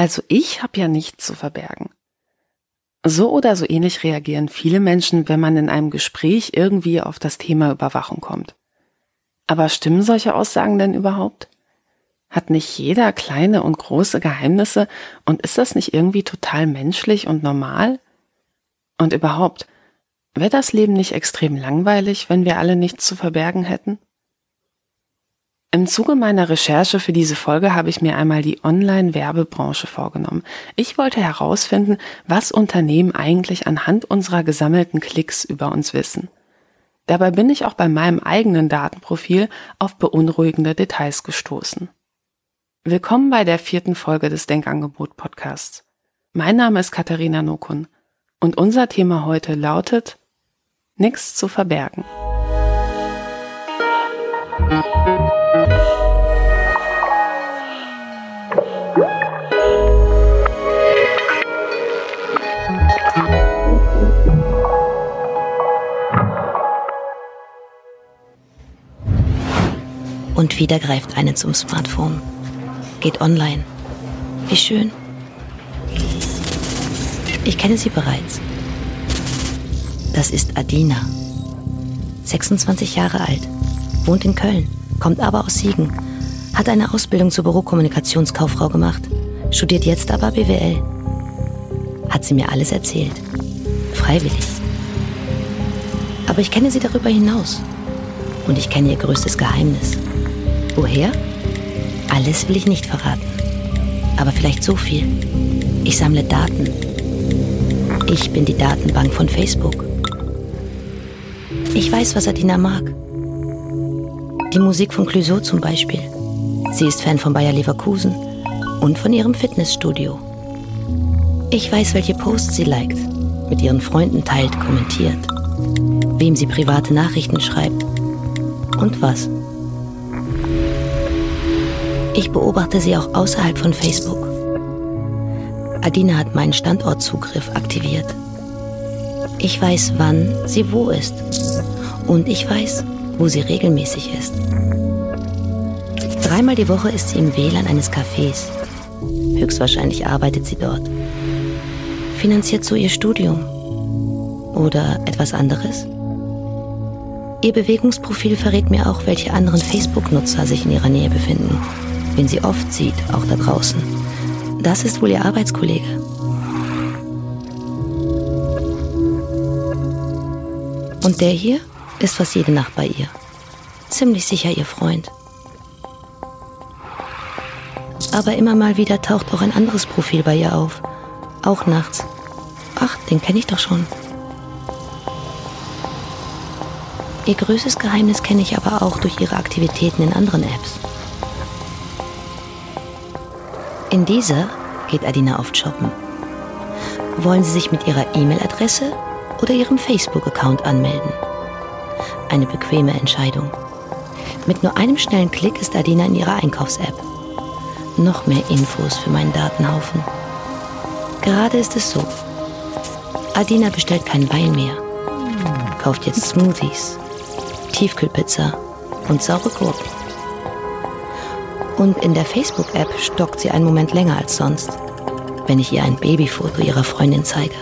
Also ich habe ja nichts zu verbergen. So oder so ähnlich reagieren viele Menschen, wenn man in einem Gespräch irgendwie auf das Thema Überwachung kommt. Aber stimmen solche Aussagen denn überhaupt? Hat nicht jeder kleine und große Geheimnisse und ist das nicht irgendwie total menschlich und normal? Und überhaupt, wäre das Leben nicht extrem langweilig, wenn wir alle nichts zu verbergen hätten? Im Zuge meiner Recherche für diese Folge habe ich mir einmal die Online-Werbebranche vorgenommen. Ich wollte herausfinden, was Unternehmen eigentlich anhand unserer gesammelten Klicks über uns wissen. Dabei bin ich auch bei meinem eigenen Datenprofil auf beunruhigende Details gestoßen. Willkommen bei der vierten Folge des Denkangebot Podcasts. Mein Name ist Katharina Nokun und unser Thema heute lautet Nichts zu verbergen. Und wieder greift eine zum Smartphone geht online. Wie schön. Ich kenne sie bereits. Das ist Adina. 26 Jahre alt, wohnt in Köln, kommt aber aus Siegen, hat eine Ausbildung zur Bürokommunikationskauffrau gemacht, studiert jetzt aber BWL. Hat sie mir alles erzählt. Freiwillig. Aber ich kenne sie darüber hinaus. Und ich kenne ihr größtes Geheimnis. Woher? Alles will ich nicht verraten. Aber vielleicht so viel. Ich sammle Daten. Ich bin die Datenbank von Facebook. Ich weiß, was Adina mag. Die Musik von Clouseau zum Beispiel. Sie ist Fan von Bayer Leverkusen und von ihrem Fitnessstudio. Ich weiß, welche Posts sie liked, mit ihren Freunden teilt, kommentiert, wem sie private Nachrichten schreibt und was. Ich beobachte sie auch außerhalb von Facebook. Adina hat meinen Standortzugriff aktiviert. Ich weiß, wann sie wo ist. Und ich weiß, wo sie regelmäßig ist. Dreimal die Woche ist sie im WLAN eines Cafés. Höchstwahrscheinlich arbeitet sie dort. Finanziert so ihr Studium. Oder etwas anderes? Ihr Bewegungsprofil verrät mir auch, welche anderen Facebook-Nutzer sich in ihrer Nähe befinden den sie oft sieht, auch da draußen. Das ist wohl ihr Arbeitskollege. Und der hier ist fast jede Nacht bei ihr. Ziemlich sicher ihr Freund. Aber immer mal wieder taucht auch ein anderes Profil bei ihr auf. Auch nachts. Ach, den kenne ich doch schon. Ihr größtes Geheimnis kenne ich aber auch durch ihre Aktivitäten in anderen Apps. In dieser geht Adina oft shoppen. Wollen Sie sich mit Ihrer E-Mail-Adresse oder Ihrem Facebook-Account anmelden? Eine bequeme Entscheidung. Mit nur einem schnellen Klick ist Adina in ihrer Einkaufs-App. Noch mehr Infos für meinen Datenhaufen. Gerade ist es so. Adina bestellt keinen Wein mehr. Kauft jetzt Smoothies, Tiefkühlpizza und saure Gurken. Und in der Facebook-App stockt sie einen Moment länger als sonst, wenn ich ihr ein Babyfoto ihrer Freundin zeige.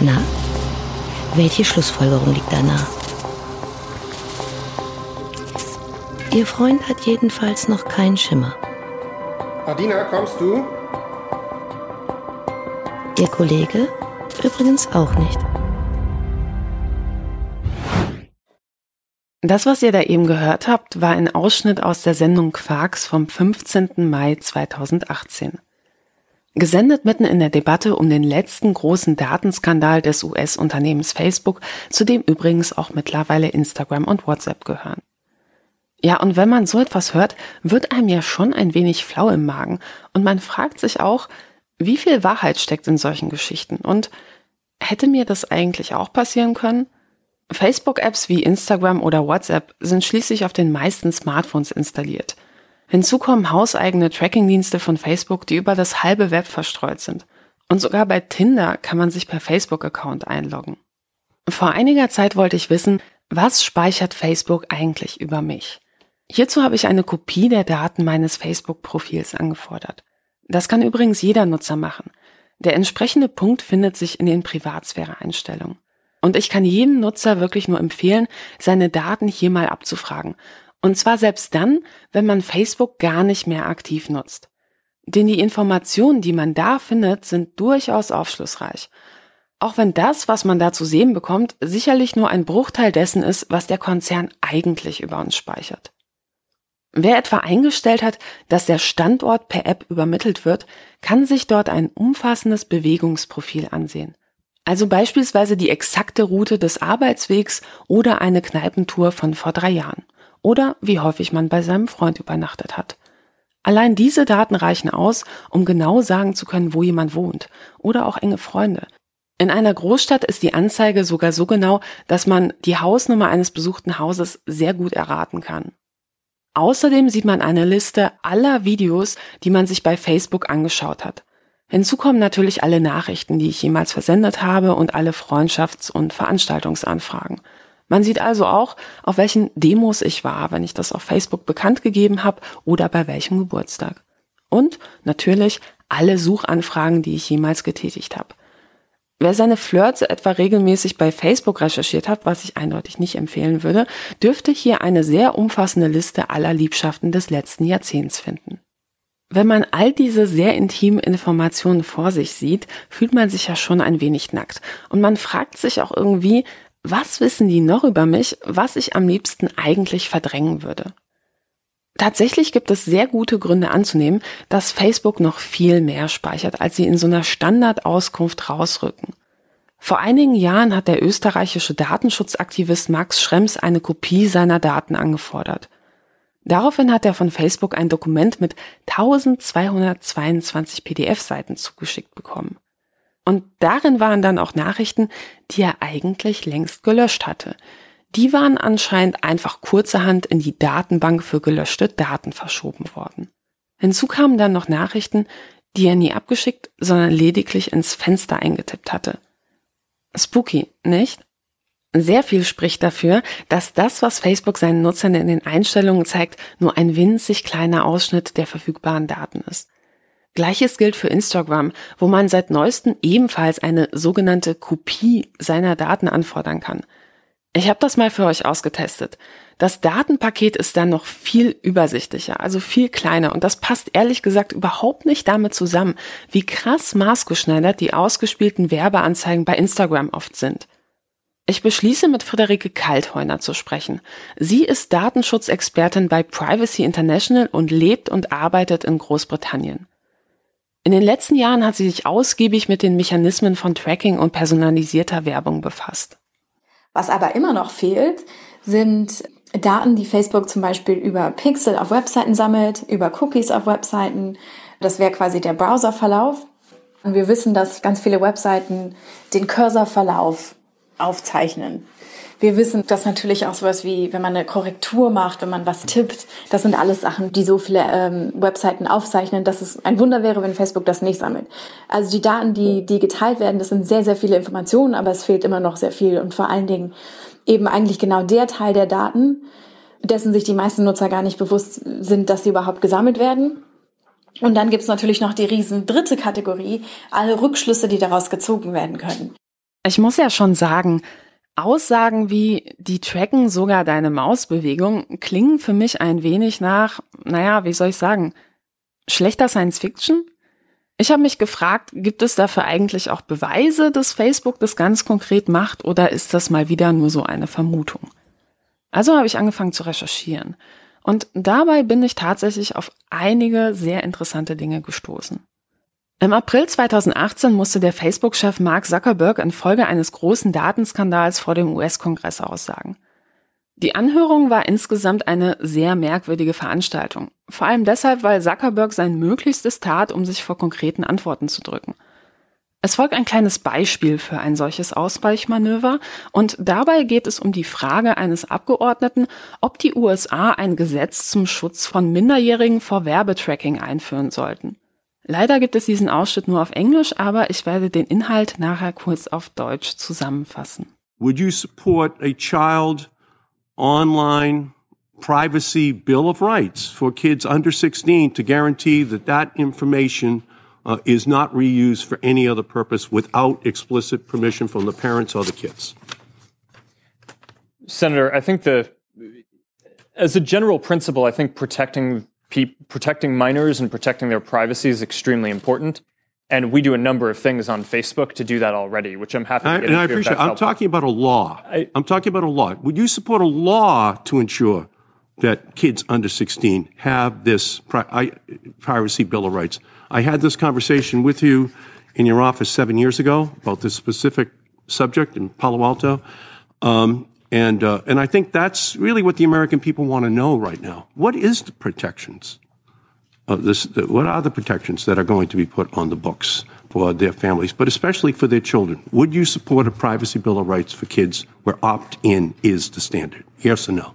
Na, welche Schlussfolgerung liegt da nah? Ihr Freund hat jedenfalls noch keinen Schimmer. Adina, kommst du? Ihr Kollege übrigens auch nicht. Das, was ihr da eben gehört habt, war ein Ausschnitt aus der Sendung Quarks vom 15. Mai 2018. Gesendet mitten in der Debatte um den letzten großen Datenskandal des US-Unternehmens Facebook, zu dem übrigens auch mittlerweile Instagram und WhatsApp gehören. Ja, und wenn man so etwas hört, wird einem ja schon ein wenig flau im Magen und man fragt sich auch, wie viel Wahrheit steckt in solchen Geschichten und hätte mir das eigentlich auch passieren können? Facebook-Apps wie Instagram oder WhatsApp sind schließlich auf den meisten Smartphones installiert. Hinzu kommen hauseigene Tracking-Dienste von Facebook, die über das halbe Web verstreut sind. Und sogar bei Tinder kann man sich per Facebook-Account einloggen. Vor einiger Zeit wollte ich wissen, was speichert Facebook eigentlich über mich? Hierzu habe ich eine Kopie der Daten meines Facebook-Profils angefordert. Das kann übrigens jeder Nutzer machen. Der entsprechende Punkt findet sich in den Privatsphäre-Einstellungen. Und ich kann jedem Nutzer wirklich nur empfehlen, seine Daten hier mal abzufragen. Und zwar selbst dann, wenn man Facebook gar nicht mehr aktiv nutzt. Denn die Informationen, die man da findet, sind durchaus aufschlussreich. Auch wenn das, was man da zu sehen bekommt, sicherlich nur ein Bruchteil dessen ist, was der Konzern eigentlich über uns speichert. Wer etwa eingestellt hat, dass der Standort per App übermittelt wird, kann sich dort ein umfassendes Bewegungsprofil ansehen. Also beispielsweise die exakte Route des Arbeitswegs oder eine Kneipentour von vor drei Jahren. Oder wie häufig man bei seinem Freund übernachtet hat. Allein diese Daten reichen aus, um genau sagen zu können, wo jemand wohnt. Oder auch enge Freunde. In einer Großstadt ist die Anzeige sogar so genau, dass man die Hausnummer eines besuchten Hauses sehr gut erraten kann. Außerdem sieht man eine Liste aller Videos, die man sich bei Facebook angeschaut hat. Hinzu kommen natürlich alle Nachrichten, die ich jemals versendet habe und alle Freundschafts- und Veranstaltungsanfragen. Man sieht also auch, auf welchen Demos ich war, wenn ich das auf Facebook bekannt gegeben habe oder bei welchem Geburtstag. Und natürlich alle Suchanfragen, die ich jemals getätigt habe. Wer seine Flirts etwa regelmäßig bei Facebook recherchiert hat, was ich eindeutig nicht empfehlen würde, dürfte hier eine sehr umfassende Liste aller Liebschaften des letzten Jahrzehnts finden. Wenn man all diese sehr intimen Informationen vor sich sieht, fühlt man sich ja schon ein wenig nackt. Und man fragt sich auch irgendwie, was wissen die noch über mich, was ich am liebsten eigentlich verdrängen würde? Tatsächlich gibt es sehr gute Gründe anzunehmen, dass Facebook noch viel mehr speichert, als sie in so einer Standardauskunft rausrücken. Vor einigen Jahren hat der österreichische Datenschutzaktivist Max Schrems eine Kopie seiner Daten angefordert. Daraufhin hat er von Facebook ein Dokument mit 1222 PDF-Seiten zugeschickt bekommen. Und darin waren dann auch Nachrichten, die er eigentlich längst gelöscht hatte, die waren anscheinend einfach kurzerhand in die Datenbank für gelöschte Daten verschoben worden. Hinzu kamen dann noch Nachrichten, die er nie abgeschickt, sondern lediglich ins Fenster eingetippt hatte. Spooky, nicht? Sehr viel spricht dafür, dass das, was Facebook seinen Nutzern in den Einstellungen zeigt, nur ein winzig kleiner Ausschnitt der verfügbaren Daten ist. Gleiches gilt für Instagram, wo man seit neuestem ebenfalls eine sogenannte Kopie seiner Daten anfordern kann. Ich habe das mal für euch ausgetestet. Das Datenpaket ist dann noch viel übersichtlicher, also viel kleiner und das passt ehrlich gesagt überhaupt nicht damit zusammen, wie krass maßgeschneidert die ausgespielten Werbeanzeigen bei Instagram oft sind. Ich beschließe mit Friederike Kaltheuner zu sprechen. Sie ist Datenschutzexpertin bei Privacy International und lebt und arbeitet in Großbritannien. In den letzten Jahren hat sie sich ausgiebig mit den Mechanismen von Tracking und personalisierter Werbung befasst. Was aber immer noch fehlt, sind Daten, die Facebook zum Beispiel über Pixel auf Webseiten sammelt, über Cookies auf Webseiten. Das wäre quasi der Browserverlauf. Und wir wissen, dass ganz viele Webseiten den Cursorverlauf aufzeichnen. Wir wissen, dass natürlich auch sowas wie, wenn man eine Korrektur macht, wenn man was tippt, das sind alles Sachen, die so viele ähm, Webseiten aufzeichnen, dass es ein Wunder wäre, wenn Facebook das nicht sammelt. Also die Daten, die, die geteilt werden, das sind sehr, sehr viele Informationen, aber es fehlt immer noch sehr viel und vor allen Dingen eben eigentlich genau der Teil der Daten, dessen sich die meisten Nutzer gar nicht bewusst sind, dass sie überhaupt gesammelt werden. Und dann gibt's natürlich noch die riesen dritte Kategorie, alle Rückschlüsse, die daraus gezogen werden können. Ich muss ja schon sagen, Aussagen wie, die tracken sogar deine Mausbewegung, klingen für mich ein wenig nach, naja, wie soll ich sagen, schlechter Science Fiction? Ich habe mich gefragt, gibt es dafür eigentlich auch Beweise, dass Facebook das ganz konkret macht oder ist das mal wieder nur so eine Vermutung? Also habe ich angefangen zu recherchieren und dabei bin ich tatsächlich auf einige sehr interessante Dinge gestoßen. Im April 2018 musste der Facebook-Chef Mark Zuckerberg infolge eines großen Datenskandals vor dem US-Kongress aussagen. Die Anhörung war insgesamt eine sehr merkwürdige Veranstaltung. Vor allem deshalb, weil Zuckerberg sein Möglichstes tat, um sich vor konkreten Antworten zu drücken. Es folgt ein kleines Beispiel für ein solches Ausweichmanöver und dabei geht es um die Frage eines Abgeordneten, ob die USA ein Gesetz zum Schutz von Minderjährigen vor Werbetracking einführen sollten. Leider gibt es diesen Ausschnitt nur auf Englisch, aber ich werde den Inhalt nachher kurz auf Deutsch zusammenfassen. Would you support a child online privacy bill of rights for kids under 16 to guarantee that that information uh, is not reused for any other purpose without explicit permission from the parents or the kids. Senator, I think the as a general principle, I think protecting pe- protecting minors and protecting their privacy is extremely important. And we do a number of things on Facebook to do that already, which I'm happy to I, and I appreciate. I'm helpful. talking about a law. I- I'm talking about a law. Would you support a law to ensure that kids under 16 have this pri- I, privacy bill of rights? I had this conversation with you in your office seven years ago about this specific subject in Palo Alto, um, and uh, and I think that's really what the American people want to know right now. What is the protections? of this, what are the protections that are going to be put on the books for their families, but especially for their children? Would you support a privacy bill of rights for kids where opt-in is the standard? Yes or no?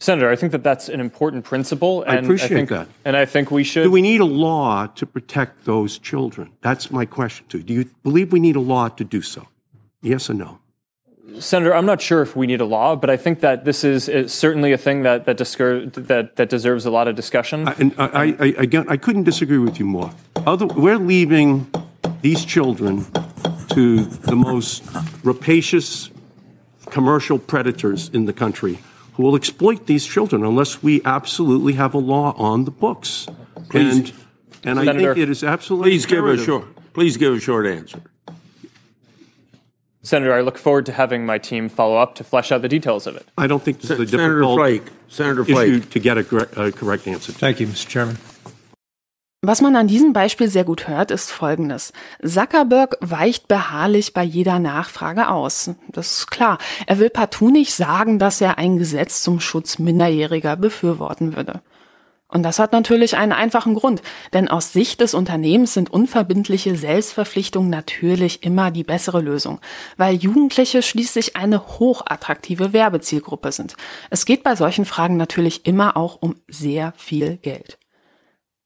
Senator, I think that that's an important principle. And appreciate think, that. And I think we should. Do we need a law to protect those children? That's my question to you. Do you believe we need a law to do so? Yes or no? Senator, I'm not sure if we need a law, but I think that this is, is certainly a thing that that, discur- that that deserves a lot of discussion. I, and I, I, I, again, I couldn't disagree with you more. Other, we're leaving these children to the most rapacious commercial predators in the country who will exploit these children unless we absolutely have a law on the books. Please. And, and I Senator, think it is absolutely Please give a short. Please give a short answer. Senator, I look forward to having my team follow up to flesh out the details of it. I don't think this is a Senator difficult Flake. Senator issue Flake. to get a, correct- a correct answer to. Thank you, Mr. Chairman. Was man an diesem Beispiel sehr gut hört, ist Folgendes. Zuckerberg weicht beharrlich bei jeder Nachfrage aus. Das ist klar. Er will partout nicht sagen, dass er ein Gesetz zum Schutz Minderjähriger befürworten würde. Und das hat natürlich einen einfachen Grund, denn aus Sicht des Unternehmens sind unverbindliche Selbstverpflichtungen natürlich immer die bessere Lösung, weil Jugendliche schließlich eine hochattraktive Werbezielgruppe sind. Es geht bei solchen Fragen natürlich immer auch um sehr viel Geld.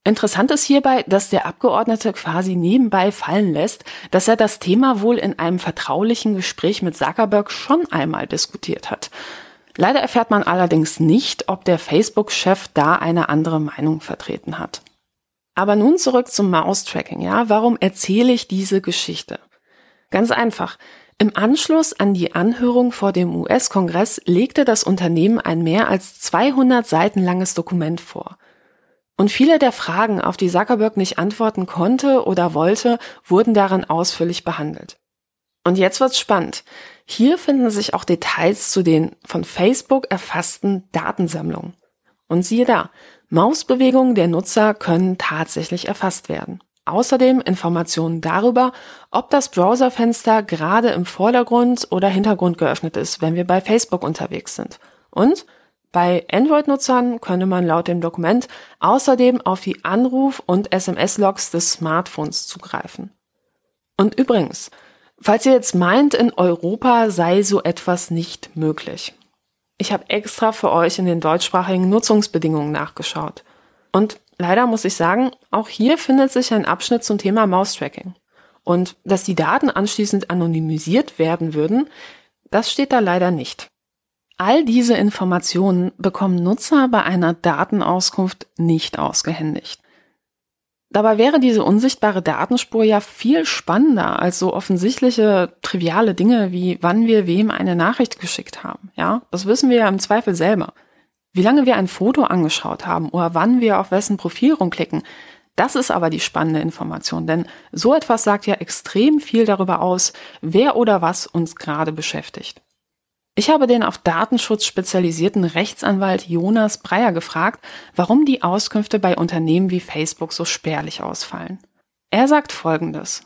Interessant ist hierbei, dass der Abgeordnete quasi nebenbei fallen lässt, dass er das Thema wohl in einem vertraulichen Gespräch mit Zuckerberg schon einmal diskutiert hat. Leider erfährt man allerdings nicht, ob der Facebook-Chef da eine andere Meinung vertreten hat. Aber nun zurück zum Mouse-Tracking, ja? Warum erzähle ich diese Geschichte? Ganz einfach. Im Anschluss an die Anhörung vor dem US-Kongress legte das Unternehmen ein mehr als 200 Seiten langes Dokument vor. Und viele der Fragen, auf die Zuckerberg nicht antworten konnte oder wollte, wurden darin ausführlich behandelt. Und jetzt wird's spannend. Hier finden sich auch Details zu den von Facebook erfassten Datensammlungen. Und siehe da, Mausbewegungen der Nutzer können tatsächlich erfasst werden. Außerdem Informationen darüber, ob das Browserfenster gerade im Vordergrund oder Hintergrund geöffnet ist, wenn wir bei Facebook unterwegs sind. Und bei Android-Nutzern könne man laut dem Dokument außerdem auf die Anruf- und SMS-Logs des Smartphones zugreifen. Und übrigens, falls ihr jetzt meint, in Europa sei so etwas nicht möglich. Ich habe extra für euch in den deutschsprachigen Nutzungsbedingungen nachgeschaut. Und leider muss ich sagen, auch hier findet sich ein Abschnitt zum Thema Maustracking. Und dass die Daten anschließend anonymisiert werden würden, das steht da leider nicht. All diese Informationen bekommen Nutzer bei einer Datenauskunft nicht ausgehändigt. Dabei wäre diese unsichtbare Datenspur ja viel spannender als so offensichtliche, triviale Dinge wie wann wir wem eine Nachricht geschickt haben. Ja, das wissen wir ja im Zweifel selber. Wie lange wir ein Foto angeschaut haben oder wann wir auf wessen Profil rumklicken, das ist aber die spannende Information, denn so etwas sagt ja extrem viel darüber aus, wer oder was uns gerade beschäftigt. Ich habe den auf Datenschutz spezialisierten Rechtsanwalt Jonas Breyer gefragt, warum die Auskünfte bei Unternehmen wie Facebook so spärlich ausfallen. Er sagt Folgendes.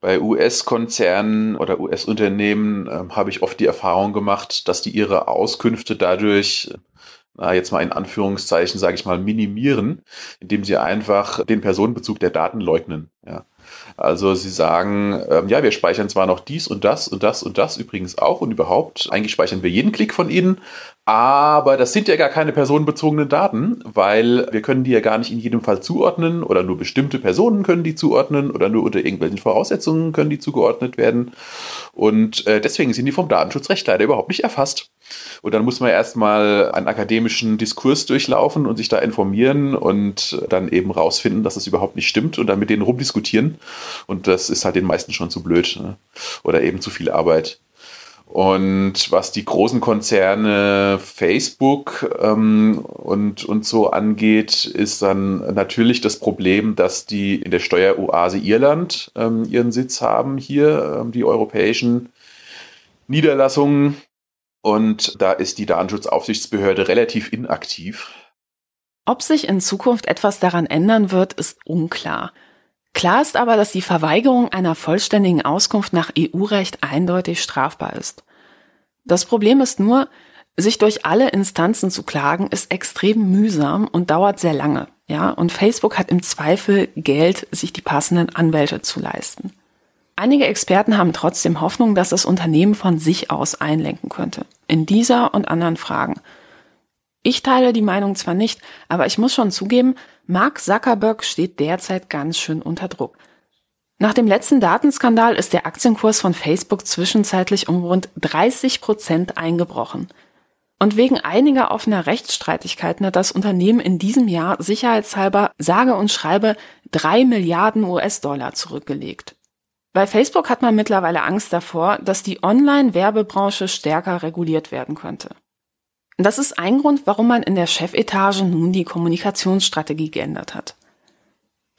Bei US-Konzernen oder US-Unternehmen äh, habe ich oft die Erfahrung gemacht, dass die ihre Auskünfte dadurch, na, jetzt mal in Anführungszeichen, sage ich mal, minimieren, indem sie einfach den Personenbezug der Daten leugnen. Ja. Also sie sagen, ähm, ja, wir speichern zwar noch dies und das und das und das übrigens auch und überhaupt, eigentlich speichern wir jeden Klick von Ihnen, Aber das sind ja gar keine personenbezogenen Daten, weil wir können die ja gar nicht in jedem Fall zuordnen oder nur bestimmte Personen können die zuordnen oder nur unter irgendwelchen Voraussetzungen können die zugeordnet werden. Und äh, deswegen sind die vom Datenschutzrecht leider überhaupt nicht erfasst. Und dann muss man erstmal einen akademischen Diskurs durchlaufen und sich da informieren und dann eben rausfinden, dass es das überhaupt nicht stimmt und dann mit denen rumdiskutieren. Und das ist halt den meisten schon zu blöd ne? oder eben zu viel Arbeit. Und was die großen Konzerne Facebook ähm, und, und so angeht, ist dann natürlich das Problem, dass die in der Steueroase Irland ähm, ihren Sitz haben, hier ähm, die europäischen Niederlassungen. Und da ist die Datenschutzaufsichtsbehörde relativ inaktiv. Ob sich in Zukunft etwas daran ändern wird, ist unklar. Klar ist aber, dass die Verweigerung einer vollständigen Auskunft nach EU-Recht eindeutig strafbar ist. Das Problem ist nur, sich durch alle Instanzen zu klagen, ist extrem mühsam und dauert sehr lange. Ja, und Facebook hat im Zweifel Geld, sich die passenden Anwälte zu leisten. Einige Experten haben trotzdem Hoffnung, dass das Unternehmen von sich aus einlenken könnte. In dieser und anderen Fragen. Ich teile die Meinung zwar nicht, aber ich muss schon zugeben, Mark Zuckerberg steht derzeit ganz schön unter Druck. Nach dem letzten Datenskandal ist der Aktienkurs von Facebook zwischenzeitlich um rund 30 Prozent eingebrochen. Und wegen einiger offener Rechtsstreitigkeiten hat das Unternehmen in diesem Jahr sicherheitshalber sage und schreibe drei Milliarden US-Dollar zurückgelegt. Bei Facebook hat man mittlerweile Angst davor, dass die Online-Werbebranche stärker reguliert werden könnte. Das ist ein Grund, warum man in der Chefetage nun die Kommunikationsstrategie geändert hat.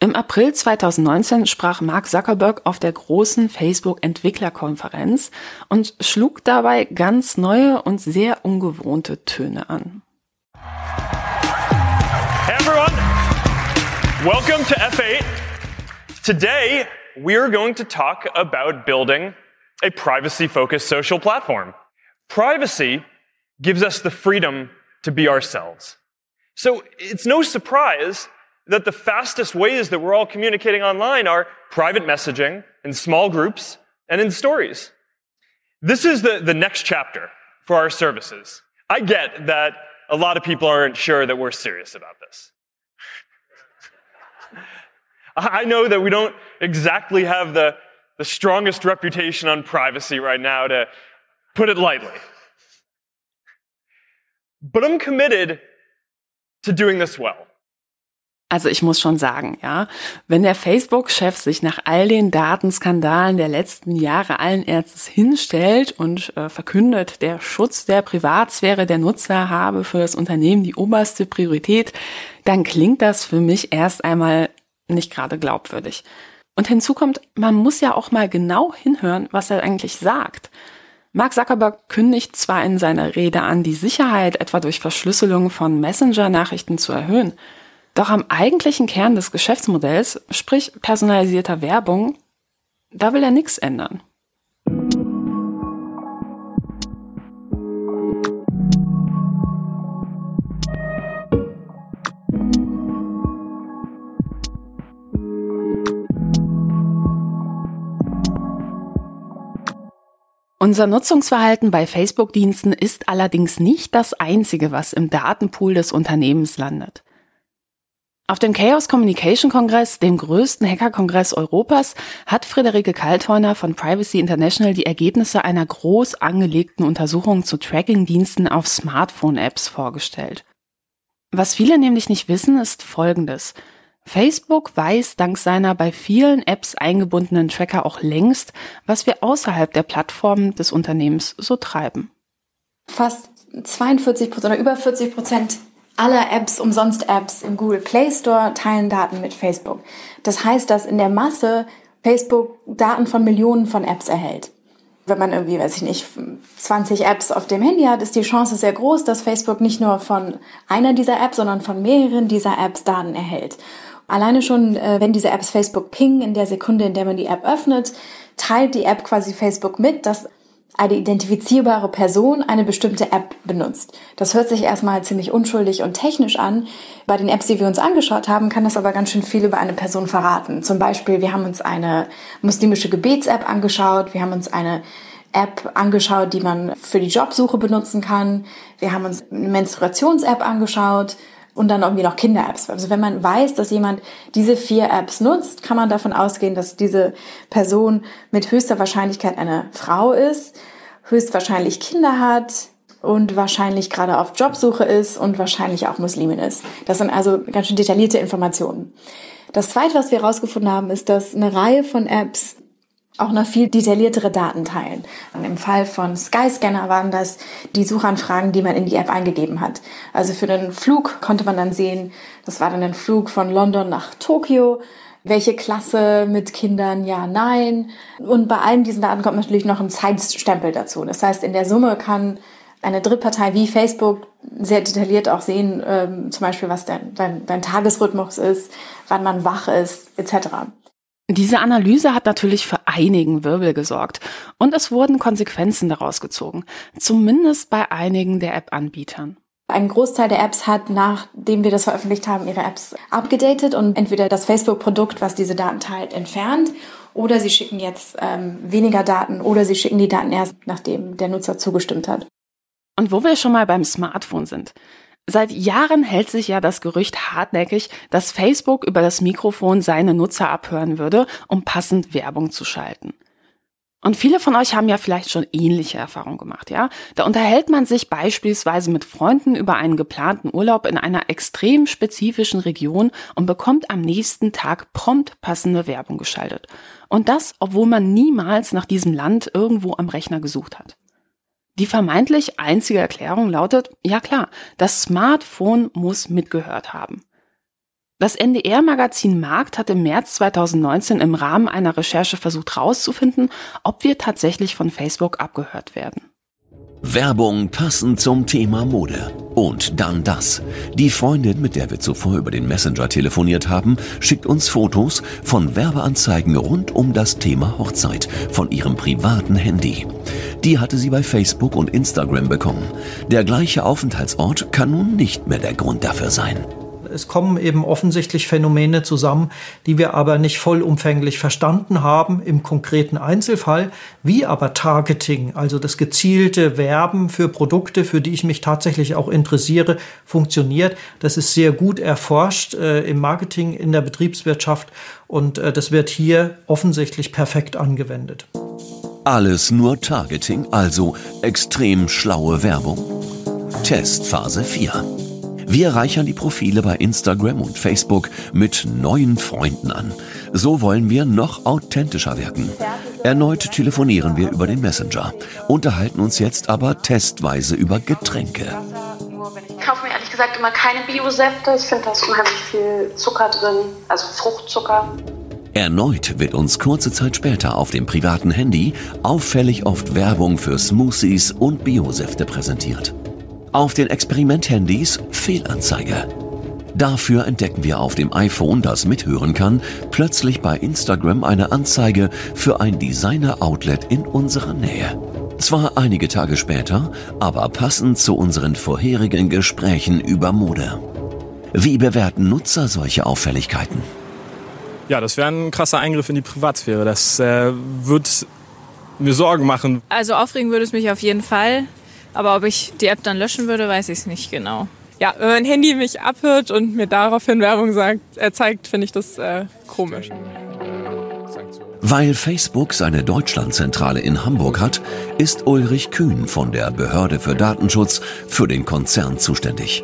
Im April 2019 sprach Mark Zuckerberg auf der großen Facebook-Entwicklerkonferenz und schlug dabei ganz neue und sehr ungewohnte Töne an. Hey everyone, welcome to F8. Today we are going to talk about building a privacy-focused social platform. Privacy gives us the freedom to be ourselves. So it's no surprise that the fastest ways that we're all communicating online are private messaging, in small groups, and in stories. This is the, the next chapter for our services. I get that a lot of people aren't sure that we're serious about this. I know that we don't exactly have the, the strongest reputation on privacy right now, to put it lightly. But I'm committed to doing this well. Also ich muss schon sagen, ja, wenn der Facebook-Chef sich nach all den Datenskandalen der letzten Jahre allen Ernstes hinstellt und äh, verkündet, der Schutz der Privatsphäre der Nutzer habe für das Unternehmen die oberste Priorität, dann klingt das für mich erst einmal nicht gerade glaubwürdig. Und hinzu kommt, man muss ja auch mal genau hinhören, was er eigentlich sagt. Mark Zuckerberg kündigt zwar in seiner Rede an, die Sicherheit etwa durch Verschlüsselung von Messenger-Nachrichten zu erhöhen, doch am eigentlichen Kern des Geschäftsmodells, sprich personalisierter Werbung, da will er nichts ändern. Unser Nutzungsverhalten bei Facebook-Diensten ist allerdings nicht das einzige, was im Datenpool des Unternehmens landet. Auf dem Chaos Communication Kongress, dem größten Hackerkongress Europas, hat Friederike Kalthorner von Privacy International die Ergebnisse einer groß angelegten Untersuchung zu Tracking-Diensten auf Smartphone-Apps vorgestellt. Was viele nämlich nicht wissen, ist Folgendes. Facebook weiß dank seiner bei vielen Apps eingebundenen Tracker auch längst, was wir außerhalb der Plattformen des Unternehmens so treiben. Fast 42 Prozent oder über 40 Prozent aller Apps, umsonst Apps im Google Play Store teilen Daten mit Facebook. Das heißt, dass in der Masse Facebook Daten von Millionen von Apps erhält. Wenn man irgendwie, weiß ich nicht, 20 Apps auf dem Handy hat, ist die Chance sehr groß, dass Facebook nicht nur von einer dieser Apps, sondern von mehreren dieser Apps Daten erhält. Alleine schon, äh, wenn diese Apps Facebook pingen, in der Sekunde, in der man die App öffnet, teilt die App quasi Facebook mit, dass eine identifizierbare Person eine bestimmte App benutzt. Das hört sich erstmal ziemlich unschuldig und technisch an. Bei den Apps, die wir uns angeschaut haben, kann das aber ganz schön viel über eine Person verraten. Zum Beispiel, wir haben uns eine muslimische Gebets-App angeschaut, wir haben uns eine App angeschaut, die man für die Jobsuche benutzen kann. Wir haben uns eine Menstruations-App angeschaut und dann irgendwie noch Kinder-Apps. Also wenn man weiß, dass jemand diese vier Apps nutzt, kann man davon ausgehen, dass diese Person mit höchster Wahrscheinlichkeit eine Frau ist, höchstwahrscheinlich Kinder hat und wahrscheinlich gerade auf Jobsuche ist und wahrscheinlich auch Muslimin ist. Das sind also ganz schön detaillierte Informationen. Das zweite, was wir herausgefunden haben, ist, dass eine Reihe von Apps auch noch viel detailliertere Daten teilen. Im Fall von Skyscanner waren das die Suchanfragen, die man in die App eingegeben hat. Also für den Flug konnte man dann sehen, das war dann ein Flug von London nach Tokio. Welche Klasse mit Kindern? Ja, nein. Und bei allen diesen Daten kommt natürlich noch ein Zeitstempel dazu. Das heißt, in der Summe kann eine Drittpartei wie Facebook sehr detailliert auch sehen, ähm, zum Beispiel was dein, dein, dein Tagesrhythmus ist, wann man wach ist, etc. Diese Analyse hat natürlich für einigen Wirbel gesorgt und es wurden Konsequenzen daraus gezogen, zumindest bei einigen der App-Anbietern. Ein Großteil der Apps hat, nachdem wir das veröffentlicht haben, ihre Apps abgedatet und entweder das Facebook-Produkt, was diese Daten teilt, entfernt oder sie schicken jetzt ähm, weniger Daten oder sie schicken die Daten erst, nachdem der Nutzer zugestimmt hat. Und wo wir schon mal beim Smartphone sind. Seit Jahren hält sich ja das Gerücht hartnäckig, dass Facebook über das Mikrofon seine Nutzer abhören würde, um passend Werbung zu schalten. Und viele von euch haben ja vielleicht schon ähnliche Erfahrungen gemacht, ja? Da unterhält man sich beispielsweise mit Freunden über einen geplanten Urlaub in einer extrem spezifischen Region und bekommt am nächsten Tag prompt passende Werbung geschaltet. Und das, obwohl man niemals nach diesem Land irgendwo am Rechner gesucht hat. Die vermeintlich einzige Erklärung lautet, ja klar, das Smartphone muss mitgehört haben. Das NDR-Magazin Markt hat im März 2019 im Rahmen einer Recherche versucht herauszufinden, ob wir tatsächlich von Facebook abgehört werden. Werbung passend zum Thema Mode. Und dann das. Die Freundin, mit der wir zuvor über den Messenger telefoniert haben, schickt uns Fotos von Werbeanzeigen rund um das Thema Hochzeit von ihrem privaten Handy. Die hatte sie bei Facebook und Instagram bekommen. Der gleiche Aufenthaltsort kann nun nicht mehr der Grund dafür sein. Es kommen eben offensichtlich Phänomene zusammen, die wir aber nicht vollumfänglich verstanden haben im konkreten Einzelfall, wie aber Targeting, also das gezielte Werben für Produkte, für die ich mich tatsächlich auch interessiere, funktioniert. Das ist sehr gut erforscht äh, im Marketing, in der Betriebswirtschaft und äh, das wird hier offensichtlich perfekt angewendet. Alles nur Targeting, also extrem schlaue Werbung. Testphase 4. Wir reichern die Profile bei Instagram und Facebook mit neuen Freunden an. So wollen wir noch authentischer wirken. Erneut telefonieren wir über den Messenger, unterhalten uns jetzt aber testweise über Getränke. Ich kaufe mir ehrlich gesagt immer keine Biosäfte. Ich finde, da ist unheimlich viel Zucker drin, also Fruchtzucker. Erneut wird uns kurze Zeit später auf dem privaten Handy auffällig oft Werbung für Smoothies und Biosäfte präsentiert. Auf den Experiment-Handys Fehlanzeige. Dafür entdecken wir auf dem iPhone, das mithören kann, plötzlich bei Instagram eine Anzeige für ein Designer-Outlet in unserer Nähe. Zwar einige Tage später, aber passend zu unseren vorherigen Gesprächen über Mode. Wie bewerten Nutzer solche Auffälligkeiten? Ja, das wäre ein krasser Eingriff in die Privatsphäre. Das äh, wird mir Sorgen machen. Also aufregen würde es mich auf jeden Fall. Aber ob ich die App dann löschen würde, weiß ich es nicht genau. Ja, wenn mein Handy mich abhört und mir daraufhin Werbung sagt, er zeigt, finde ich das äh, komisch. Weil Facebook seine Deutschlandzentrale in Hamburg hat, ist Ulrich Kühn von der Behörde für Datenschutz für den Konzern zuständig.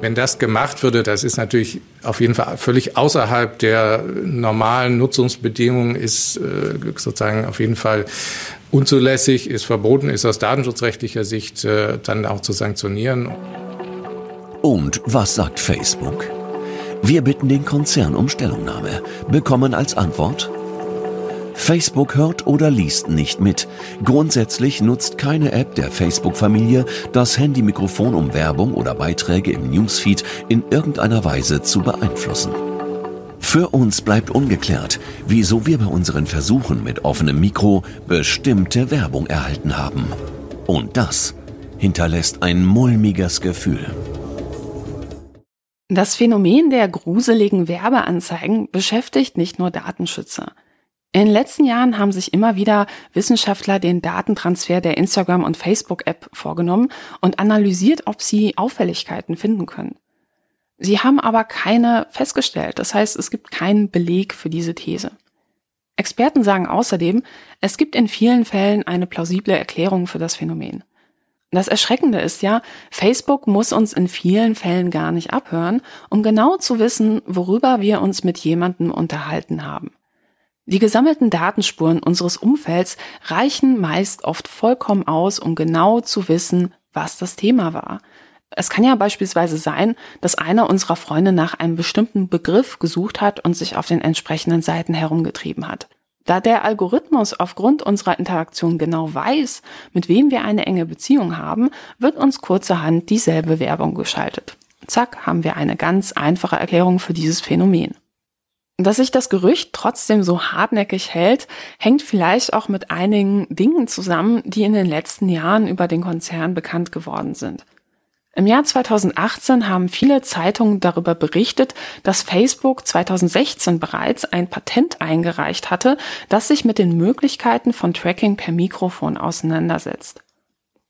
Wenn das gemacht würde, das ist natürlich auf jeden Fall völlig außerhalb der normalen Nutzungsbedingungen, ist äh, sozusagen auf jeden Fall unzulässig, ist verboten, ist aus datenschutzrechtlicher Sicht äh, dann auch zu sanktionieren. Und was sagt Facebook? Wir bitten den Konzern um Stellungnahme, bekommen als Antwort Facebook hört oder liest nicht mit. Grundsätzlich nutzt keine App der Facebook-Familie das Handymikrofon, um Werbung oder Beiträge im Newsfeed in irgendeiner Weise zu beeinflussen. Für uns bleibt ungeklärt, wieso wir bei unseren Versuchen mit offenem Mikro bestimmte Werbung erhalten haben. Und das hinterlässt ein mulmiges Gefühl. Das Phänomen der gruseligen Werbeanzeigen beschäftigt nicht nur Datenschützer. In den letzten Jahren haben sich immer wieder Wissenschaftler den Datentransfer der Instagram- und Facebook-App vorgenommen und analysiert, ob sie Auffälligkeiten finden können. Sie haben aber keine festgestellt, das heißt, es gibt keinen Beleg für diese These. Experten sagen außerdem, es gibt in vielen Fällen eine plausible Erklärung für das Phänomen. Das Erschreckende ist ja, Facebook muss uns in vielen Fällen gar nicht abhören, um genau zu wissen, worüber wir uns mit jemandem unterhalten haben. Die gesammelten Datenspuren unseres Umfelds reichen meist oft vollkommen aus, um genau zu wissen, was das Thema war. Es kann ja beispielsweise sein, dass einer unserer Freunde nach einem bestimmten Begriff gesucht hat und sich auf den entsprechenden Seiten herumgetrieben hat. Da der Algorithmus aufgrund unserer Interaktion genau weiß, mit wem wir eine enge Beziehung haben, wird uns kurzerhand dieselbe Werbung geschaltet. Zack, haben wir eine ganz einfache Erklärung für dieses Phänomen. Dass sich das Gerücht trotzdem so hartnäckig hält, hängt vielleicht auch mit einigen Dingen zusammen, die in den letzten Jahren über den Konzern bekannt geworden sind. Im Jahr 2018 haben viele Zeitungen darüber berichtet, dass Facebook 2016 bereits ein Patent eingereicht hatte, das sich mit den Möglichkeiten von Tracking per Mikrofon auseinandersetzt.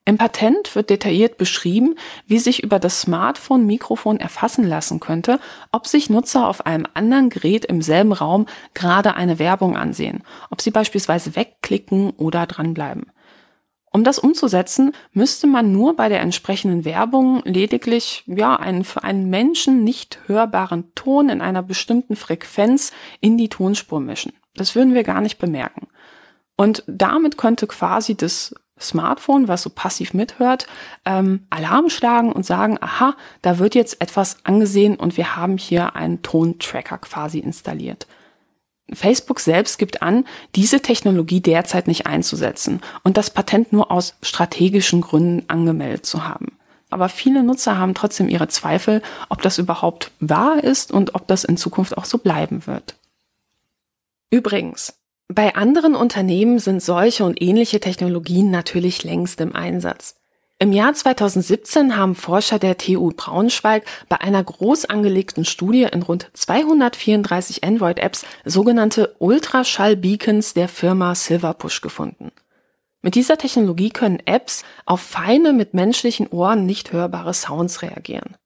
Im Patent wird detailliert beschrieben, wie sich über das Smartphone Mikrofon erfassen lassen könnte, ob sich Nutzer auf einem anderen Gerät im selben Raum gerade eine Werbung ansehen, ob sie beispielsweise wegklicken oder dranbleiben. Um das umzusetzen, müsste man nur bei der entsprechenden Werbung lediglich ja einen für einen Menschen nicht hörbaren Ton in einer bestimmten Frequenz in die Tonspur mischen. Das würden wir gar nicht bemerken. Und damit könnte quasi das Smartphone, was so passiv mithört, ähm, Alarm schlagen und sagen, aha, da wird jetzt etwas angesehen und wir haben hier einen Tontracker quasi installiert. Facebook selbst gibt an, diese Technologie derzeit nicht einzusetzen und das Patent nur aus strategischen Gründen angemeldet zu haben. Aber viele Nutzer haben trotzdem ihre Zweifel, ob das überhaupt wahr ist und ob das in Zukunft auch so bleiben wird. Übrigens, bei anderen Unternehmen sind solche und ähnliche Technologien natürlich längst im Einsatz. Im Jahr 2017 haben Forscher der TU Braunschweig bei einer groß angelegten Studie in rund 234 Android-Apps sogenannte Ultraschall-Beacons der Firma Silverpush gefunden. Mit dieser Technologie können Apps auf feine, mit menschlichen Ohren nicht hörbare Sounds reagieren.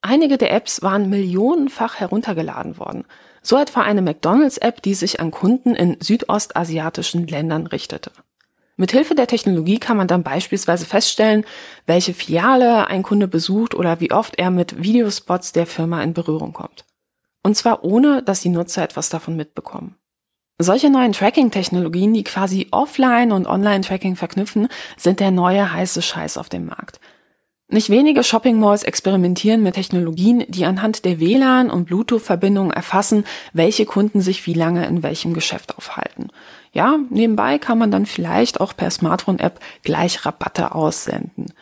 Einige der Apps waren millionenfach heruntergeladen worden, so etwa eine McDonald's-App, die sich an Kunden in südostasiatischen Ländern richtete. Mithilfe der Technologie kann man dann beispielsweise feststellen, welche Filiale ein Kunde besucht oder wie oft er mit Videospots der Firma in Berührung kommt. Und zwar ohne, dass die Nutzer etwas davon mitbekommen. Solche neuen Tracking-Technologien, die quasi Offline- und Online-Tracking verknüpfen, sind der neue heiße Scheiß auf dem Markt. Nicht wenige Shopping-Malls experimentieren mit Technologien, die anhand der WLAN- und Bluetooth-Verbindungen erfassen, welche Kunden sich wie lange in welchem Geschäft aufhalten. Ja, nebenbei kann man dann vielleicht auch per Smartphone-App gleich Rabatte aussenden.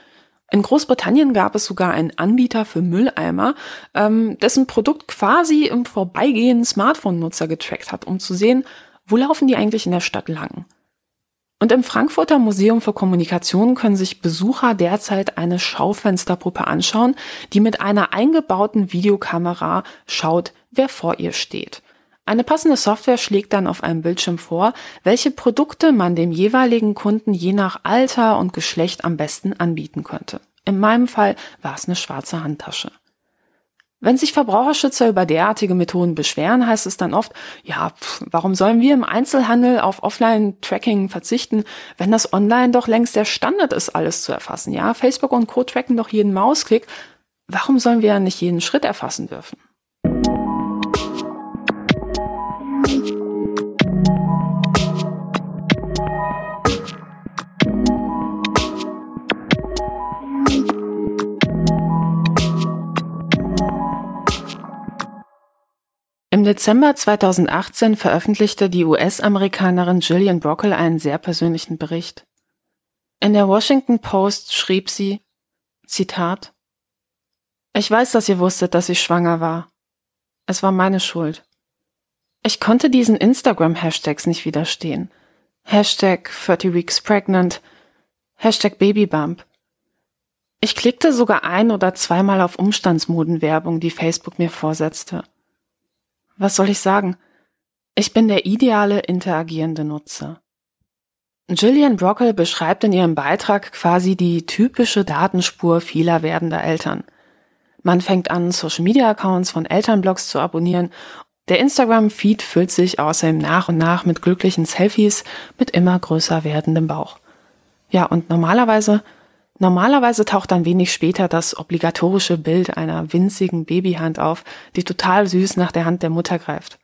In Großbritannien gab es sogar einen Anbieter für Mülleimer, ähm, dessen Produkt quasi im Vorbeigehen Smartphone-Nutzer getrackt hat, um zu sehen, wo laufen die eigentlich in der Stadt lang. Und im Frankfurter Museum für Kommunikation können sich Besucher derzeit eine Schaufensterpuppe anschauen, die mit einer eingebauten Videokamera schaut, wer vor ihr steht. Eine passende Software schlägt dann auf einem Bildschirm vor, welche Produkte man dem jeweiligen Kunden je nach Alter und Geschlecht am besten anbieten könnte. In meinem Fall war es eine schwarze Handtasche. Wenn sich Verbraucherschützer über derartige Methoden beschweren, heißt es dann oft, ja, pff, warum sollen wir im Einzelhandel auf Offline-Tracking verzichten, wenn das online doch längst der Standard ist, alles zu erfassen? Ja, Facebook und Co. tracken doch jeden Mausklick. Warum sollen wir nicht jeden Schritt erfassen dürfen? Im Dezember 2018 veröffentlichte die US-Amerikanerin Gillian Brockel einen sehr persönlichen Bericht. In der Washington Post schrieb sie, Zitat, Ich weiß, dass ihr wusstet, dass ich schwanger war. Es war meine Schuld. Ich konnte diesen Instagram-Hashtags nicht widerstehen. Hashtag 30 Weeks Pregnant, Hashtag Babybump. Ich klickte sogar ein oder zweimal auf Umstandsmodenwerbung, die Facebook mir vorsetzte. Was soll ich sagen? Ich bin der ideale interagierende Nutzer. Gillian Brockel beschreibt in ihrem Beitrag quasi die typische Datenspur vieler werdender Eltern. Man fängt an, Social-Media-Accounts von Elternblogs zu abonnieren. Der Instagram-Feed füllt sich außerdem nach und nach mit glücklichen Selfies mit immer größer werdendem Bauch. Ja, und normalerweise, normalerweise taucht dann wenig später das obligatorische Bild einer winzigen Babyhand auf, die total süß nach der Hand der Mutter greift.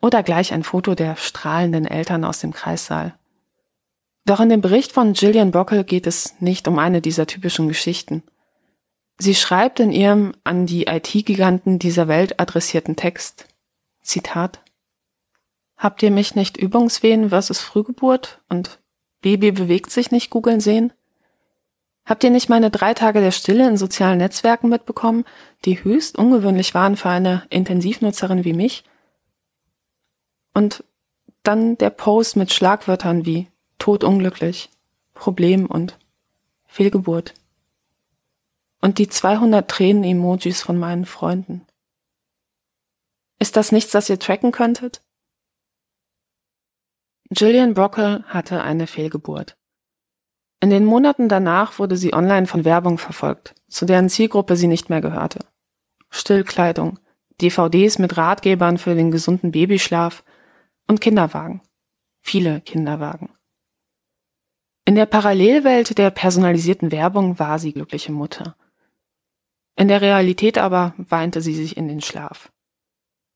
Oder gleich ein Foto der strahlenden Eltern aus dem Kreissaal. Doch in dem Bericht von Gillian Brockel geht es nicht um eine dieser typischen Geschichten. Sie schreibt in ihrem an die IT-Giganten dieser Welt adressierten Text, Zitat, Habt ihr mich nicht Übungswehen versus Frühgeburt und Baby bewegt sich nicht googeln sehen? Habt ihr nicht meine drei Tage der Stille in sozialen Netzwerken mitbekommen, die höchst ungewöhnlich waren für eine Intensivnutzerin wie mich? Und dann der Post mit Schlagwörtern wie todunglücklich, Problem und Fehlgeburt. Und die 200 Tränen-Emojis von meinen Freunden. Ist das nichts, das ihr tracken könntet? Gillian Brockel hatte eine Fehlgeburt. In den Monaten danach wurde sie online von Werbung verfolgt, zu deren Zielgruppe sie nicht mehr gehörte. Stillkleidung, DVDs mit Ratgebern für den gesunden Babyschlaf und Kinderwagen. Viele Kinderwagen. In der Parallelwelt der personalisierten Werbung war sie glückliche Mutter. In der Realität aber weinte sie sich in den Schlaf.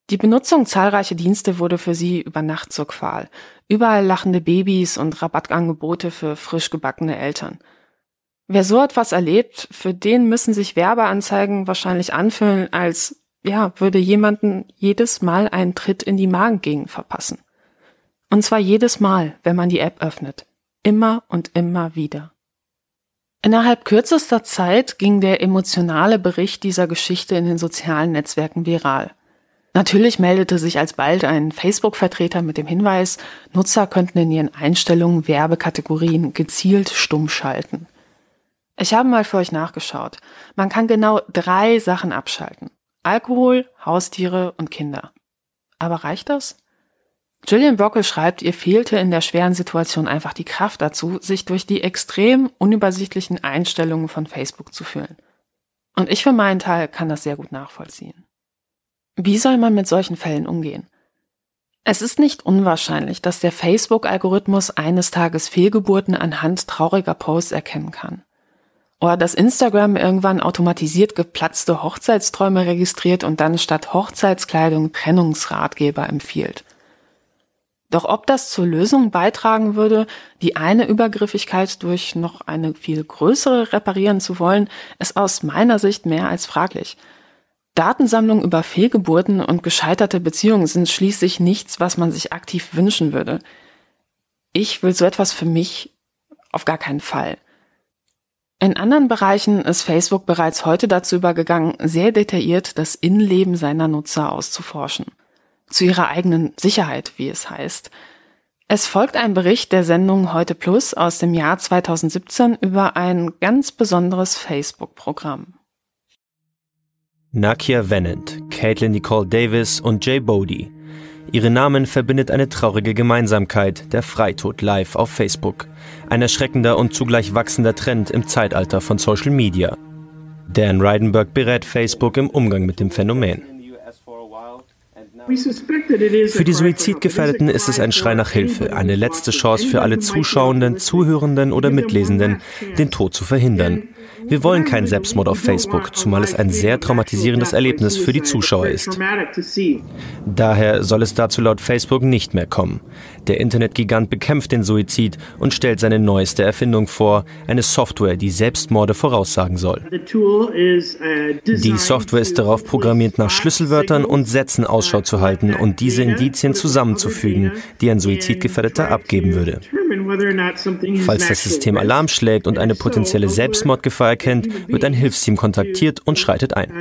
Die Benutzung zahlreicher Dienste wurde für sie über Nacht zur Qual. Überall lachende Babys und Rabattangebote für frisch gebackene Eltern. Wer so etwas erlebt, für den müssen sich Werbeanzeigen wahrscheinlich anfühlen, als ja, würde jemanden jedes Mal einen Tritt in die Magengegend verpassen. Und zwar jedes Mal, wenn man die App öffnet. Immer und immer wieder. Innerhalb kürzester Zeit ging der emotionale Bericht dieser Geschichte in den sozialen Netzwerken viral. Natürlich meldete sich alsbald ein Facebook-Vertreter mit dem Hinweis, Nutzer könnten in ihren Einstellungen Werbekategorien gezielt stumm schalten. Ich habe mal für euch nachgeschaut. Man kann genau drei Sachen abschalten. Alkohol, Haustiere und Kinder. Aber reicht das? Gillian Brockel schreibt, ihr fehlte in der schweren Situation einfach die Kraft dazu, sich durch die extrem unübersichtlichen Einstellungen von Facebook zu fühlen. Und ich für meinen Teil kann das sehr gut nachvollziehen. Wie soll man mit solchen Fällen umgehen? Es ist nicht unwahrscheinlich, dass der Facebook-Algorithmus eines Tages Fehlgeburten anhand trauriger Posts erkennen kann. Oder dass Instagram irgendwann automatisiert geplatzte Hochzeitsträume registriert und dann statt Hochzeitskleidung Trennungsratgeber empfiehlt. Doch ob das zur Lösung beitragen würde, die eine Übergriffigkeit durch noch eine viel größere reparieren zu wollen, ist aus meiner Sicht mehr als fraglich. Datensammlung über Fehlgeburten und gescheiterte Beziehungen sind schließlich nichts, was man sich aktiv wünschen würde. Ich will so etwas für mich auf gar keinen Fall. In anderen Bereichen ist Facebook bereits heute dazu übergegangen, sehr detailliert das Innenleben seiner Nutzer auszuforschen zu ihrer eigenen Sicherheit, wie es heißt. Es folgt ein Bericht der Sendung Heute Plus aus dem Jahr 2017 über ein ganz besonderes Facebook-Programm. Nakia Vennant, Caitlin Nicole Davis und Jay Bodie. Ihre Namen verbindet eine traurige Gemeinsamkeit, der Freitod live auf Facebook. Ein erschreckender und zugleich wachsender Trend im Zeitalter von Social Media. Dan Reidenberg berät Facebook im Umgang mit dem Phänomen. Für die Suizidgefährdeten ist es ein Schrei nach Hilfe, eine letzte Chance für alle Zuschauenden, Zuhörenden oder Mitlesenden, den Tod zu verhindern. Wir wollen keinen Selbstmord auf Facebook, zumal es ein sehr traumatisierendes Erlebnis für die Zuschauer ist. Daher soll es dazu laut Facebook nicht mehr kommen. Der Internetgigant bekämpft den Suizid und stellt seine neueste Erfindung vor, eine Software, die Selbstmorde voraussagen soll. Die Software ist darauf programmiert, nach Schlüsselwörtern und Sätzen Ausschau zu halten und diese Indizien zusammenzufügen, die ein Suizidgefährdeter abgeben würde. Falls das System Alarm schlägt und eine potenzielle Selbstmordgefahr erkennt, wird ein Hilfsteam kontaktiert und schreitet ein.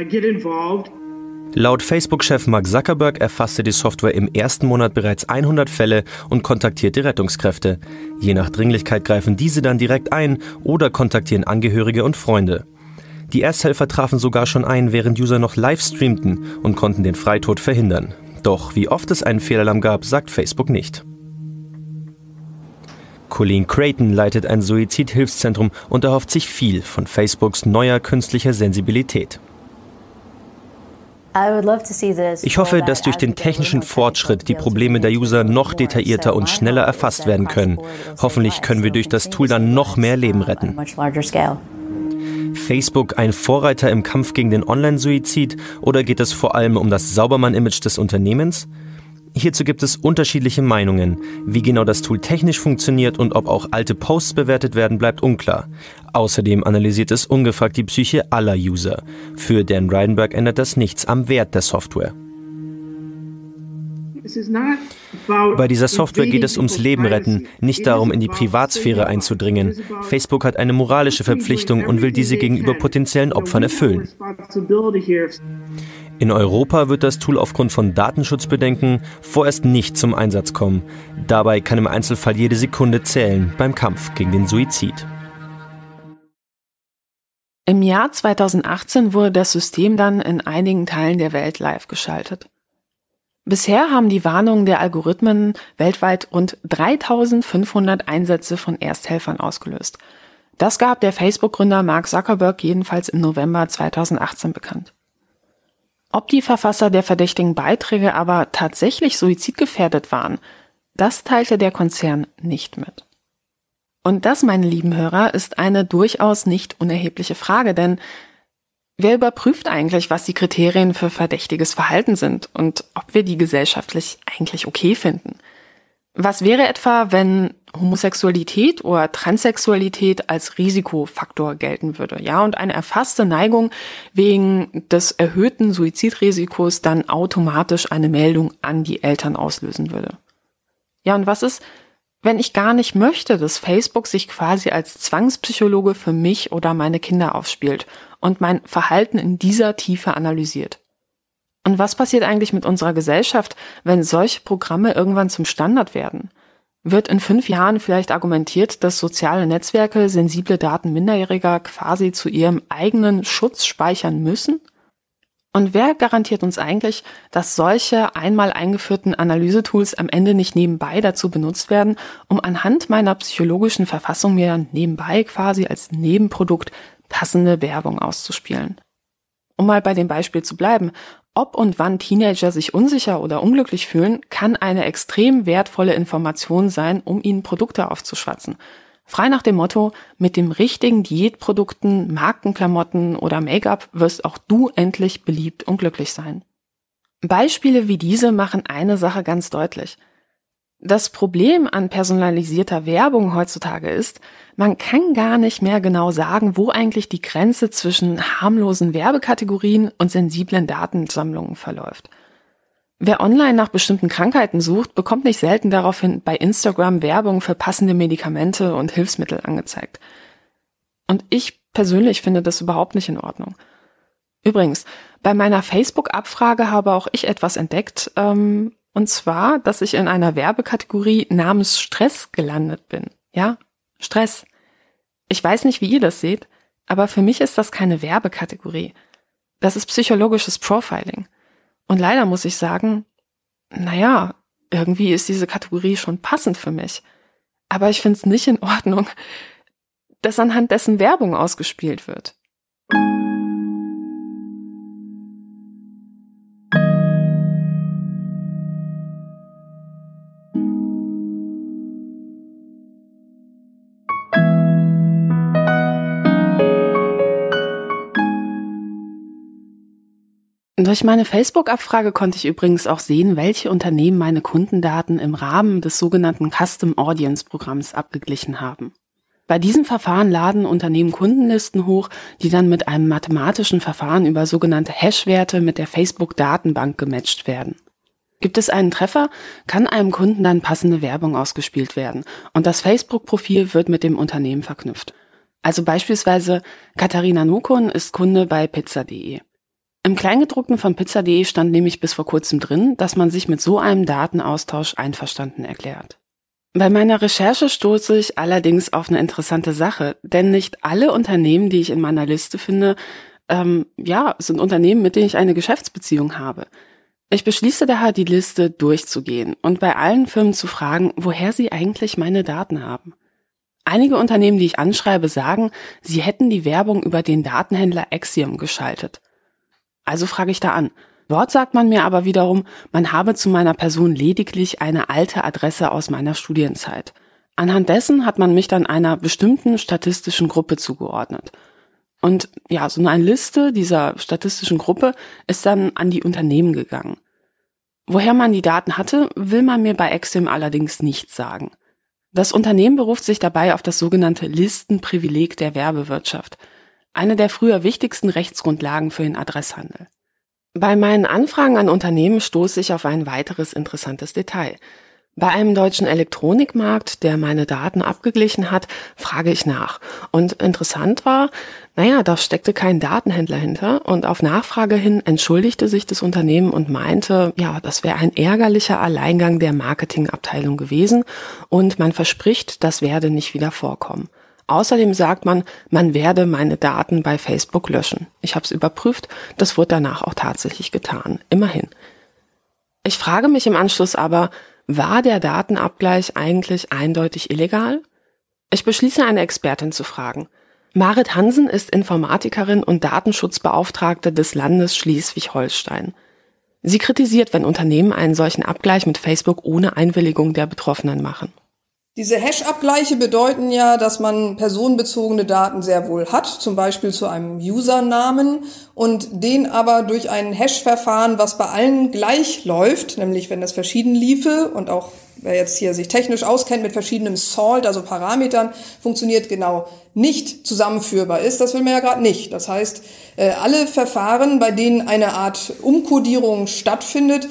Laut Facebook-Chef Mark Zuckerberg erfasste die Software im ersten Monat bereits 100 Fälle und kontaktierte Rettungskräfte. Je nach Dringlichkeit greifen diese dann direkt ein oder kontaktieren Angehörige und Freunde. Die Ersthelfer trafen sogar schon ein, während User noch live streamten und konnten den Freitod verhindern. Doch wie oft es einen Fehlalarm gab, sagt Facebook nicht. Colleen Creighton leitet ein Suizidhilfszentrum und erhofft sich viel von Facebooks neuer künstlicher Sensibilität. Ich hoffe, dass durch den technischen Fortschritt die Probleme der User noch detaillierter und schneller erfasst werden können. Hoffentlich können wir durch das Tool dann noch mehr Leben retten. Facebook ein Vorreiter im Kampf gegen den Online-Suizid oder geht es vor allem um das Saubermann-Image des Unternehmens? Hierzu gibt es unterschiedliche Meinungen. Wie genau das Tool technisch funktioniert und ob auch alte Posts bewertet werden, bleibt unklar. Außerdem analysiert es ungefragt die Psyche aller User. Für Dan Reidenberg ändert das nichts am Wert der Software. Bei dieser Software geht es ums Leben retten, nicht darum, in die Privatsphäre einzudringen. Facebook hat eine moralische Verpflichtung und will diese gegenüber potenziellen Opfern erfüllen. In Europa wird das Tool aufgrund von Datenschutzbedenken vorerst nicht zum Einsatz kommen. Dabei kann im Einzelfall jede Sekunde zählen beim Kampf gegen den Suizid. Im Jahr 2018 wurde das System dann in einigen Teilen der Welt live geschaltet. Bisher haben die Warnungen der Algorithmen weltweit rund 3500 Einsätze von Ersthelfern ausgelöst. Das gab der Facebook-Gründer Mark Zuckerberg jedenfalls im November 2018 bekannt. Ob die Verfasser der verdächtigen Beiträge aber tatsächlich suizidgefährdet waren, das teilte der Konzern nicht mit. Und das, meine lieben Hörer, ist eine durchaus nicht unerhebliche Frage, denn wer überprüft eigentlich, was die Kriterien für verdächtiges Verhalten sind und ob wir die gesellschaftlich eigentlich okay finden? Was wäre etwa, wenn Homosexualität oder Transsexualität als Risikofaktor gelten würde, ja, und eine erfasste Neigung wegen des erhöhten Suizidrisikos dann automatisch eine Meldung an die Eltern auslösen würde? Ja, und was ist, wenn ich gar nicht möchte, dass Facebook sich quasi als Zwangspsychologe für mich oder meine Kinder aufspielt und mein Verhalten in dieser Tiefe analysiert? Und was passiert eigentlich mit unserer Gesellschaft, wenn solche Programme irgendwann zum Standard werden? Wird in fünf Jahren vielleicht argumentiert, dass soziale Netzwerke sensible Daten Minderjähriger quasi zu ihrem eigenen Schutz speichern müssen? Und wer garantiert uns eigentlich, dass solche einmal eingeführten Analysetools am Ende nicht nebenbei dazu benutzt werden, um anhand meiner psychologischen Verfassung mir nebenbei quasi als Nebenprodukt passende Werbung auszuspielen? Um mal bei dem Beispiel zu bleiben, ob und wann Teenager sich unsicher oder unglücklich fühlen, kann eine extrem wertvolle Information sein, um ihnen Produkte aufzuschwatzen. Frei nach dem Motto, mit dem richtigen Diätprodukten, Markenklamotten oder Make-up wirst auch du endlich beliebt und glücklich sein. Beispiele wie diese machen eine Sache ganz deutlich. Das Problem an personalisierter Werbung heutzutage ist, man kann gar nicht mehr genau sagen, wo eigentlich die Grenze zwischen harmlosen Werbekategorien und sensiblen Datensammlungen verläuft. Wer online nach bestimmten Krankheiten sucht, bekommt nicht selten daraufhin bei Instagram Werbung für passende Medikamente und Hilfsmittel angezeigt. Und ich persönlich finde das überhaupt nicht in Ordnung. Übrigens, bei meiner Facebook-Abfrage habe auch ich etwas entdeckt, ähm, und zwar, dass ich in einer Werbekategorie namens Stress gelandet bin. Ja, Stress. Ich weiß nicht, wie ihr das seht, aber für mich ist das keine Werbekategorie. Das ist psychologisches Profiling. Und leider muss ich sagen, naja, irgendwie ist diese Kategorie schon passend für mich. Aber ich finde es nicht in Ordnung, dass anhand dessen Werbung ausgespielt wird. Durch meine Facebook-Abfrage konnte ich übrigens auch sehen, welche Unternehmen meine Kundendaten im Rahmen des sogenannten Custom Audience Programms abgeglichen haben. Bei diesem Verfahren laden Unternehmen Kundenlisten hoch, die dann mit einem mathematischen Verfahren über sogenannte Hash-Werte mit der Facebook-Datenbank gematcht werden. Gibt es einen Treffer, kann einem Kunden dann passende Werbung ausgespielt werden und das Facebook-Profil wird mit dem Unternehmen verknüpft. Also beispielsweise Katharina Nukon ist Kunde bei pizza.de. Im Kleingedruckten von pizza.de stand nämlich bis vor kurzem drin, dass man sich mit so einem Datenaustausch einverstanden erklärt. Bei meiner Recherche stoße ich allerdings auf eine interessante Sache, denn nicht alle Unternehmen, die ich in meiner Liste finde, ähm, ja, sind Unternehmen, mit denen ich eine Geschäftsbeziehung habe. Ich beschließe daher, die Liste durchzugehen und bei allen Firmen zu fragen, woher sie eigentlich meine Daten haben. Einige Unternehmen, die ich anschreibe, sagen, sie hätten die Werbung über den Datenhändler Axiom geschaltet. Also frage ich da an. Dort sagt man mir aber wiederum, man habe zu meiner Person lediglich eine alte Adresse aus meiner Studienzeit. Anhand dessen hat man mich dann einer bestimmten statistischen Gruppe zugeordnet. Und ja, so eine Liste dieser statistischen Gruppe ist dann an die Unternehmen gegangen. Woher man die Daten hatte, will man mir bei Exim allerdings nicht sagen. Das Unternehmen beruft sich dabei auf das sogenannte Listenprivileg der Werbewirtschaft, eine der früher wichtigsten Rechtsgrundlagen für den Adresshandel. Bei meinen Anfragen an Unternehmen stoße ich auf ein weiteres interessantes Detail. Bei einem deutschen Elektronikmarkt, der meine Daten abgeglichen hat, frage ich nach. Und interessant war, naja, da steckte kein Datenhändler hinter und auf Nachfrage hin entschuldigte sich das Unternehmen und meinte, ja, das wäre ein ärgerlicher Alleingang der Marketingabteilung gewesen und man verspricht, das werde nicht wieder vorkommen. Außerdem sagt man, man werde meine Daten bei Facebook löschen. Ich habe es überprüft, das wurde danach auch tatsächlich getan. Immerhin. Ich frage mich im Anschluss aber, war der Datenabgleich eigentlich eindeutig illegal? Ich beschließe eine Expertin zu fragen. Marit Hansen ist Informatikerin und Datenschutzbeauftragte des Landes Schleswig-Holstein. Sie kritisiert, wenn Unternehmen einen solchen Abgleich mit Facebook ohne Einwilligung der Betroffenen machen. Diese Hash-Abgleiche bedeuten ja, dass man personenbezogene Daten sehr wohl hat, zum Beispiel zu einem Usernamen und den aber durch ein Hash-Verfahren, was bei allen gleich läuft, nämlich wenn das verschieden liefe und auch wer jetzt hier sich technisch auskennt mit verschiedenem Salt, also Parametern, funktioniert genau nicht zusammenführbar ist. Das will man ja gerade nicht. Das heißt, äh, alle Verfahren, bei denen eine Art Umkodierung stattfindet,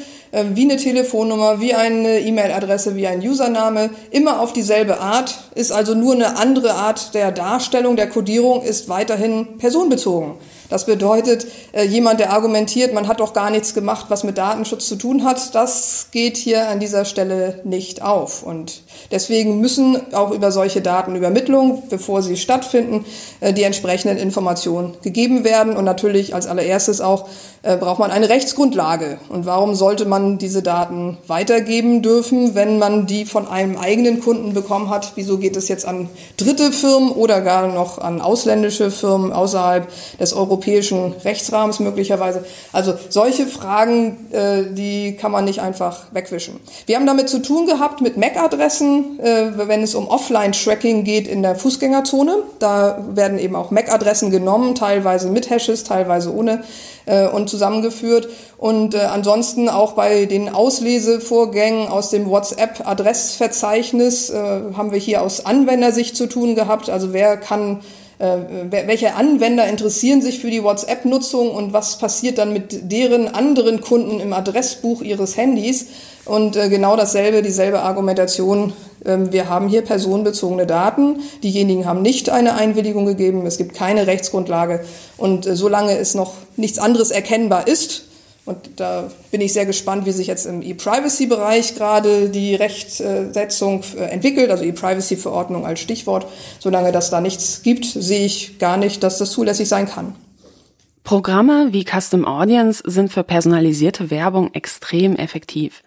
wie eine Telefonnummer, wie eine E-Mail-Adresse, wie ein Username, immer auf dieselbe Art, ist also nur eine andere Art der Darstellung, der Codierung, ist weiterhin personenbezogen. Das bedeutet, äh, jemand, der argumentiert, man hat doch gar nichts gemacht, was mit Datenschutz zu tun hat, das geht hier an dieser Stelle nicht auf. Und deswegen müssen auch über solche Datenübermittlungen, bevor sie stattfinden, äh, die entsprechenden Informationen gegeben werden. Und natürlich als allererstes auch äh, braucht man eine Rechtsgrundlage. Und warum sollte man diese Daten weitergeben dürfen, wenn man die von einem eigenen Kunden bekommen hat? Wieso geht es jetzt an dritte Firmen oder gar noch an ausländische Firmen außerhalb des Europäischen europäischen Rechtsrahmens möglicherweise. Also solche Fragen, äh, die kann man nicht einfach wegwischen. Wir haben damit zu tun gehabt mit MAC-Adressen, äh, wenn es um Offline-Tracking geht in der Fußgängerzone. Da werden eben auch MAC-Adressen genommen, teilweise mit Hashes, teilweise ohne äh, und zusammengeführt. Und äh, ansonsten auch bei den Auslesevorgängen aus dem WhatsApp-Adressverzeichnis äh, haben wir hier aus Anwendersicht zu tun gehabt. Also wer kann welche Anwender interessieren sich für die WhatsApp-Nutzung und was passiert dann mit deren anderen Kunden im Adressbuch ihres Handys. Und äh, genau dasselbe, dieselbe Argumentation. Ähm, wir haben hier personenbezogene Daten. Diejenigen haben nicht eine Einwilligung gegeben. Es gibt keine Rechtsgrundlage. Und äh, solange es noch nichts anderes erkennbar ist, und da bin ich sehr gespannt, wie sich jetzt im E-Privacy-Bereich gerade die Rechtsetzung äh, entwickelt, also E-Privacy-Verordnung als Stichwort. Solange das da nichts gibt, sehe ich gar nicht, dass das zulässig sein kann. Programme wie Custom Audience sind für personalisierte Werbung extrem effektiv.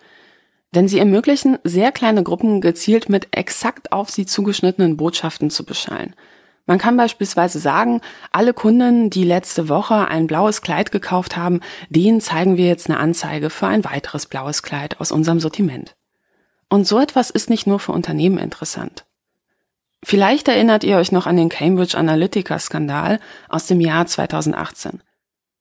Denn sie ermöglichen, sehr kleine Gruppen gezielt mit exakt auf sie zugeschnittenen Botschaften zu beschallen – man kann beispielsweise sagen, alle Kunden, die letzte Woche ein blaues Kleid gekauft haben, denen zeigen wir jetzt eine Anzeige für ein weiteres blaues Kleid aus unserem Sortiment. Und so etwas ist nicht nur für Unternehmen interessant. Vielleicht erinnert ihr euch noch an den Cambridge Analytica-Skandal aus dem Jahr 2018.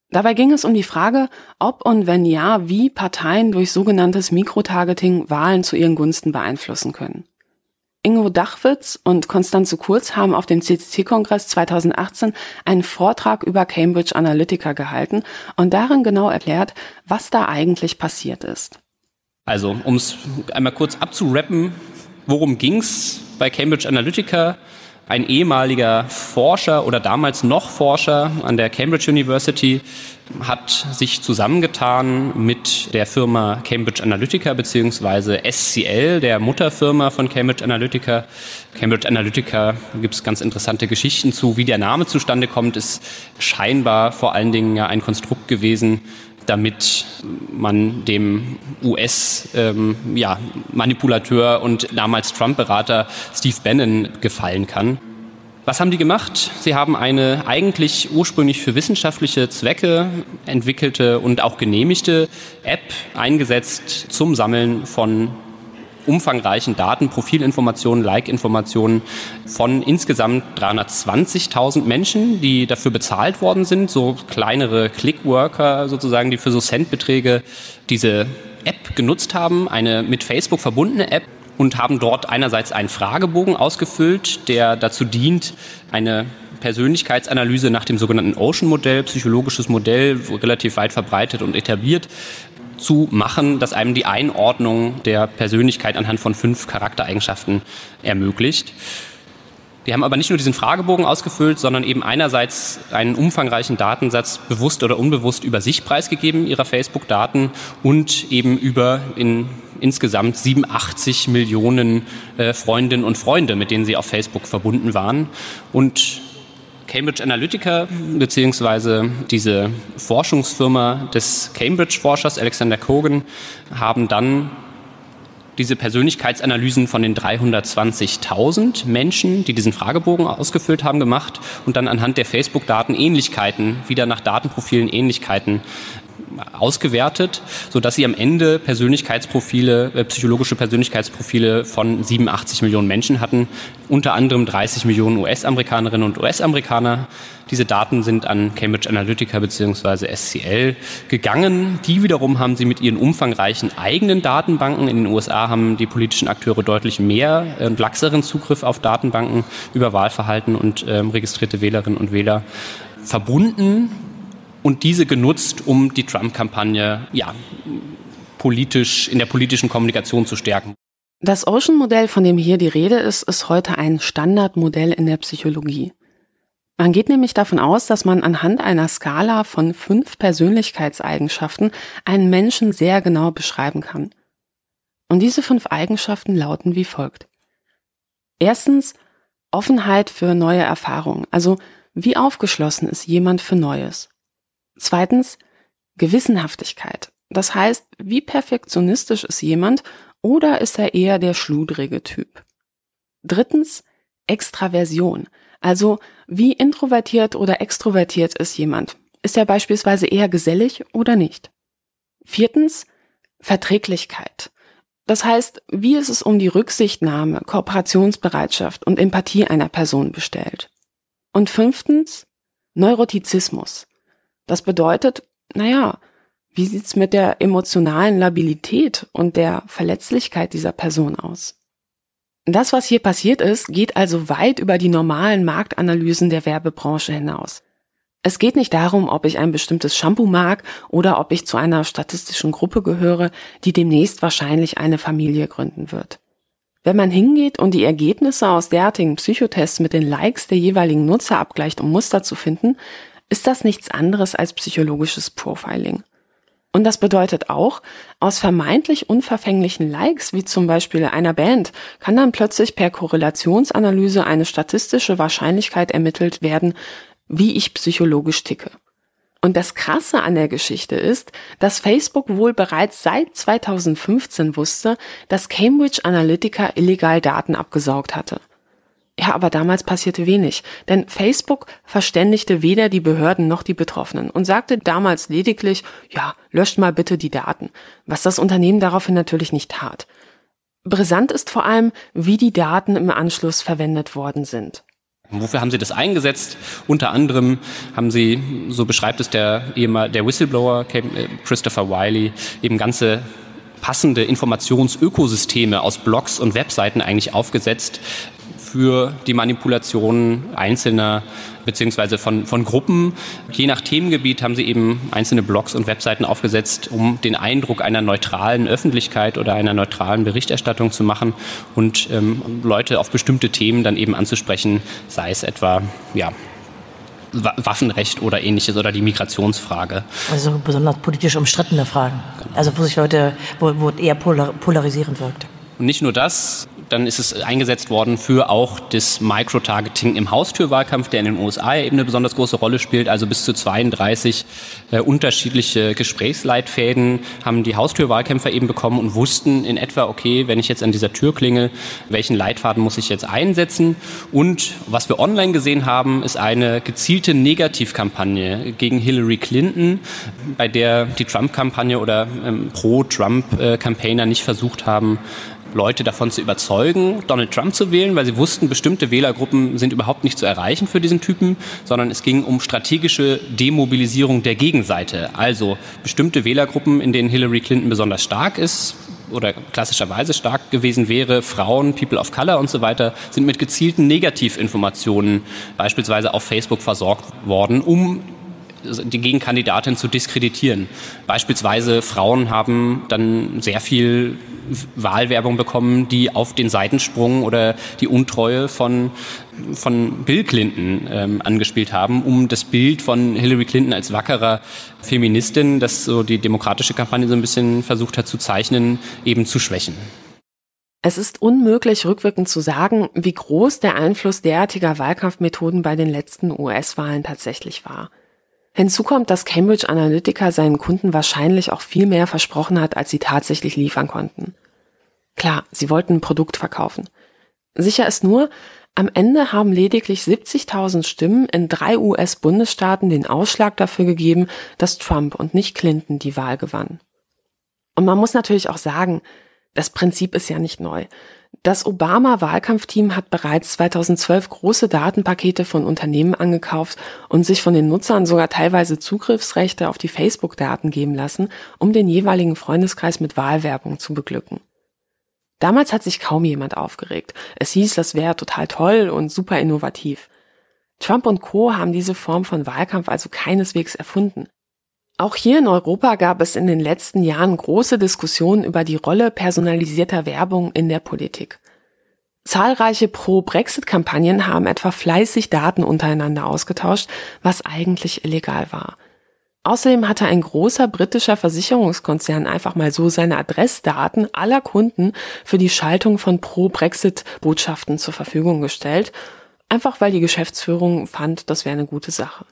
Dabei ging es um die Frage, ob und wenn ja, wie Parteien durch sogenanntes Mikrotargeting Wahlen zu ihren Gunsten beeinflussen können. Ingo Dachwitz und Konstanze Kurz haben auf dem CCC-Kongress 2018 einen Vortrag über Cambridge Analytica gehalten und darin genau erklärt, was da eigentlich passiert ist. Also, um es einmal kurz abzurappen, worum ging's bei Cambridge Analytica? Ein ehemaliger Forscher oder damals noch Forscher an der Cambridge University hat sich zusammengetan mit der Firma Cambridge Analytica beziehungsweise SCL, der Mutterfirma von Cambridge Analytica. Cambridge Analytica gibt es ganz interessante Geschichten zu, wie der Name zustande kommt, ist scheinbar vor allen Dingen ja ein Konstrukt gewesen, damit man dem US-Manipulateur ähm, ja, und damals Trump-Berater Steve Bannon gefallen kann. Was haben die gemacht? Sie haben eine eigentlich ursprünglich für wissenschaftliche Zwecke entwickelte und auch genehmigte App eingesetzt zum Sammeln von umfangreichen Daten, Profilinformationen, Like-Informationen von insgesamt 320.000 Menschen, die dafür bezahlt worden sind, so kleinere Clickworker sozusagen, die für so Centbeträge diese App genutzt haben, eine mit Facebook verbundene App, und haben dort einerseits einen Fragebogen ausgefüllt, der dazu dient, eine Persönlichkeitsanalyse nach dem sogenannten Ocean-Modell, psychologisches Modell, relativ weit verbreitet und etabliert, zu machen, das einem die Einordnung der Persönlichkeit anhand von fünf Charaktereigenschaften ermöglicht. Die haben aber nicht nur diesen Fragebogen ausgefüllt, sondern eben einerseits einen umfangreichen Datensatz bewusst oder unbewusst über sich preisgegeben, ihrer Facebook-Daten und eben über in insgesamt 87 Millionen äh, Freundinnen und Freunde, mit denen sie auf Facebook verbunden waren. Und Cambridge Analytica beziehungsweise diese Forschungsfirma des Cambridge-Forschers Alexander Kogan haben dann diese Persönlichkeitsanalysen von den 320.000 Menschen, die diesen Fragebogen ausgefüllt haben, gemacht und dann anhand der Facebook-Daten Ähnlichkeiten, wieder nach Datenprofilen Ähnlichkeiten ausgewertet, so dass sie am Ende Persönlichkeitsprofile, äh, psychologische Persönlichkeitsprofile von 87 Millionen Menschen hatten, unter anderem 30 Millionen US-Amerikanerinnen und US-Amerikaner. Diese Daten sind an Cambridge Analytica bzw. SCL gegangen. Die wiederum haben sie mit ihren umfangreichen eigenen Datenbanken. In den USA haben die politischen Akteure deutlich mehr und laxeren Zugriff auf Datenbanken über Wahlverhalten und ähm, registrierte Wählerinnen und Wähler verbunden und diese genutzt, um die Trump-Kampagne ja, politisch, in der politischen Kommunikation zu stärken. Das Ocean-Modell, von dem hier die Rede ist, ist heute ein Standardmodell in der Psychologie. Man geht nämlich davon aus, dass man anhand einer Skala von fünf Persönlichkeitseigenschaften einen Menschen sehr genau beschreiben kann. Und diese fünf Eigenschaften lauten wie folgt. Erstens Offenheit für neue Erfahrungen, also wie aufgeschlossen ist jemand für Neues. Zweitens, Gewissenhaftigkeit. Das heißt, wie perfektionistisch ist jemand oder ist er eher der schludrige Typ? Drittens, Extraversion. Also, wie introvertiert oder extrovertiert ist jemand? Ist er beispielsweise eher gesellig oder nicht? Viertens, Verträglichkeit. Das heißt, wie ist es um die Rücksichtnahme, Kooperationsbereitschaft und Empathie einer Person bestellt? Und fünftens, Neurotizismus. Das bedeutet, naja, wie sieht's mit der emotionalen Labilität und der Verletzlichkeit dieser Person aus? Das, was hier passiert ist, geht also weit über die normalen Marktanalysen der Werbebranche hinaus. Es geht nicht darum, ob ich ein bestimmtes Shampoo mag oder ob ich zu einer statistischen Gruppe gehöre, die demnächst wahrscheinlich eine Familie gründen wird. Wenn man hingeht und die Ergebnisse aus derartigen Psychotests mit den Likes der jeweiligen Nutzer abgleicht, um Muster zu finden, ist das nichts anderes als psychologisches Profiling. Und das bedeutet auch, aus vermeintlich unverfänglichen Likes, wie zum Beispiel einer Band, kann dann plötzlich per Korrelationsanalyse eine statistische Wahrscheinlichkeit ermittelt werden, wie ich psychologisch ticke. Und das Krasse an der Geschichte ist, dass Facebook wohl bereits seit 2015 wusste, dass Cambridge Analytica illegal Daten abgesaugt hatte. Ja, aber damals passierte wenig, denn Facebook verständigte weder die Behörden noch die Betroffenen und sagte damals lediglich, ja, löscht mal bitte die Daten, was das Unternehmen daraufhin natürlich nicht tat. Brisant ist vor allem, wie die Daten im Anschluss verwendet worden sind. Wofür haben Sie das eingesetzt? Unter anderem haben Sie, so beschreibt es der, der Whistleblower äh, Christopher Wiley, eben ganze passende Informationsökosysteme aus Blogs und Webseiten eigentlich aufgesetzt, für die Manipulation einzelner beziehungsweise von, von Gruppen. Je nach Themengebiet haben sie eben einzelne Blogs und Webseiten aufgesetzt, um den Eindruck einer neutralen Öffentlichkeit oder einer neutralen Berichterstattung zu machen und ähm, Leute auf bestimmte Themen dann eben anzusprechen, sei es etwa ja, Waffenrecht oder ähnliches oder die Migrationsfrage. Also besonders politisch umstrittene Fragen. Also wo sich Leute, wo, wo eher polar, polarisierend wirkt. Und nicht nur das, dann ist es eingesetzt worden für auch das Microtargeting im Haustürwahlkampf, der in den USA eben eine besonders große Rolle spielt. Also bis zu 32 äh, unterschiedliche Gesprächsleitfäden haben die Haustürwahlkämpfer eben bekommen und wussten in etwa, okay, wenn ich jetzt an dieser Tür klingel, welchen Leitfaden muss ich jetzt einsetzen? Und was wir online gesehen haben, ist eine gezielte Negativkampagne gegen Hillary Clinton, bei der die Trump-Kampagne oder ähm, Pro-Trump-Campaigner nicht versucht haben, Leute davon zu überzeugen, Donald Trump zu wählen, weil sie wussten, bestimmte Wählergruppen sind überhaupt nicht zu erreichen für diesen Typen, sondern es ging um strategische Demobilisierung der Gegenseite. Also bestimmte Wählergruppen, in denen Hillary Clinton besonders stark ist, oder klassischerweise stark gewesen wäre, Frauen, People of Color und so weiter, sind mit gezielten Negativinformationen beispielsweise auf Facebook versorgt worden, um die Gegenkandidatin zu diskreditieren. Beispielsweise Frauen haben dann sehr viel Wahlwerbung bekommen, die auf den Seitensprung oder die Untreue von, von Bill Clinton ähm, angespielt haben, um das Bild von Hillary Clinton als wackerer Feministin, das so die demokratische Kampagne so ein bisschen versucht hat zu zeichnen, eben zu schwächen. Es ist unmöglich, rückwirkend zu sagen, wie groß der Einfluss derartiger Wahlkampfmethoden bei den letzten US-Wahlen tatsächlich war. Hinzu kommt, dass Cambridge Analytica seinen Kunden wahrscheinlich auch viel mehr versprochen hat, als sie tatsächlich liefern konnten. Klar, sie wollten ein Produkt verkaufen. Sicher ist nur, am Ende haben lediglich 70.000 Stimmen in drei US-Bundesstaaten den Ausschlag dafür gegeben, dass Trump und nicht Clinton die Wahl gewann. Und man muss natürlich auch sagen, das Prinzip ist ja nicht neu. Das Obama-Wahlkampfteam hat bereits 2012 große Datenpakete von Unternehmen angekauft und sich von den Nutzern sogar teilweise Zugriffsrechte auf die Facebook-Daten geben lassen, um den jeweiligen Freundeskreis mit Wahlwerbung zu beglücken. Damals hat sich kaum jemand aufgeregt. Es hieß, das wäre total toll und super innovativ. Trump und Co. haben diese Form von Wahlkampf also keineswegs erfunden. Auch hier in Europa gab es in den letzten Jahren große Diskussionen über die Rolle personalisierter Werbung in der Politik. Zahlreiche Pro-Brexit-Kampagnen haben etwa fleißig Daten untereinander ausgetauscht, was eigentlich illegal war. Außerdem hatte ein großer britischer Versicherungskonzern einfach mal so seine Adressdaten aller Kunden für die Schaltung von Pro-Brexit-Botschaften zur Verfügung gestellt, einfach weil die Geschäftsführung fand, das wäre eine gute Sache.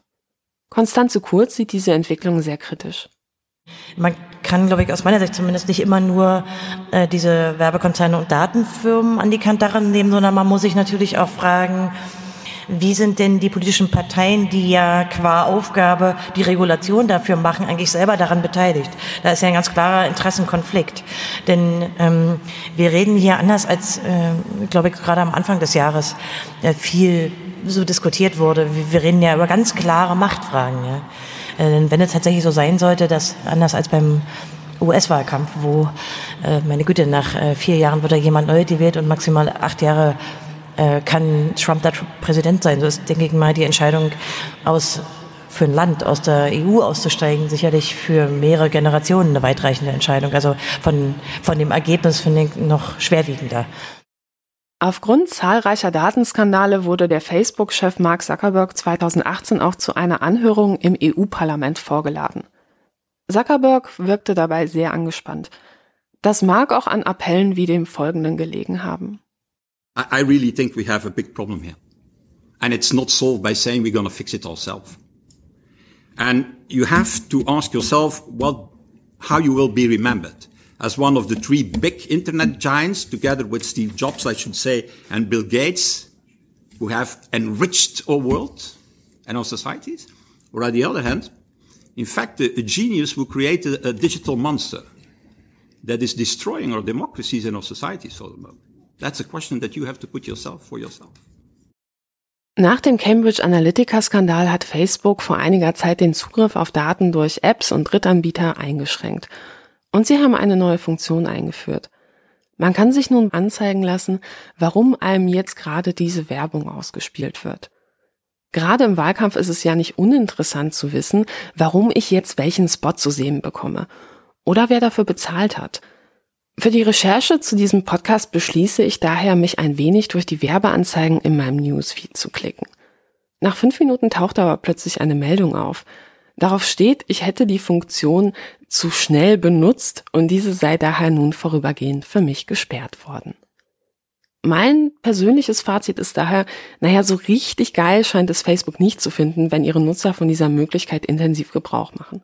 Konstanze Kurz sieht diese Entwicklung sehr kritisch. Man kann, glaube ich, aus meiner Sicht zumindest nicht immer nur äh, diese Werbekonzerne und Datenfirmen an die Kantare nehmen, sondern man muss sich natürlich auch fragen, wie sind denn die politischen Parteien, die ja qua Aufgabe die Regulation dafür machen, eigentlich selber daran beteiligt? Da ist ja ein ganz klarer Interessenkonflikt. Denn ähm, wir reden hier anders als, äh, glaube ich, gerade am Anfang des Jahres äh, viel so diskutiert wurde. Wir reden ja über ganz klare Machtfragen. Ja. Äh, wenn es tatsächlich so sein sollte, dass anders als beim US-Wahlkampf, wo, äh, meine Güte, nach äh, vier Jahren wird da jemand neu gewählt und maximal acht Jahre äh, kann Trump da Präsident sein. So ist, denke ich mal, die Entscheidung aus für ein Land aus der EU auszusteigen sicherlich für mehrere Generationen eine weitreichende Entscheidung. Also von, von dem Ergebnis finde ich noch schwerwiegender. Aufgrund zahlreicher Datenskandale wurde der Facebook-Chef Mark Zuckerberg 2018 auch zu einer Anhörung im EU-Parlament vorgeladen. Zuckerberg wirkte dabei sehr angespannt. Das mag auch an Appellen wie dem folgenden gelegen haben. I really think we have a big problem here. And it's not solved by saying we're going to fix it ourselves. And you have to ask yourself what, how you will be remembered. As one of the three big internet giants, together with Steve Jobs, I should say, and Bill Gates, who have enriched our world and our societies? Or on the other hand, in fact, a, a genius who created a digital monster that is destroying our democracies and our societies for the moment? That's a question that you have to put yourself for yourself. Nach dem Cambridge Analytica-Skandal hat Facebook vor einiger Zeit den Zugriff auf Daten durch Apps und Drittanbieter eingeschränkt. Und sie haben eine neue Funktion eingeführt. Man kann sich nun anzeigen lassen, warum einem jetzt gerade diese Werbung ausgespielt wird. Gerade im Wahlkampf ist es ja nicht uninteressant zu wissen, warum ich jetzt welchen Spot zu sehen bekomme oder wer dafür bezahlt hat. Für die Recherche zu diesem Podcast beschließe ich daher, mich ein wenig durch die Werbeanzeigen in meinem Newsfeed zu klicken. Nach fünf Minuten taucht aber plötzlich eine Meldung auf. Darauf steht, ich hätte die Funktion zu schnell benutzt und diese sei daher nun vorübergehend für mich gesperrt worden. Mein persönliches Fazit ist daher, naja, so richtig geil scheint es Facebook nicht zu finden, wenn ihre Nutzer von dieser Möglichkeit intensiv Gebrauch machen.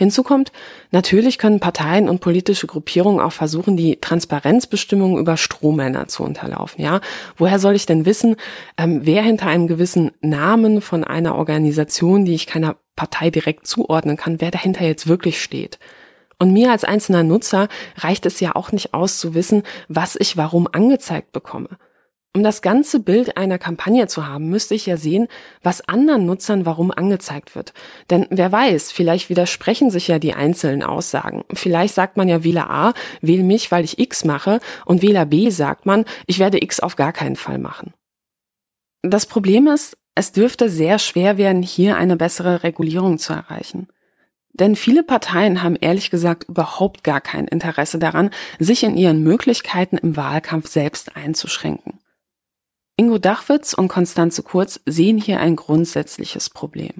Hinzu kommt, natürlich können Parteien und politische Gruppierungen auch versuchen, die Transparenzbestimmungen über Strohmänner zu unterlaufen. Ja, woher soll ich denn wissen, ähm, wer hinter einem gewissen Namen von einer Organisation, die ich keiner Partei direkt zuordnen kann, wer dahinter jetzt wirklich steht? Und mir als einzelner Nutzer reicht es ja auch nicht aus zu wissen, was ich warum angezeigt bekomme. Um das ganze Bild einer Kampagne zu haben, müsste ich ja sehen, was anderen Nutzern warum angezeigt wird. Denn wer weiß, vielleicht widersprechen sich ja die einzelnen Aussagen. Vielleicht sagt man ja Wähler A, wähl mich, weil ich X mache, und Wähler B sagt man, ich werde X auf gar keinen Fall machen. Das Problem ist, es dürfte sehr schwer werden, hier eine bessere Regulierung zu erreichen. Denn viele Parteien haben ehrlich gesagt überhaupt gar kein Interesse daran, sich in ihren Möglichkeiten im Wahlkampf selbst einzuschränken. Ingo Dachwitz und Konstanze Kurz sehen hier ein grundsätzliches Problem.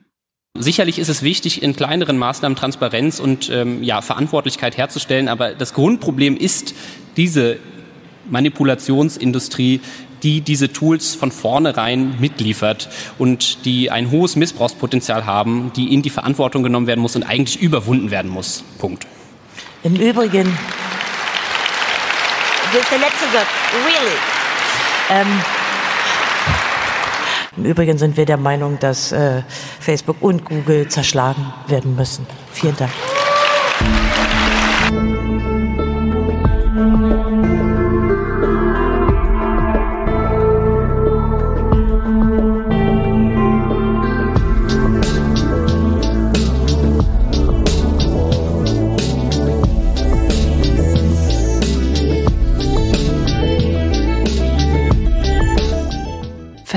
Sicherlich ist es wichtig, in kleineren Maßnahmen Transparenz und ähm, ja, Verantwortlichkeit herzustellen, aber das Grundproblem ist diese Manipulationsindustrie, die diese Tools von vornherein mitliefert und die ein hohes Missbrauchspotenzial haben, die in die Verantwortung genommen werden muss und eigentlich überwunden werden muss. Punkt. Im Übrigen, das ist der letzte Satz, really. Ähm, Im Übrigen sind wir der Meinung, dass äh, Facebook und Google zerschlagen werden müssen. Vielen Dank.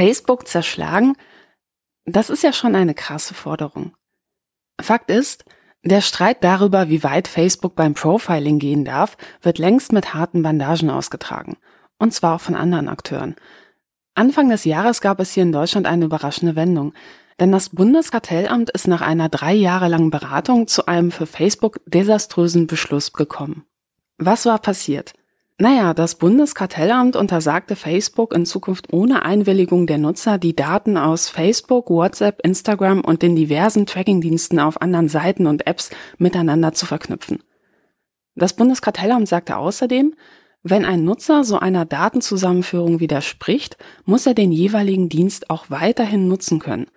Facebook zerschlagen, das ist ja schon eine krasse Forderung. Fakt ist, der Streit darüber, wie weit Facebook beim Profiling gehen darf, wird längst mit harten Bandagen ausgetragen. Und zwar auch von anderen Akteuren. Anfang des Jahres gab es hier in Deutschland eine überraschende Wendung. Denn das Bundeskartellamt ist nach einer drei Jahre langen Beratung zu einem für Facebook desaströsen Beschluss gekommen. Was war passiert? Naja, das Bundeskartellamt untersagte Facebook in Zukunft ohne Einwilligung der Nutzer, die Daten aus Facebook, WhatsApp, Instagram und den diversen Trackingdiensten auf anderen Seiten und Apps miteinander zu verknüpfen. Das Bundeskartellamt sagte außerdem, wenn ein Nutzer so einer Datenzusammenführung widerspricht, muss er den jeweiligen Dienst auch weiterhin nutzen können.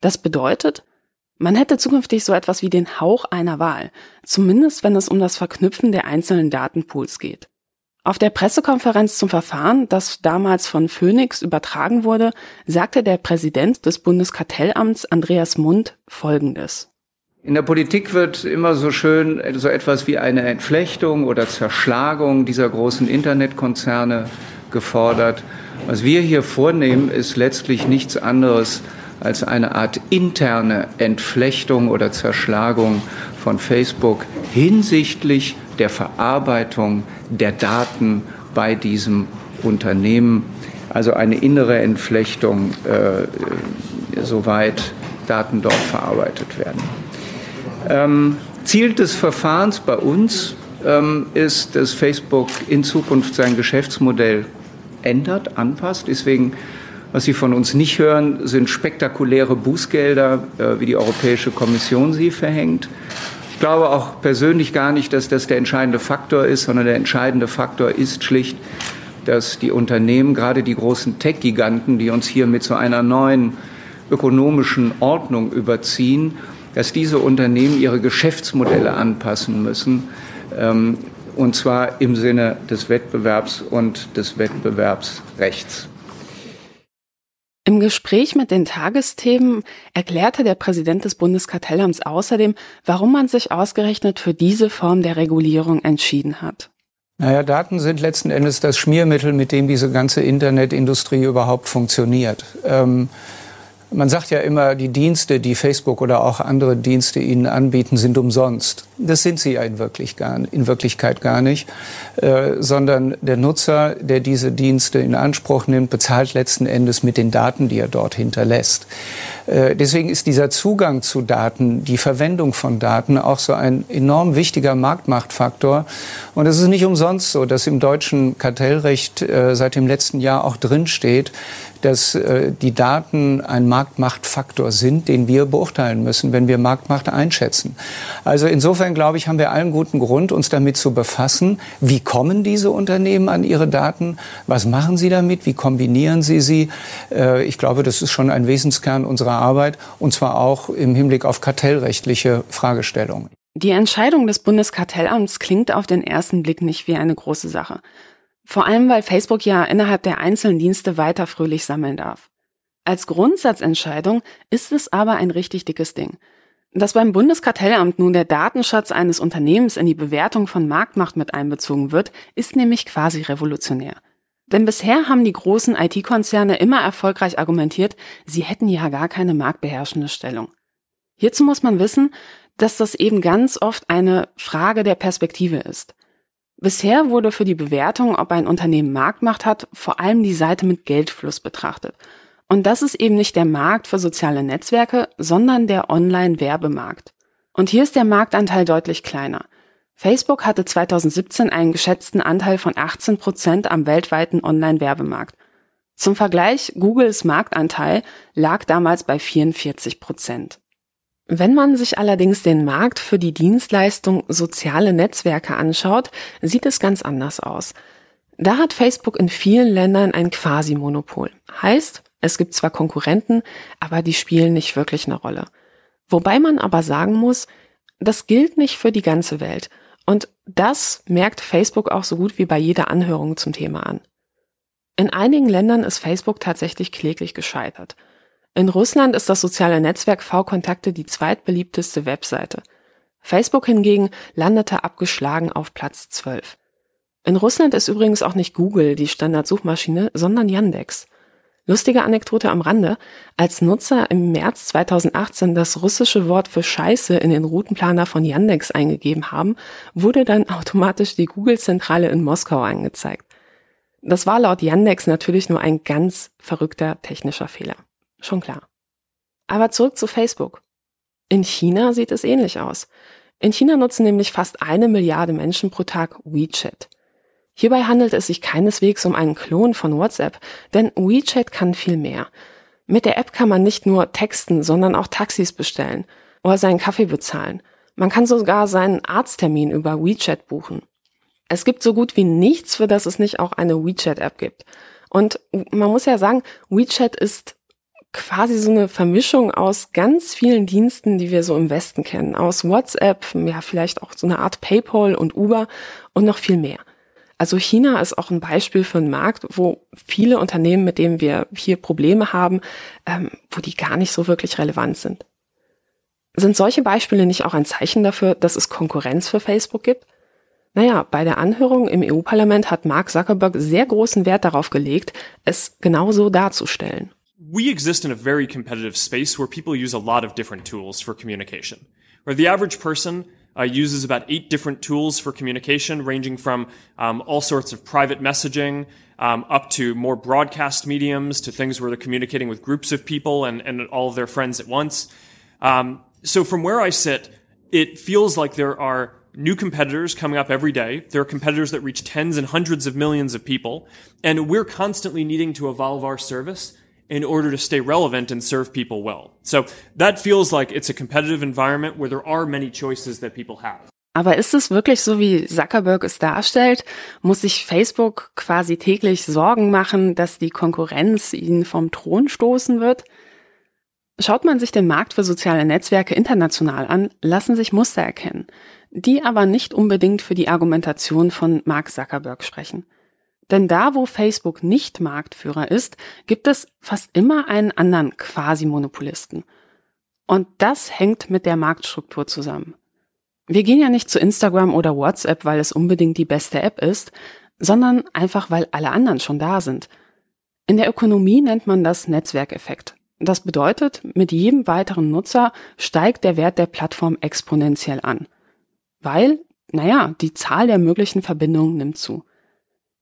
Das bedeutet, man hätte zukünftig so etwas wie den Hauch einer Wahl, zumindest wenn es um das Verknüpfen der einzelnen Datenpools geht. Auf der Pressekonferenz zum Verfahren, das damals von Phoenix übertragen wurde, sagte der Präsident des Bundeskartellamts Andreas Mund Folgendes. In der Politik wird immer so schön so etwas wie eine Entflechtung oder Zerschlagung dieser großen Internetkonzerne gefordert. Was wir hier vornehmen, ist letztlich nichts anderes als eine Art interne Entflechtung oder Zerschlagung von Facebook hinsichtlich der Verarbeitung der Daten bei diesem Unternehmen. Also eine innere Entflechtung, äh, soweit Daten dort verarbeitet werden. Ähm, Ziel des Verfahrens bei uns ähm, ist, dass Facebook in Zukunft sein Geschäftsmodell ändert, anpasst. Deswegen, was Sie von uns nicht hören, sind spektakuläre Bußgelder, äh, wie die Europäische Kommission sie verhängt glaube auch persönlich gar nicht, dass das der entscheidende Faktor ist, sondern der entscheidende Faktor ist schlicht, dass die Unternehmen, gerade die großen Tech-Giganten, die uns hier mit so einer neuen ökonomischen Ordnung überziehen, dass diese Unternehmen ihre Geschäftsmodelle anpassen müssen, ähm, und zwar im Sinne des Wettbewerbs und des Wettbewerbsrechts. Im Gespräch mit den Tagesthemen erklärte der Präsident des Bundeskartellamts außerdem, warum man sich ausgerechnet für diese Form der Regulierung entschieden hat. Naja, Daten sind letzten Endes das Schmiermittel, mit dem diese ganze Internetindustrie überhaupt funktioniert. Ähm, man sagt ja immer, die Dienste, die Facebook oder auch andere Dienste Ihnen anbieten, sind umsonst. Das sind sie ja in, wirklich gar, in Wirklichkeit gar nicht, äh, sondern der Nutzer, der diese Dienste in Anspruch nimmt, bezahlt letzten Endes mit den Daten, die er dort hinterlässt. Äh, deswegen ist dieser Zugang zu Daten, die Verwendung von Daten auch so ein enorm wichtiger Marktmachtfaktor. Und es ist nicht umsonst so, dass im deutschen Kartellrecht äh, seit dem letzten Jahr auch drin steht, dass äh, die Daten ein Marktmachtfaktor sind, den wir beurteilen müssen, wenn wir Marktmacht einschätzen. Also insofern glaube ich, haben wir allen guten Grund, uns damit zu befassen. Wie kommen diese Unternehmen an ihre Daten? Was machen sie damit? Wie kombinieren sie sie? Äh, ich glaube, das ist schon ein Wesenskern unserer Arbeit und zwar auch im Hinblick auf kartellrechtliche Fragestellungen. Die Entscheidung des Bundeskartellamts klingt auf den ersten Blick nicht wie eine große Sache. Vor allem, weil Facebook ja innerhalb der einzelnen Dienste weiter fröhlich sammeln darf. Als Grundsatzentscheidung ist es aber ein richtig dickes Ding. Dass beim Bundeskartellamt nun der Datenschatz eines Unternehmens in die Bewertung von Marktmacht mit einbezogen wird, ist nämlich quasi revolutionär. Denn bisher haben die großen IT-Konzerne immer erfolgreich argumentiert, sie hätten ja gar keine marktbeherrschende Stellung. Hierzu muss man wissen, dass das eben ganz oft eine Frage der Perspektive ist. Bisher wurde für die Bewertung, ob ein Unternehmen Marktmacht hat, vor allem die Seite mit Geldfluss betrachtet. Und das ist eben nicht der Markt für soziale Netzwerke, sondern der Online-Werbemarkt. Und hier ist der Marktanteil deutlich kleiner. Facebook hatte 2017 einen geschätzten Anteil von 18 Prozent am weltweiten Online-Werbemarkt. Zum Vergleich, Googles Marktanteil lag damals bei 44 Prozent. Wenn man sich allerdings den Markt für die Dienstleistung soziale Netzwerke anschaut, sieht es ganz anders aus. Da hat Facebook in vielen Ländern ein Quasi-Monopol. Heißt, es gibt zwar Konkurrenten, aber die spielen nicht wirklich eine Rolle. Wobei man aber sagen muss, das gilt nicht für die ganze Welt. Und das merkt Facebook auch so gut wie bei jeder Anhörung zum Thema an. In einigen Ländern ist Facebook tatsächlich kläglich gescheitert. In Russland ist das soziale Netzwerk V-Kontakte die zweitbeliebteste Webseite. Facebook hingegen landete abgeschlagen auf Platz 12. In Russland ist übrigens auch nicht Google die Standardsuchmaschine, sondern Yandex. Lustige Anekdote am Rande. Als Nutzer im März 2018 das russische Wort für Scheiße in den Routenplaner von Yandex eingegeben haben, wurde dann automatisch die Google-Zentrale in Moskau angezeigt. Das war laut Yandex natürlich nur ein ganz verrückter technischer Fehler. Schon klar. Aber zurück zu Facebook. In China sieht es ähnlich aus. In China nutzen nämlich fast eine Milliarde Menschen pro Tag WeChat. Hierbei handelt es sich keineswegs um einen Klon von WhatsApp, denn WeChat kann viel mehr. Mit der App kann man nicht nur texten, sondern auch Taxis bestellen oder seinen Kaffee bezahlen. Man kann sogar seinen Arzttermin über WeChat buchen. Es gibt so gut wie nichts, für das es nicht auch eine WeChat-App gibt. Und man muss ja sagen, WeChat ist quasi so eine Vermischung aus ganz vielen Diensten, die wir so im Westen kennen. Aus WhatsApp, ja, vielleicht auch so eine Art PayPal und Uber und noch viel mehr. Also China ist auch ein Beispiel für einen Markt, wo viele Unternehmen, mit denen wir hier Probleme haben, ähm, wo die gar nicht so wirklich relevant sind. Sind solche Beispiele nicht auch ein Zeichen dafür, dass es Konkurrenz für Facebook gibt? Naja, bei der Anhörung im EU-Parlament hat Mark Zuckerberg sehr großen Wert darauf gelegt, es genauso darzustellen. we exist in a very competitive space where people use a lot of different tools for communication. Where the average person uh, uses about eight different tools for communication, ranging from um, all sorts of private messaging um, up to more broadcast mediums to things where they're communicating with groups of people and, and all of their friends at once. Um, so from where I sit, it feels like there are new competitors coming up every day. There are competitors that reach tens and hundreds of millions of people, and we're constantly needing to evolve our service in order to stay relevant and serve people well. So that feels like it's a competitive environment where there are many choices that people have. Aber ist es wirklich so, wie Zuckerberg es darstellt? Muss sich Facebook quasi täglich Sorgen machen, dass die Konkurrenz ihn vom Thron stoßen wird? Schaut man sich den Markt für soziale Netzwerke international an, lassen sich Muster erkennen, die aber nicht unbedingt für die Argumentation von Mark Zuckerberg sprechen. Denn da, wo Facebook nicht Marktführer ist, gibt es fast immer einen anderen Quasi-Monopolisten. Und das hängt mit der Marktstruktur zusammen. Wir gehen ja nicht zu Instagram oder WhatsApp, weil es unbedingt die beste App ist, sondern einfach, weil alle anderen schon da sind. In der Ökonomie nennt man das Netzwerkeffekt. Das bedeutet, mit jedem weiteren Nutzer steigt der Wert der Plattform exponentiell an. Weil, naja, die Zahl der möglichen Verbindungen nimmt zu.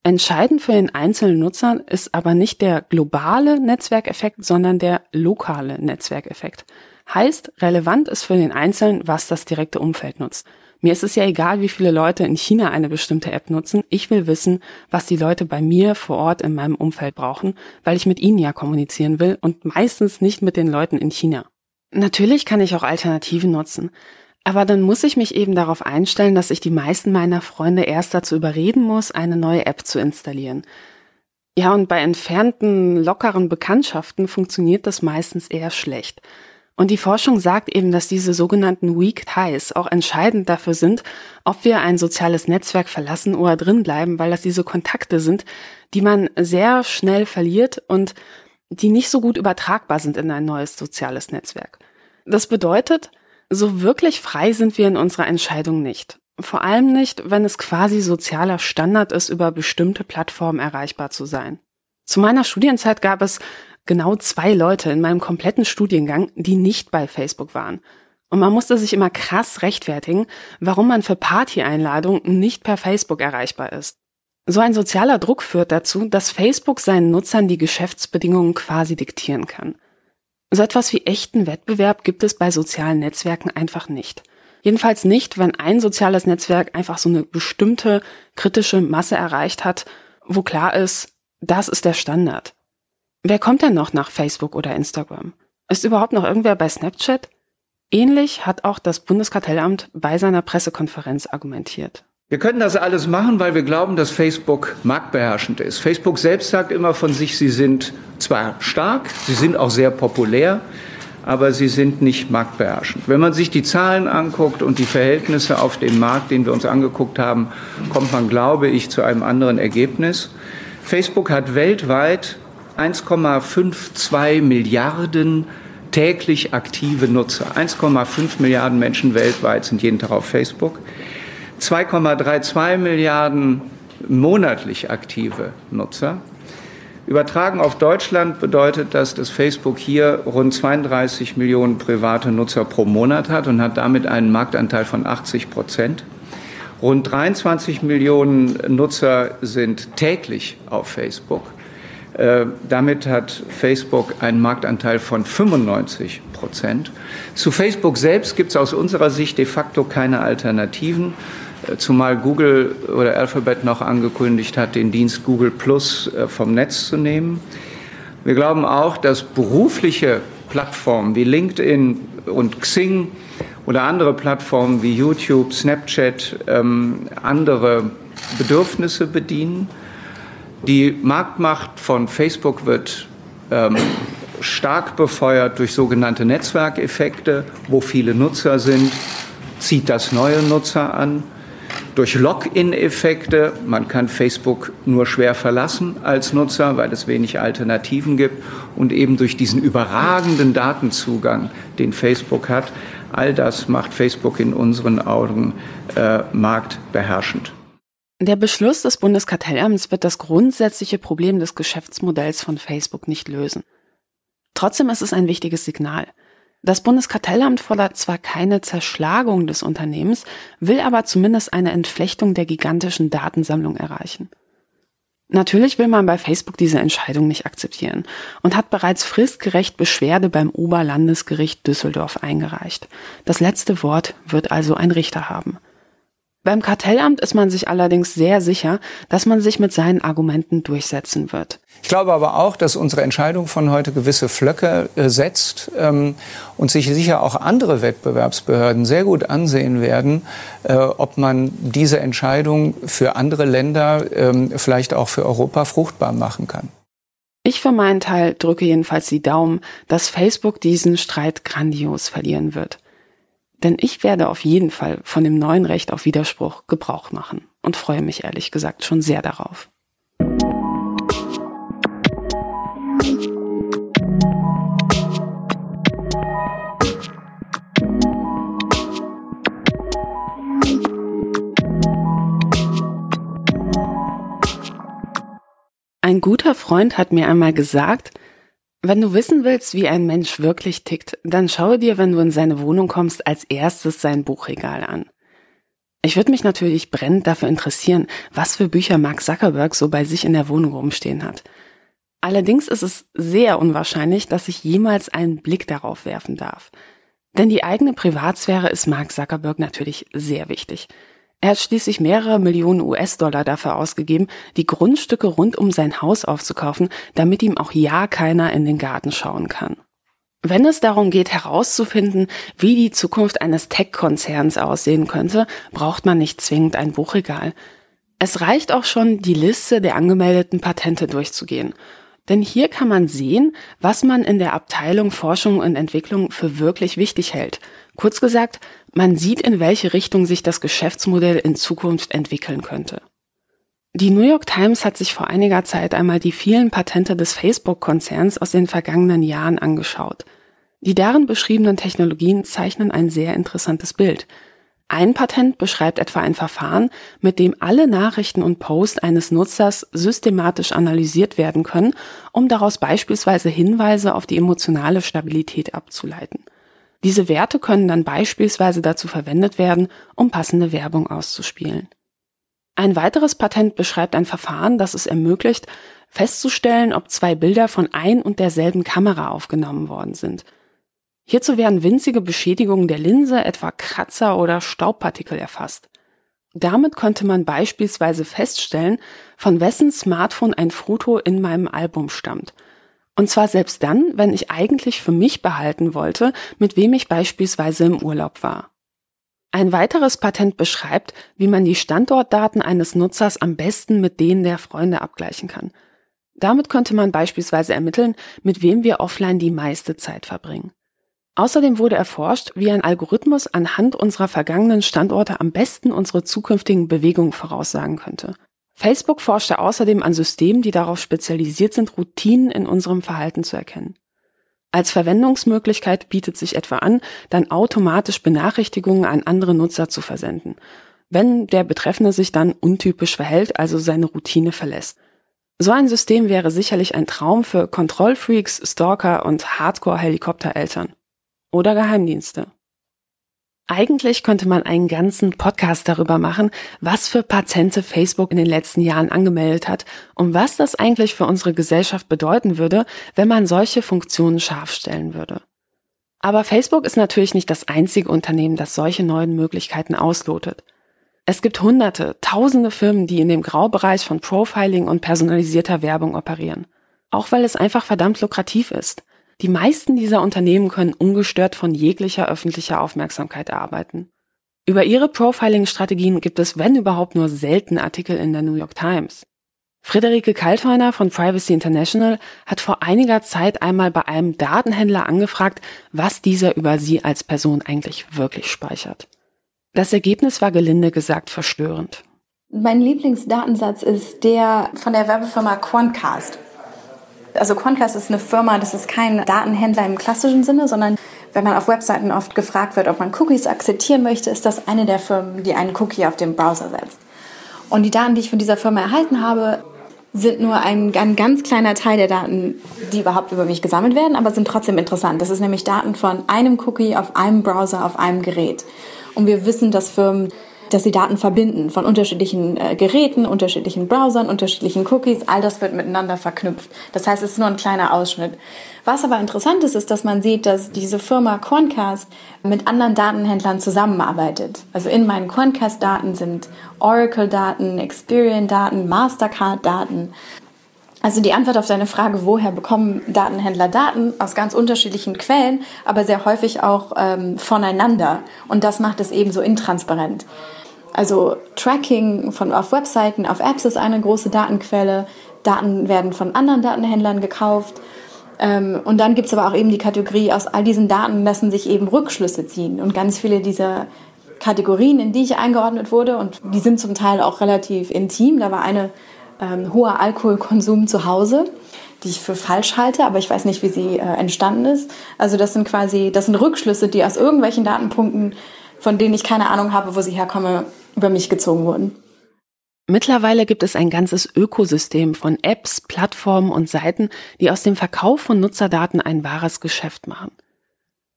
Entscheidend für den einzelnen Nutzer ist aber nicht der globale Netzwerkeffekt, sondern der lokale Netzwerkeffekt. Heißt, relevant ist für den Einzelnen, was das direkte Umfeld nutzt. Mir ist es ja egal, wie viele Leute in China eine bestimmte App nutzen. Ich will wissen, was die Leute bei mir vor Ort in meinem Umfeld brauchen, weil ich mit ihnen ja kommunizieren will und meistens nicht mit den Leuten in China. Natürlich kann ich auch Alternativen nutzen. Aber dann muss ich mich eben darauf einstellen, dass ich die meisten meiner Freunde erst dazu überreden muss, eine neue App zu installieren. Ja, und bei entfernten, lockeren Bekanntschaften funktioniert das meistens eher schlecht. Und die Forschung sagt eben, dass diese sogenannten Weak Ties auch entscheidend dafür sind, ob wir ein soziales Netzwerk verlassen oder drin bleiben, weil das diese Kontakte sind, die man sehr schnell verliert und die nicht so gut übertragbar sind in ein neues soziales Netzwerk. Das bedeutet, so wirklich frei sind wir in unserer Entscheidung nicht. Vor allem nicht, wenn es quasi sozialer Standard ist, über bestimmte Plattformen erreichbar zu sein. Zu meiner Studienzeit gab es genau zwei Leute in meinem kompletten Studiengang, die nicht bei Facebook waren. Und man musste sich immer krass rechtfertigen, warum man für Party-Einladungen nicht per Facebook erreichbar ist. So ein sozialer Druck führt dazu, dass Facebook seinen Nutzern die Geschäftsbedingungen quasi diktieren kann. So etwas wie echten Wettbewerb gibt es bei sozialen Netzwerken einfach nicht. Jedenfalls nicht, wenn ein soziales Netzwerk einfach so eine bestimmte kritische Masse erreicht hat, wo klar ist, das ist der Standard. Wer kommt denn noch nach Facebook oder Instagram? Ist überhaupt noch irgendwer bei Snapchat? Ähnlich hat auch das Bundeskartellamt bei seiner Pressekonferenz argumentiert. Wir können das alles machen, weil wir glauben, dass Facebook marktbeherrschend ist. Facebook selbst sagt immer von sich, sie sind zwar stark, sie sind auch sehr populär, aber sie sind nicht marktbeherrschend. Wenn man sich die Zahlen anguckt und die Verhältnisse auf dem Markt, den wir uns angeguckt haben, kommt man, glaube ich, zu einem anderen Ergebnis. Facebook hat weltweit 1,52 Milliarden täglich aktive Nutzer. 1,5 Milliarden Menschen weltweit sind jeden Tag auf Facebook. 2,32 Milliarden monatlich aktive Nutzer. Übertragen auf Deutschland bedeutet das, dass Facebook hier rund 32 Millionen private Nutzer pro Monat hat und hat damit einen Marktanteil von 80 Prozent. Rund 23 Millionen Nutzer sind täglich auf Facebook. Äh, damit hat Facebook einen Marktanteil von 95 Prozent. Zu Facebook selbst gibt es aus unserer Sicht de facto keine Alternativen, zumal Google oder Alphabet noch angekündigt hat, den Dienst Google Plus äh, vom Netz zu nehmen. Wir glauben auch, dass berufliche Plattformen wie LinkedIn und Xing oder andere Plattformen wie YouTube, Snapchat ähm, andere Bedürfnisse bedienen. Die Marktmacht von Facebook wird ähm, stark befeuert durch sogenannte Netzwerkeffekte, wo viele Nutzer sind, zieht das neue Nutzer an. Durch Login-Effekte, man kann Facebook nur schwer verlassen als Nutzer, weil es wenig Alternativen gibt. Und eben durch diesen überragenden Datenzugang, den Facebook hat, all das macht Facebook in unseren Augen äh, marktbeherrschend. Der Beschluss des Bundeskartellamts wird das grundsätzliche Problem des Geschäftsmodells von Facebook nicht lösen. Trotzdem ist es ein wichtiges Signal. Das Bundeskartellamt fordert zwar keine Zerschlagung des Unternehmens, will aber zumindest eine Entflechtung der gigantischen Datensammlung erreichen. Natürlich will man bei Facebook diese Entscheidung nicht akzeptieren und hat bereits fristgerecht Beschwerde beim Oberlandesgericht Düsseldorf eingereicht. Das letzte Wort wird also ein Richter haben. Beim Kartellamt ist man sich allerdings sehr sicher, dass man sich mit seinen Argumenten durchsetzen wird. Ich glaube aber auch, dass unsere Entscheidung von heute gewisse Flöcke äh, setzt ähm, und sich sicher auch andere Wettbewerbsbehörden sehr gut ansehen werden, äh, ob man diese Entscheidung für andere Länder, ähm, vielleicht auch für Europa fruchtbar machen kann. Ich für meinen Teil drücke jedenfalls die Daumen, dass Facebook diesen Streit grandios verlieren wird. Denn ich werde auf jeden Fall von dem neuen Recht auf Widerspruch Gebrauch machen und freue mich ehrlich gesagt schon sehr darauf. Ein guter Freund hat mir einmal gesagt, wenn du wissen willst, wie ein Mensch wirklich tickt, dann schaue dir, wenn du in seine Wohnung kommst, als erstes sein Buchregal an. Ich würde mich natürlich brennend dafür interessieren, was für Bücher Mark Zuckerberg so bei sich in der Wohnung rumstehen hat. Allerdings ist es sehr unwahrscheinlich, dass ich jemals einen Blick darauf werfen darf. Denn die eigene Privatsphäre ist Mark Zuckerberg natürlich sehr wichtig. Er hat schließlich mehrere Millionen US-Dollar dafür ausgegeben, die Grundstücke rund um sein Haus aufzukaufen, damit ihm auch ja keiner in den Garten schauen kann. Wenn es darum geht herauszufinden, wie die Zukunft eines Tech-Konzerns aussehen könnte, braucht man nicht zwingend ein Buchregal. Es reicht auch schon, die Liste der angemeldeten Patente durchzugehen. Denn hier kann man sehen, was man in der Abteilung Forschung und Entwicklung für wirklich wichtig hält. Kurz gesagt, man sieht, in welche Richtung sich das Geschäftsmodell in Zukunft entwickeln könnte. Die New York Times hat sich vor einiger Zeit einmal die vielen Patente des Facebook-Konzerns aus den vergangenen Jahren angeschaut. Die darin beschriebenen Technologien zeichnen ein sehr interessantes Bild. Ein Patent beschreibt etwa ein Verfahren, mit dem alle Nachrichten und Posts eines Nutzers systematisch analysiert werden können, um daraus beispielsweise Hinweise auf die emotionale Stabilität abzuleiten. Diese Werte können dann beispielsweise dazu verwendet werden, um passende Werbung auszuspielen. Ein weiteres Patent beschreibt ein Verfahren, das es ermöglicht, festzustellen, ob zwei Bilder von ein und derselben Kamera aufgenommen worden sind. Hierzu werden winzige Beschädigungen der Linse, etwa Kratzer oder Staubpartikel erfasst. Damit könnte man beispielsweise feststellen, von wessen Smartphone ein Foto in meinem Album stammt. Und zwar selbst dann, wenn ich eigentlich für mich behalten wollte, mit wem ich beispielsweise im Urlaub war. Ein weiteres Patent beschreibt, wie man die Standortdaten eines Nutzers am besten mit denen der Freunde abgleichen kann. Damit könnte man beispielsweise ermitteln, mit wem wir offline die meiste Zeit verbringen. Außerdem wurde erforscht, wie ein Algorithmus anhand unserer vergangenen Standorte am besten unsere zukünftigen Bewegungen voraussagen könnte. Facebook forschte außerdem an Systemen, die darauf spezialisiert sind, Routinen in unserem Verhalten zu erkennen. Als Verwendungsmöglichkeit bietet sich etwa an, dann automatisch Benachrichtigungen an andere Nutzer zu versenden, wenn der Betreffende sich dann untypisch verhält, also seine Routine verlässt. So ein System wäre sicherlich ein Traum für Kontrollfreaks, Stalker und Hardcore-Helikoptereltern. Oder Geheimdienste. Eigentlich könnte man einen ganzen Podcast darüber machen, was für Patente Facebook in den letzten Jahren angemeldet hat und was das eigentlich für unsere Gesellschaft bedeuten würde, wenn man solche Funktionen scharf stellen würde. Aber Facebook ist natürlich nicht das einzige Unternehmen, das solche neuen Möglichkeiten auslotet. Es gibt hunderte, tausende Firmen, die in dem Graubereich von Profiling und personalisierter Werbung operieren. Auch weil es einfach verdammt lukrativ ist. Die meisten dieser Unternehmen können ungestört von jeglicher öffentlicher Aufmerksamkeit arbeiten. Über ihre Profiling-Strategien gibt es, wenn überhaupt, nur selten Artikel in der New York Times. Friederike Kaltheuner von Privacy International hat vor einiger Zeit einmal bei einem Datenhändler angefragt, was dieser über sie als Person eigentlich wirklich speichert. Das Ergebnis war gelinde gesagt verstörend. Mein Lieblingsdatensatz ist der von der Werbefirma Quantcast. Also Quantcast ist eine Firma, das ist kein Datenhändler im klassischen Sinne, sondern wenn man auf Webseiten oft gefragt wird, ob man Cookies akzeptieren möchte, ist das eine der Firmen, die einen Cookie auf den Browser setzt. Und die Daten, die ich von dieser Firma erhalten habe, sind nur ein, ein ganz kleiner Teil der Daten, die überhaupt über mich gesammelt werden, aber sind trotzdem interessant. Das ist nämlich Daten von einem Cookie auf einem Browser auf einem Gerät. Und wir wissen, dass Firmen dass sie Daten verbinden von unterschiedlichen äh, Geräten, unterschiedlichen Browsern, unterschiedlichen Cookies. All das wird miteinander verknüpft. Das heißt, es ist nur ein kleiner Ausschnitt. Was aber interessant ist, ist, dass man sieht, dass diese Firma Quantcast mit anderen Datenhändlern zusammenarbeitet. Also in meinen Quantcast-Daten sind Oracle-Daten, Experian-Daten, Mastercard-Daten. Also die Antwort auf deine Frage, woher bekommen Datenhändler Daten aus ganz unterschiedlichen Quellen, aber sehr häufig auch ähm, voneinander. Und das macht es eben so intransparent. Also Tracking von, auf Webseiten, auf Apps ist eine große Datenquelle. Daten werden von anderen Datenhändlern gekauft. Ähm, und dann gibt es aber auch eben die Kategorie, aus all diesen Daten lassen sich eben Rückschlüsse ziehen. Und ganz viele dieser Kategorien, in die ich eingeordnet wurde, und die sind zum Teil auch relativ intim. Da war eine ähm, hoher Alkoholkonsum zu Hause, die ich für falsch halte, aber ich weiß nicht, wie sie äh, entstanden ist. Also das sind quasi, das sind Rückschlüsse, die aus irgendwelchen Datenpunkten, von denen ich keine Ahnung habe, wo sie herkomme, über mich gezogen wurden. Mittlerweile gibt es ein ganzes Ökosystem von Apps, Plattformen und Seiten, die aus dem Verkauf von Nutzerdaten ein wahres Geschäft machen.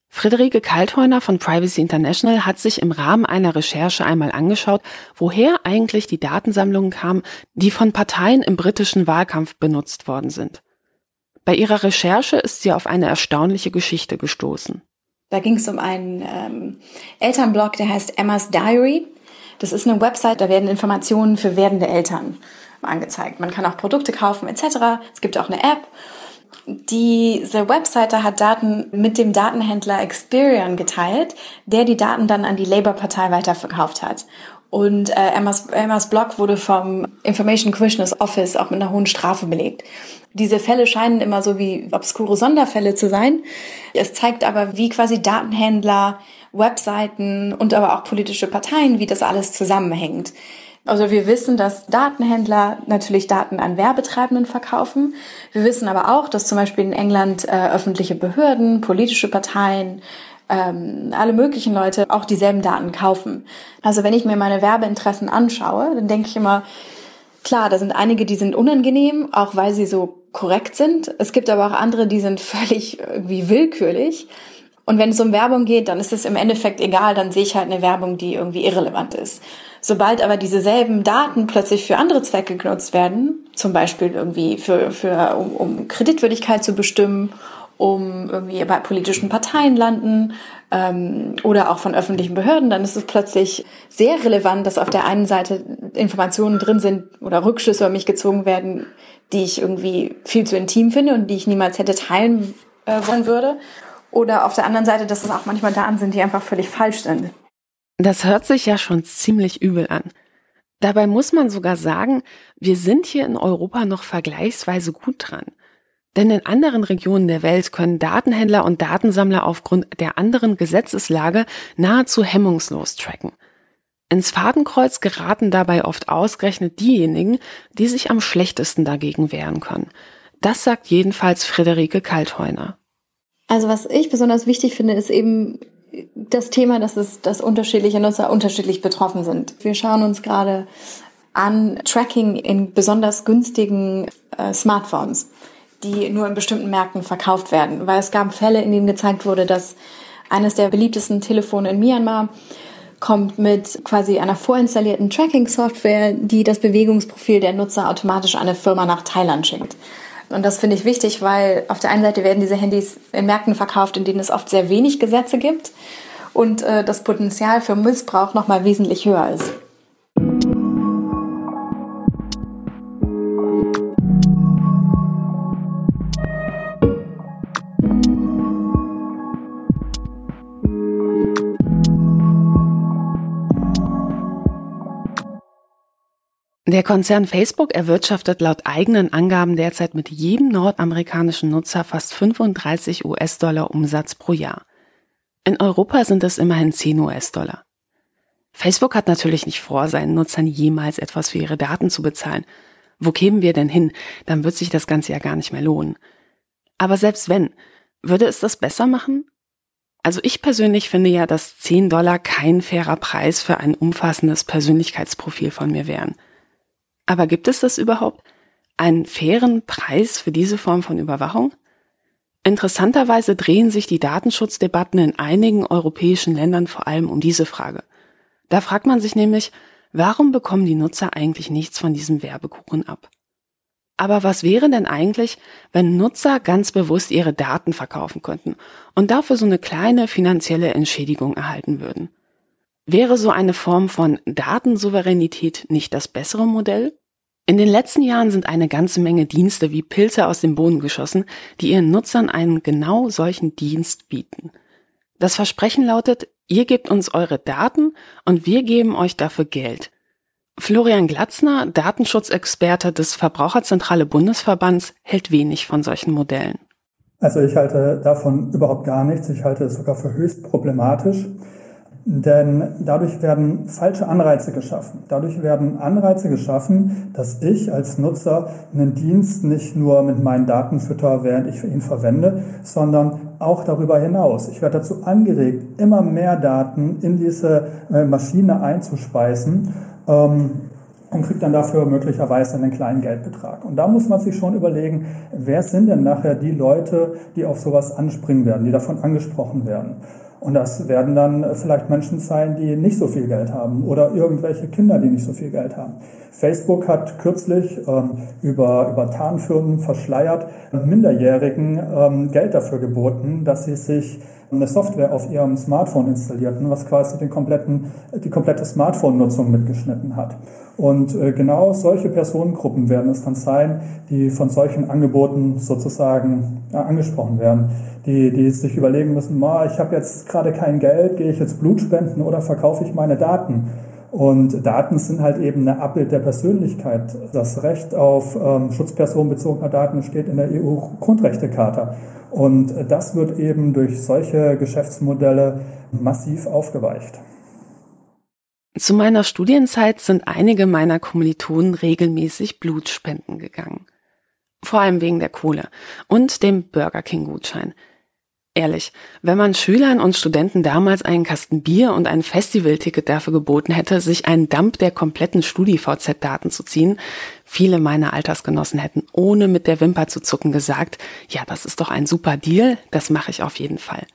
Friederike Kaltheuner von Privacy International hat sich im Rahmen einer Recherche einmal angeschaut, woher eigentlich die Datensammlungen kamen, die von Parteien im britischen Wahlkampf benutzt worden sind. Bei ihrer Recherche ist sie auf eine erstaunliche Geschichte gestoßen. Da ging es um einen ähm, Elternblog, der heißt Emma's Diary. Das ist eine Website, da werden Informationen für werdende Eltern angezeigt. Man kann auch Produkte kaufen etc. Es gibt auch eine App. Diese Webseite hat Daten mit dem Datenhändler Experian geteilt, der die Daten dann an die Labour-Partei weiterverkauft hat. Und äh, Emmas, Emmas Blog wurde vom Information Commissioners Office auch mit einer hohen Strafe belegt. Diese Fälle scheinen immer so wie obskure Sonderfälle zu sein. Es zeigt aber, wie quasi Datenhändler, Webseiten und aber auch politische Parteien, wie das alles zusammenhängt. Also wir wissen, dass Datenhändler natürlich Daten an Werbetreibenden verkaufen. Wir wissen aber auch, dass zum Beispiel in England äh, öffentliche Behörden, politische Parteien, ähm, alle möglichen Leute auch dieselben Daten kaufen. Also wenn ich mir meine Werbeinteressen anschaue, dann denke ich immer, klar, da sind einige, die sind unangenehm, auch weil sie so korrekt sind. Es gibt aber auch andere, die sind völlig irgendwie willkürlich. Und wenn es um Werbung geht, dann ist es im Endeffekt egal, dann sehe ich halt eine Werbung, die irgendwie irrelevant ist. Sobald aber diese selben Daten plötzlich für andere Zwecke genutzt werden, zum Beispiel irgendwie für, für, um, um Kreditwürdigkeit zu bestimmen um irgendwie bei politischen Parteien landen ähm, oder auch von öffentlichen Behörden, dann ist es plötzlich sehr relevant, dass auf der einen Seite Informationen drin sind oder Rückschlüsse über mich gezogen werden, die ich irgendwie viel zu intim finde und die ich niemals hätte teilen äh, wollen würde. Oder auf der anderen Seite, dass es auch manchmal Daten sind, die einfach völlig falsch sind. Das hört sich ja schon ziemlich übel an. Dabei muss man sogar sagen, wir sind hier in Europa noch vergleichsweise gut dran. Denn in anderen Regionen der Welt können Datenhändler und Datensammler aufgrund der anderen Gesetzeslage nahezu hemmungslos tracken. Ins Fadenkreuz geraten dabei oft ausgerechnet diejenigen, die sich am schlechtesten dagegen wehren können. Das sagt jedenfalls Friederike Kaltheuner. Also was ich besonders wichtig finde, ist eben das Thema, dass es, dass unterschiedliche Nutzer unterschiedlich betroffen sind. Wir schauen uns gerade an Tracking in besonders günstigen äh, Smartphones die nur in bestimmten Märkten verkauft werden. Weil es gab Fälle, in denen gezeigt wurde, dass eines der beliebtesten Telefone in Myanmar kommt mit quasi einer vorinstallierten Tracking-Software, die das Bewegungsprofil der Nutzer automatisch an eine Firma nach Thailand schickt. Und das finde ich wichtig, weil auf der einen Seite werden diese Handys in Märkten verkauft, in denen es oft sehr wenig Gesetze gibt und äh, das Potenzial für Missbrauch nochmal wesentlich höher ist. Der Konzern Facebook erwirtschaftet laut eigenen Angaben derzeit mit jedem nordamerikanischen Nutzer fast 35 US-Dollar Umsatz pro Jahr. In Europa sind es immerhin 10 US-Dollar. Facebook hat natürlich nicht vor, seinen Nutzern jemals etwas für ihre Daten zu bezahlen. Wo kämen wir denn hin? Dann wird sich das Ganze ja gar nicht mehr lohnen. Aber selbst wenn, würde es das besser machen? Also ich persönlich finde ja, dass 10 Dollar kein fairer Preis für ein umfassendes Persönlichkeitsprofil von mir wären. Aber gibt es das überhaupt? Einen fairen Preis für diese Form von Überwachung? Interessanterweise drehen sich die Datenschutzdebatten in einigen europäischen Ländern vor allem um diese Frage. Da fragt man sich nämlich, warum bekommen die Nutzer eigentlich nichts von diesem Werbekuchen ab? Aber was wäre denn eigentlich, wenn Nutzer ganz bewusst ihre Daten verkaufen könnten und dafür so eine kleine finanzielle Entschädigung erhalten würden? Wäre so eine Form von Datensouveränität nicht das bessere Modell? In den letzten Jahren sind eine ganze Menge Dienste wie Pilze aus dem Boden geschossen, die ihren Nutzern einen genau solchen Dienst bieten. Das Versprechen lautet, ihr gebt uns eure Daten und wir geben euch dafür Geld. Florian Glatzner, Datenschutzexperte des Verbraucherzentrale Bundesverbands, hält wenig von solchen Modellen. Also ich halte davon überhaupt gar nichts. Ich halte es sogar für höchst problematisch. Denn dadurch werden falsche Anreize geschaffen. Dadurch werden Anreize geschaffen, dass ich als Nutzer einen Dienst nicht nur mit meinen Daten fütter, während ich ihn verwende, sondern auch darüber hinaus. Ich werde dazu angeregt, immer mehr Daten in diese äh, Maschine einzuspeisen ähm, und kriegt dann dafür möglicherweise einen kleinen Geldbetrag. Und da muss man sich schon überlegen, wer sind denn nachher die Leute, die auf sowas anspringen werden, die davon angesprochen werden. Und das werden dann vielleicht Menschen sein, die nicht so viel Geld haben oder irgendwelche Kinder, die nicht so viel Geld haben. Facebook hat kürzlich ähm, über, über Tarnfirmen verschleiert Minderjährigen ähm, Geld dafür geboten, dass sie sich eine Software auf ihrem Smartphone installierten, was quasi den kompletten, die komplette Smartphone-Nutzung mitgeschnitten hat. Und äh, genau solche Personengruppen werden es dann sein, die von solchen Angeboten sozusagen ja, angesprochen werden, die, die sich überlegen müssen, ich habe jetzt gerade kein Geld, gehe ich jetzt Blut spenden oder verkaufe ich meine Daten? Und Daten sind halt eben ein Abbild der Persönlichkeit. Das Recht auf ähm, Schutz personenbezogener Daten steht in der EU-Grundrechtecharta. Und das wird eben durch solche Geschäftsmodelle massiv aufgeweicht. Zu meiner Studienzeit sind einige meiner Kommilitonen regelmäßig Blutspenden gegangen. Vor allem wegen der Kohle und dem Burger King Gutschein. Ehrlich, wenn man Schülern und Studenten damals einen Kasten Bier und ein Festivalticket dafür geboten hätte, sich einen Dump der kompletten StudiVZ-Daten zu ziehen, viele meiner Altersgenossen hätten ohne mit der Wimper zu zucken gesagt, ja, das ist doch ein super Deal, das mache ich auf jeden Fall.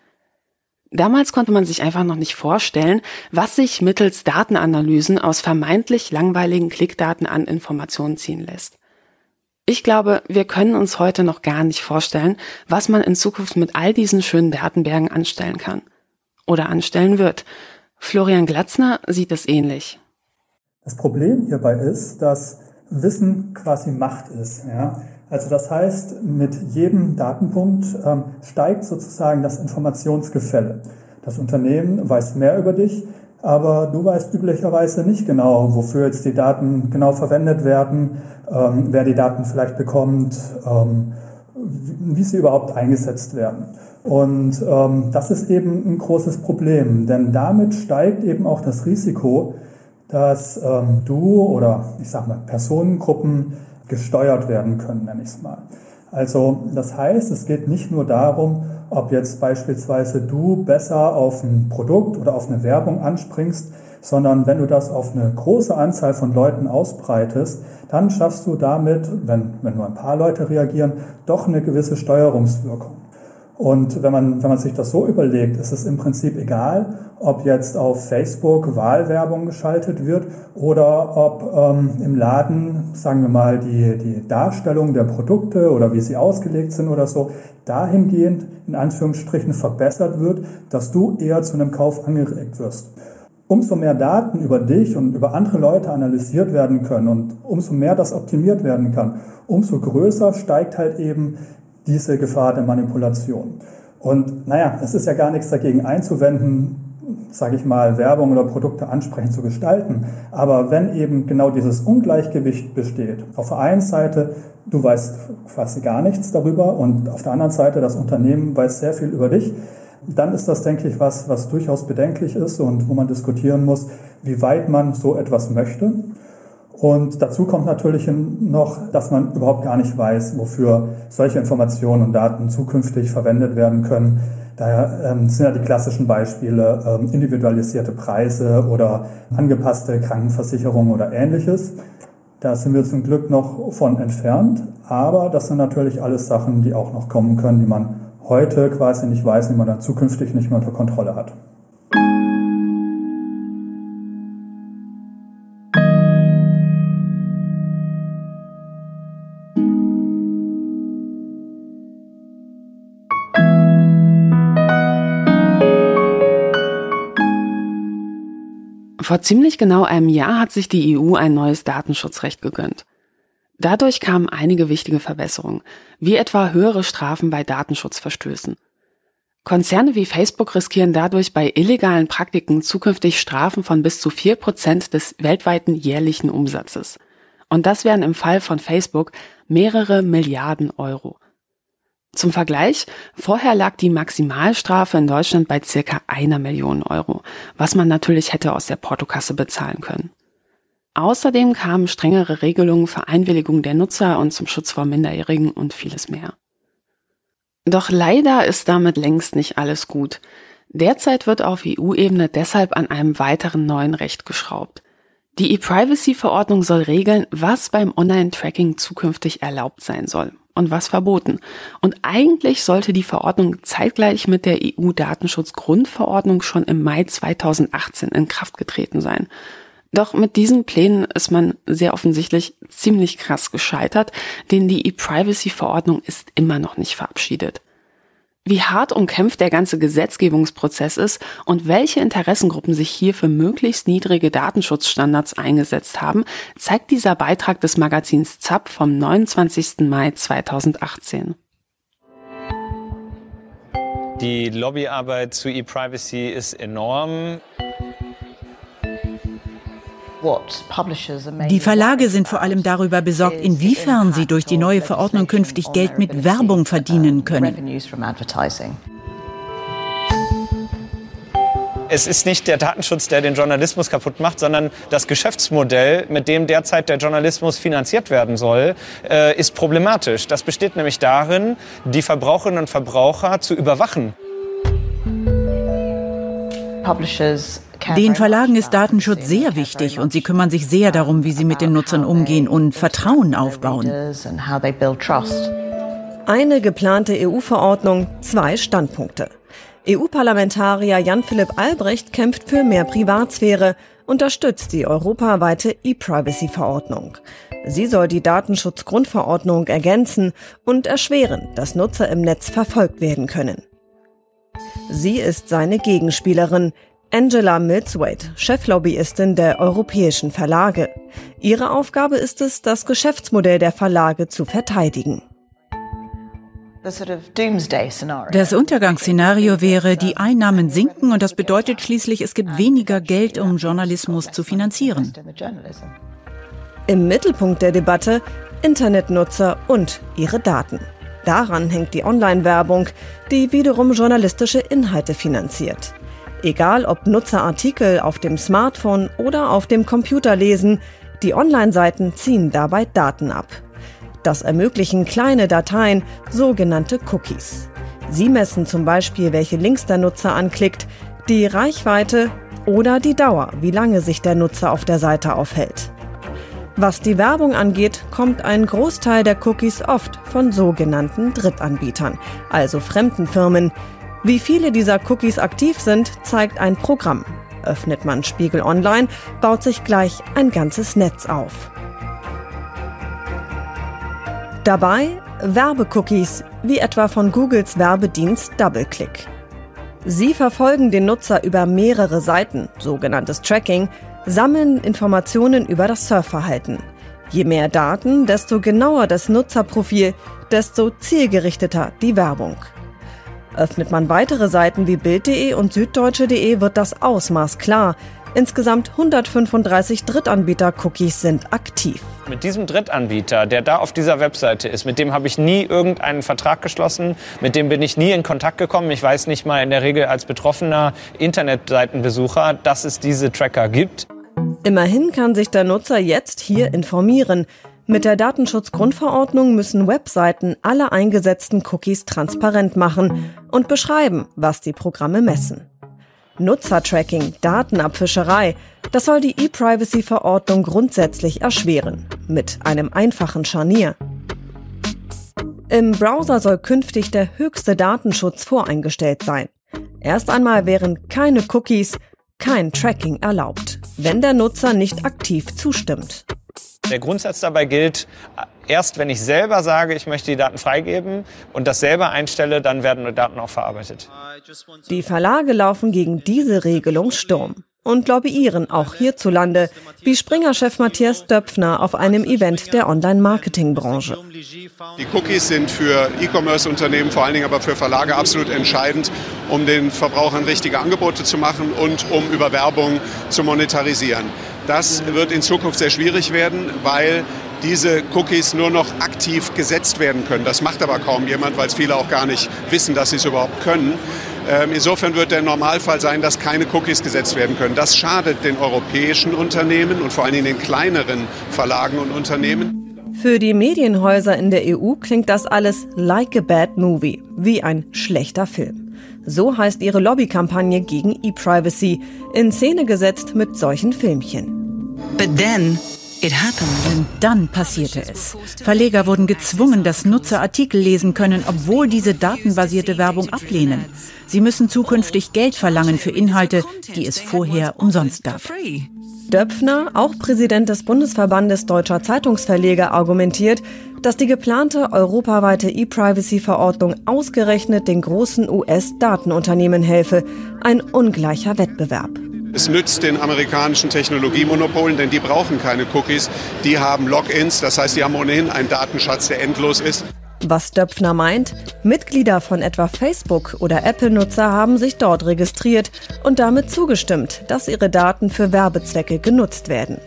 Damals konnte man sich einfach noch nicht vorstellen, was sich mittels Datenanalysen aus vermeintlich langweiligen Klickdaten an Informationen ziehen lässt. Ich glaube, wir können uns heute noch gar nicht vorstellen, was man in Zukunft mit all diesen schönen Datenbergen anstellen kann. Oder anstellen wird. Florian Glatzner sieht es ähnlich. Das Problem hierbei ist, dass Wissen quasi Macht ist. Ja? Also das heißt, mit jedem Datenpunkt ähm, steigt sozusagen das Informationsgefälle. Das Unternehmen weiß mehr über dich, aber du weißt üblicherweise nicht genau, wofür jetzt die Daten genau verwendet werden, ähm, wer die Daten vielleicht bekommt, ähm, wie sie überhaupt eingesetzt werden. Und ähm, das ist eben ein großes Problem, denn damit steigt eben auch das Risiko, dass ähm, du oder ich sag mal Personengruppen gesteuert werden können, nenne ich es mal. Also das heißt, es geht nicht nur darum, ob jetzt beispielsweise du besser auf ein Produkt oder auf eine Werbung anspringst, sondern wenn du das auf eine große Anzahl von Leuten ausbreitest, dann schaffst du damit, wenn, wenn nur ein paar Leute reagieren, doch eine gewisse Steuerungswirkung. Und wenn man, wenn man sich das so überlegt, ist es im Prinzip egal, ob jetzt auf Facebook Wahlwerbung geschaltet wird oder ob ähm, im Laden, sagen wir mal, die, die Darstellung der Produkte oder wie sie ausgelegt sind oder so, dahingehend in Anführungsstrichen verbessert wird, dass du eher zu einem Kauf angeregt wirst. Umso mehr Daten über dich und über andere Leute analysiert werden können und umso mehr das optimiert werden kann, umso größer steigt halt eben diese Gefahr der Manipulation. Und naja, es ist ja gar nichts dagegen einzuwenden, sage ich mal, Werbung oder Produkte ansprechend zu gestalten. Aber wenn eben genau dieses Ungleichgewicht besteht, auf der einen Seite, du weißt quasi gar nichts darüber und auf der anderen Seite, das Unternehmen weiß sehr viel über dich, dann ist das, denke ich, was, was durchaus bedenklich ist und wo man diskutieren muss, wie weit man so etwas möchte. Und dazu kommt natürlich noch, dass man überhaupt gar nicht weiß, wofür solche Informationen und Daten zukünftig verwendet werden können. Daher ähm, sind ja die klassischen Beispiele ähm, individualisierte Preise oder angepasste Krankenversicherung oder ähnliches. Da sind wir zum Glück noch von entfernt, aber das sind natürlich alles Sachen, die auch noch kommen können, die man heute quasi nicht weiß, die man dann zukünftig nicht mehr unter Kontrolle hat. Vor ziemlich genau einem Jahr hat sich die EU ein neues Datenschutzrecht gegönnt. Dadurch kamen einige wichtige Verbesserungen, wie etwa höhere Strafen bei Datenschutzverstößen. Konzerne wie Facebook riskieren dadurch bei illegalen Praktiken zukünftig Strafen von bis zu vier Prozent des weltweiten jährlichen Umsatzes. Und das wären im Fall von Facebook mehrere Milliarden Euro. Zum Vergleich, vorher lag die Maximalstrafe in Deutschland bei circa einer Million Euro, was man natürlich hätte aus der Portokasse bezahlen können. Außerdem kamen strengere Regelungen für Einwilligung der Nutzer und zum Schutz vor Minderjährigen und vieles mehr. Doch leider ist damit längst nicht alles gut. Derzeit wird auf EU-Ebene deshalb an einem weiteren neuen Recht geschraubt. Die E-Privacy-Verordnung soll regeln, was beim Online-Tracking zukünftig erlaubt sein soll und was verboten. Und eigentlich sollte die Verordnung zeitgleich mit der EU-Datenschutzgrundverordnung schon im Mai 2018 in Kraft getreten sein. Doch mit diesen Plänen ist man sehr offensichtlich ziemlich krass gescheitert, denn die E-Privacy-Verordnung ist immer noch nicht verabschiedet. Wie hart umkämpft der ganze Gesetzgebungsprozess ist und welche Interessengruppen sich hier für möglichst niedrige Datenschutzstandards eingesetzt haben, zeigt dieser Beitrag des Magazins ZAP vom 29. Mai 2018. Die Lobbyarbeit zu E-Privacy ist enorm. Die Verlage sind vor allem darüber besorgt, inwiefern sie durch die neue Verordnung künftig Geld mit Werbung verdienen können. Es ist nicht der Datenschutz, der den Journalismus kaputt macht, sondern das Geschäftsmodell, mit dem derzeit der Journalismus finanziert werden soll, äh, ist problematisch. Das besteht nämlich darin, die Verbraucherinnen und Verbraucher zu überwachen. Den Verlagen ist Datenschutz sehr wichtig und sie kümmern sich sehr darum, wie sie mit den Nutzern umgehen und Vertrauen aufbauen. Eine geplante EU-Verordnung, zwei Standpunkte. EU-Parlamentarier Jan-Philipp Albrecht kämpft für mehr Privatsphäre, unterstützt die europaweite E-Privacy-Verordnung. Sie soll die Datenschutzgrundverordnung ergänzen und erschweren, dass Nutzer im Netz verfolgt werden können. Sie ist seine Gegenspielerin, Angela Milswaite, Cheflobbyistin der europäischen Verlage. Ihre Aufgabe ist es, das Geschäftsmodell der Verlage zu verteidigen. Das Untergangsszenario wäre, die Einnahmen sinken und das bedeutet schließlich, es gibt weniger Geld, um Journalismus zu finanzieren. Im Mittelpunkt der Debatte Internetnutzer und ihre Daten. Daran hängt die Online-Werbung, die wiederum journalistische Inhalte finanziert. Egal ob Nutzer Artikel auf dem Smartphone oder auf dem Computer lesen, die Online-Seiten ziehen dabei Daten ab. Das ermöglichen kleine Dateien, sogenannte Cookies. Sie messen zum Beispiel, welche Links der Nutzer anklickt, die Reichweite oder die Dauer, wie lange sich der Nutzer auf der Seite aufhält. Was die Werbung angeht, kommt ein Großteil der Cookies oft von sogenannten Drittanbietern, also fremden Firmen, wie viele dieser Cookies aktiv sind, zeigt ein Programm. Öffnet man Spiegel Online, baut sich gleich ein ganzes Netz auf. Dabei Werbecookies, wie etwa von Googles Werbedienst DoubleClick. Sie verfolgen den Nutzer über mehrere Seiten, sogenanntes Tracking, sammeln Informationen über das Surfverhalten. Je mehr Daten, desto genauer das Nutzerprofil, desto zielgerichteter die Werbung. Öffnet man weitere Seiten wie Bild.de und Süddeutsche.de wird das Ausmaß klar. Insgesamt 135 Drittanbieter-Cookies sind aktiv. Mit diesem Drittanbieter, der da auf dieser Webseite ist, mit dem habe ich nie irgendeinen Vertrag geschlossen, mit dem bin ich nie in Kontakt gekommen. Ich weiß nicht mal in der Regel als betroffener Internetseitenbesucher, dass es diese Tracker gibt. Immerhin kann sich der Nutzer jetzt hier informieren. Mit der Datenschutzgrundverordnung müssen Webseiten alle eingesetzten Cookies transparent machen und beschreiben, was die Programme messen. Nutzertracking, Datenabfischerei, das soll die E-Privacy-Verordnung grundsätzlich erschweren, mit einem einfachen Scharnier. Im Browser soll künftig der höchste Datenschutz voreingestellt sein. Erst einmal wären keine Cookies, kein Tracking erlaubt, wenn der Nutzer nicht aktiv zustimmt. Der Grundsatz dabei gilt, erst wenn ich selber sage, ich möchte die Daten freigeben und das selber einstelle, dann werden die Daten auch verarbeitet. Die Verlage laufen gegen diese Regelung Sturm und lobbyieren auch hierzulande, wie Springer-Chef Matthias Döpfner auf einem Event der Online-Marketing-Branche. Die Cookies sind für E-Commerce-Unternehmen, vor allen Dingen aber für Verlage absolut entscheidend, um den Verbrauchern richtige Angebote zu machen und um über Werbung zu monetarisieren. Das wird in Zukunft sehr schwierig werden, weil diese Cookies nur noch aktiv gesetzt werden können. Das macht aber kaum jemand, weil es viele auch gar nicht wissen, dass sie es überhaupt können. Ähm, insofern wird der Normalfall sein, dass keine Cookies gesetzt werden können. Das schadet den europäischen Unternehmen und vor allem den kleineren Verlagen und Unternehmen. Für die Medienhäuser in der EU klingt das alles like a bad movie, wie ein schlechter Film. So heißt ihre Lobbykampagne gegen E-Privacy, in Szene gesetzt mit solchen Filmchen. But then It happened. Und dann passierte es. Verleger wurden gezwungen, dass Nutzer Artikel lesen können, obwohl diese datenbasierte Werbung ablehnen. Sie müssen zukünftig Geld verlangen für Inhalte, die es vorher umsonst gab. Döpfner, auch Präsident des Bundesverbandes deutscher Zeitungsverleger, argumentiert, dass die geplante europaweite E-Privacy-Verordnung ausgerechnet den großen US-Datenunternehmen helfe. Ein ungleicher Wettbewerb. Es nützt den amerikanischen Technologiemonopolen, denn die brauchen keine Cookies. Die haben Logins, das heißt, die haben ohnehin einen Datenschatz, der endlos ist. Was Döpfner meint, Mitglieder von etwa Facebook oder Apple-Nutzer haben sich dort registriert und damit zugestimmt, dass ihre Daten für Werbezwecke genutzt werden.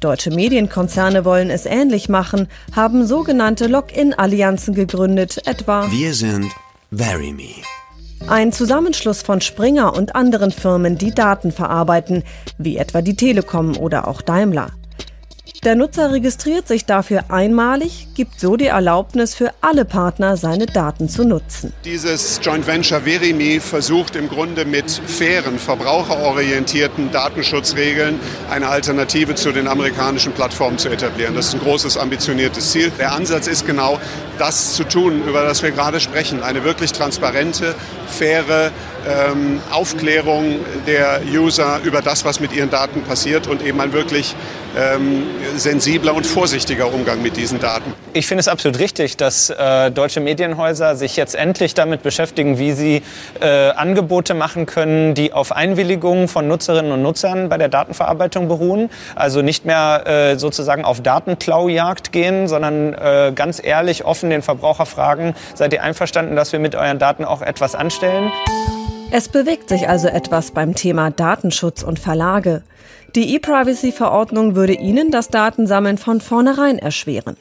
Deutsche Medienkonzerne wollen es ähnlich machen, haben sogenannte Login-Allianzen gegründet, etwa Wir sind VeryMe. Ein Zusammenschluss von Springer und anderen Firmen, die Daten verarbeiten, wie etwa die Telekom oder auch Daimler. Der Nutzer registriert sich dafür einmalig, gibt so die Erlaubnis für alle Partner, seine Daten zu nutzen. Dieses Joint Venture Verimi versucht im Grunde mit fairen, verbraucherorientierten Datenschutzregeln eine Alternative zu den amerikanischen Plattformen zu etablieren. Das ist ein großes, ambitioniertes Ziel. Der Ansatz ist genau, das zu tun, über das wir gerade sprechen. Eine wirklich transparente, faire ähm, Aufklärung der User über das, was mit ihren Daten passiert und eben ein wirklich ähm, sensibler und vorsichtiger Umgang mit diesen Daten. Ich finde es absolut richtig, dass äh, deutsche Medienhäuser sich jetzt endlich damit beschäftigen, wie sie äh, Angebote machen können, die auf Einwilligung von Nutzerinnen und Nutzern bei der Datenverarbeitung beruhen. Also nicht mehr äh, sozusagen auf Datenklaujagd gehen, sondern äh, ganz ehrlich offen den Verbraucher fragen, seid ihr einverstanden, dass wir mit euren Daten auch etwas anstellen? Es bewegt sich also etwas beim Thema Datenschutz und Verlage. Die E-Privacy-Verordnung würde ihnen das Datensammeln von vornherein erschweren.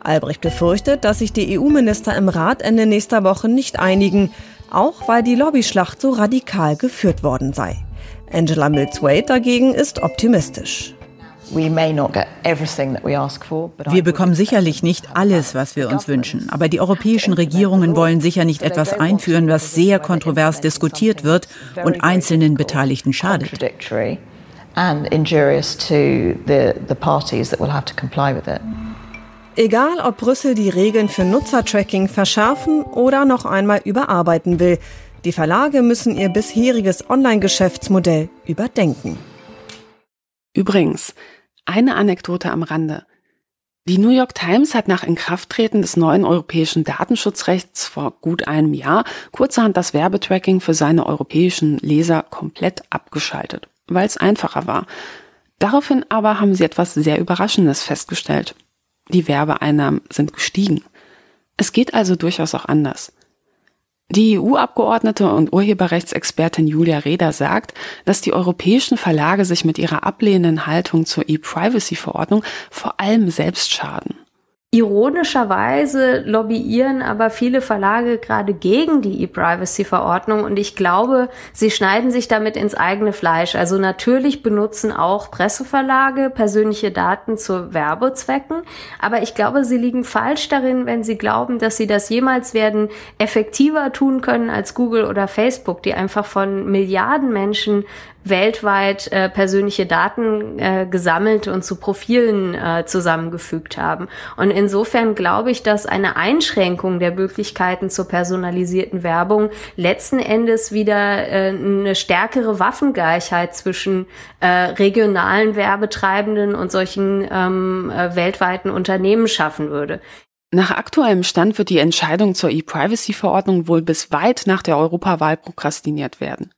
Albrecht befürchtet, dass sich die EU-Minister im Rat Ende nächster Woche nicht einigen, auch weil die Lobbyschlacht so radikal geführt worden sei. Angela Mills-Wade dagegen ist optimistisch. Wir bekommen sicherlich nicht alles, was wir uns wünschen. Aber die europäischen Regierungen wollen sicher nicht etwas einführen, was sehr kontrovers diskutiert wird und einzelnen Beteiligten schadet. Egal, ob Brüssel die Regeln für Nutzertracking verschärfen oder noch einmal überarbeiten will, die Verlage müssen ihr bisheriges Online-Geschäftsmodell überdenken. Übrigens, eine Anekdote am Rande. Die New York Times hat nach Inkrafttreten des neuen europäischen Datenschutzrechts vor gut einem Jahr kurzerhand das Werbetracking für seine europäischen Leser komplett abgeschaltet, weil es einfacher war. Daraufhin aber haben sie etwas sehr Überraschendes festgestellt. Die Werbeeinnahmen sind gestiegen. Es geht also durchaus auch anders. Die EU-Abgeordnete und Urheberrechtsexpertin Julia Reda sagt, dass die europäischen Verlage sich mit ihrer ablehnenden Haltung zur E-Privacy-Verordnung vor allem selbst schaden. Ironischerweise lobbyieren aber viele Verlage gerade gegen die E-Privacy-Verordnung und ich glaube, sie schneiden sich damit ins eigene Fleisch. Also natürlich benutzen auch Presseverlage persönliche Daten zu Werbezwecken, aber ich glaube, sie liegen falsch darin, wenn sie glauben, dass sie das jemals werden effektiver tun können als Google oder Facebook, die einfach von Milliarden Menschen weltweit äh, persönliche Daten äh, gesammelt und zu Profilen äh, zusammengefügt haben. Und insofern glaube ich, dass eine Einschränkung der Möglichkeiten zur personalisierten Werbung letzten Endes wieder äh, eine stärkere Waffengleichheit zwischen äh, regionalen Werbetreibenden und solchen ähm, äh, weltweiten Unternehmen schaffen würde. Nach aktuellem Stand wird die Entscheidung zur E-Privacy-Verordnung wohl bis weit nach der Europawahl prokrastiniert werden.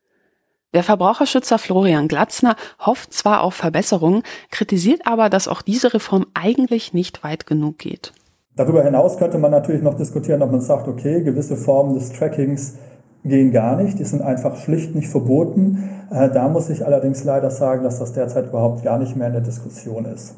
Der Verbraucherschützer Florian Glatzner hofft zwar auf Verbesserungen, kritisiert aber, dass auch diese Reform eigentlich nicht weit genug geht. Darüber hinaus könnte man natürlich noch diskutieren, ob man sagt, okay, gewisse Formen des Trackings gehen gar nicht, die sind einfach schlicht nicht verboten. Äh, da muss ich allerdings leider sagen, dass das derzeit überhaupt gar nicht mehr in der Diskussion ist.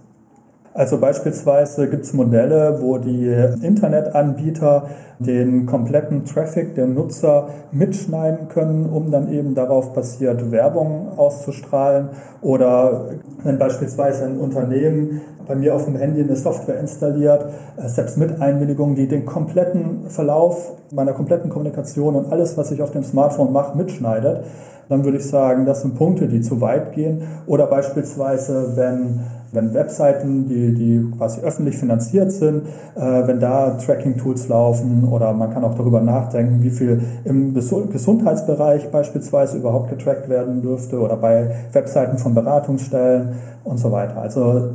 Also beispielsweise gibt es Modelle, wo die Internetanbieter den kompletten Traffic der Nutzer mitschneiden können, um dann eben darauf basiert Werbung auszustrahlen. Oder wenn beispielsweise ein Unternehmen bei mir auf dem Handy eine Software installiert, äh, selbst mit Einwilligung, die den kompletten Verlauf meiner kompletten Kommunikation und alles, was ich auf dem Smartphone mache, mitschneidet, dann würde ich sagen, das sind Punkte, die zu weit gehen. Oder beispielsweise, wenn Wenn Webseiten, die, die quasi öffentlich finanziert sind, äh, wenn da Tracking-Tools laufen oder man kann auch darüber nachdenken, wie viel im Gesundheitsbereich beispielsweise überhaupt getrackt werden dürfte oder bei Webseiten von Beratungsstellen und so weiter. Also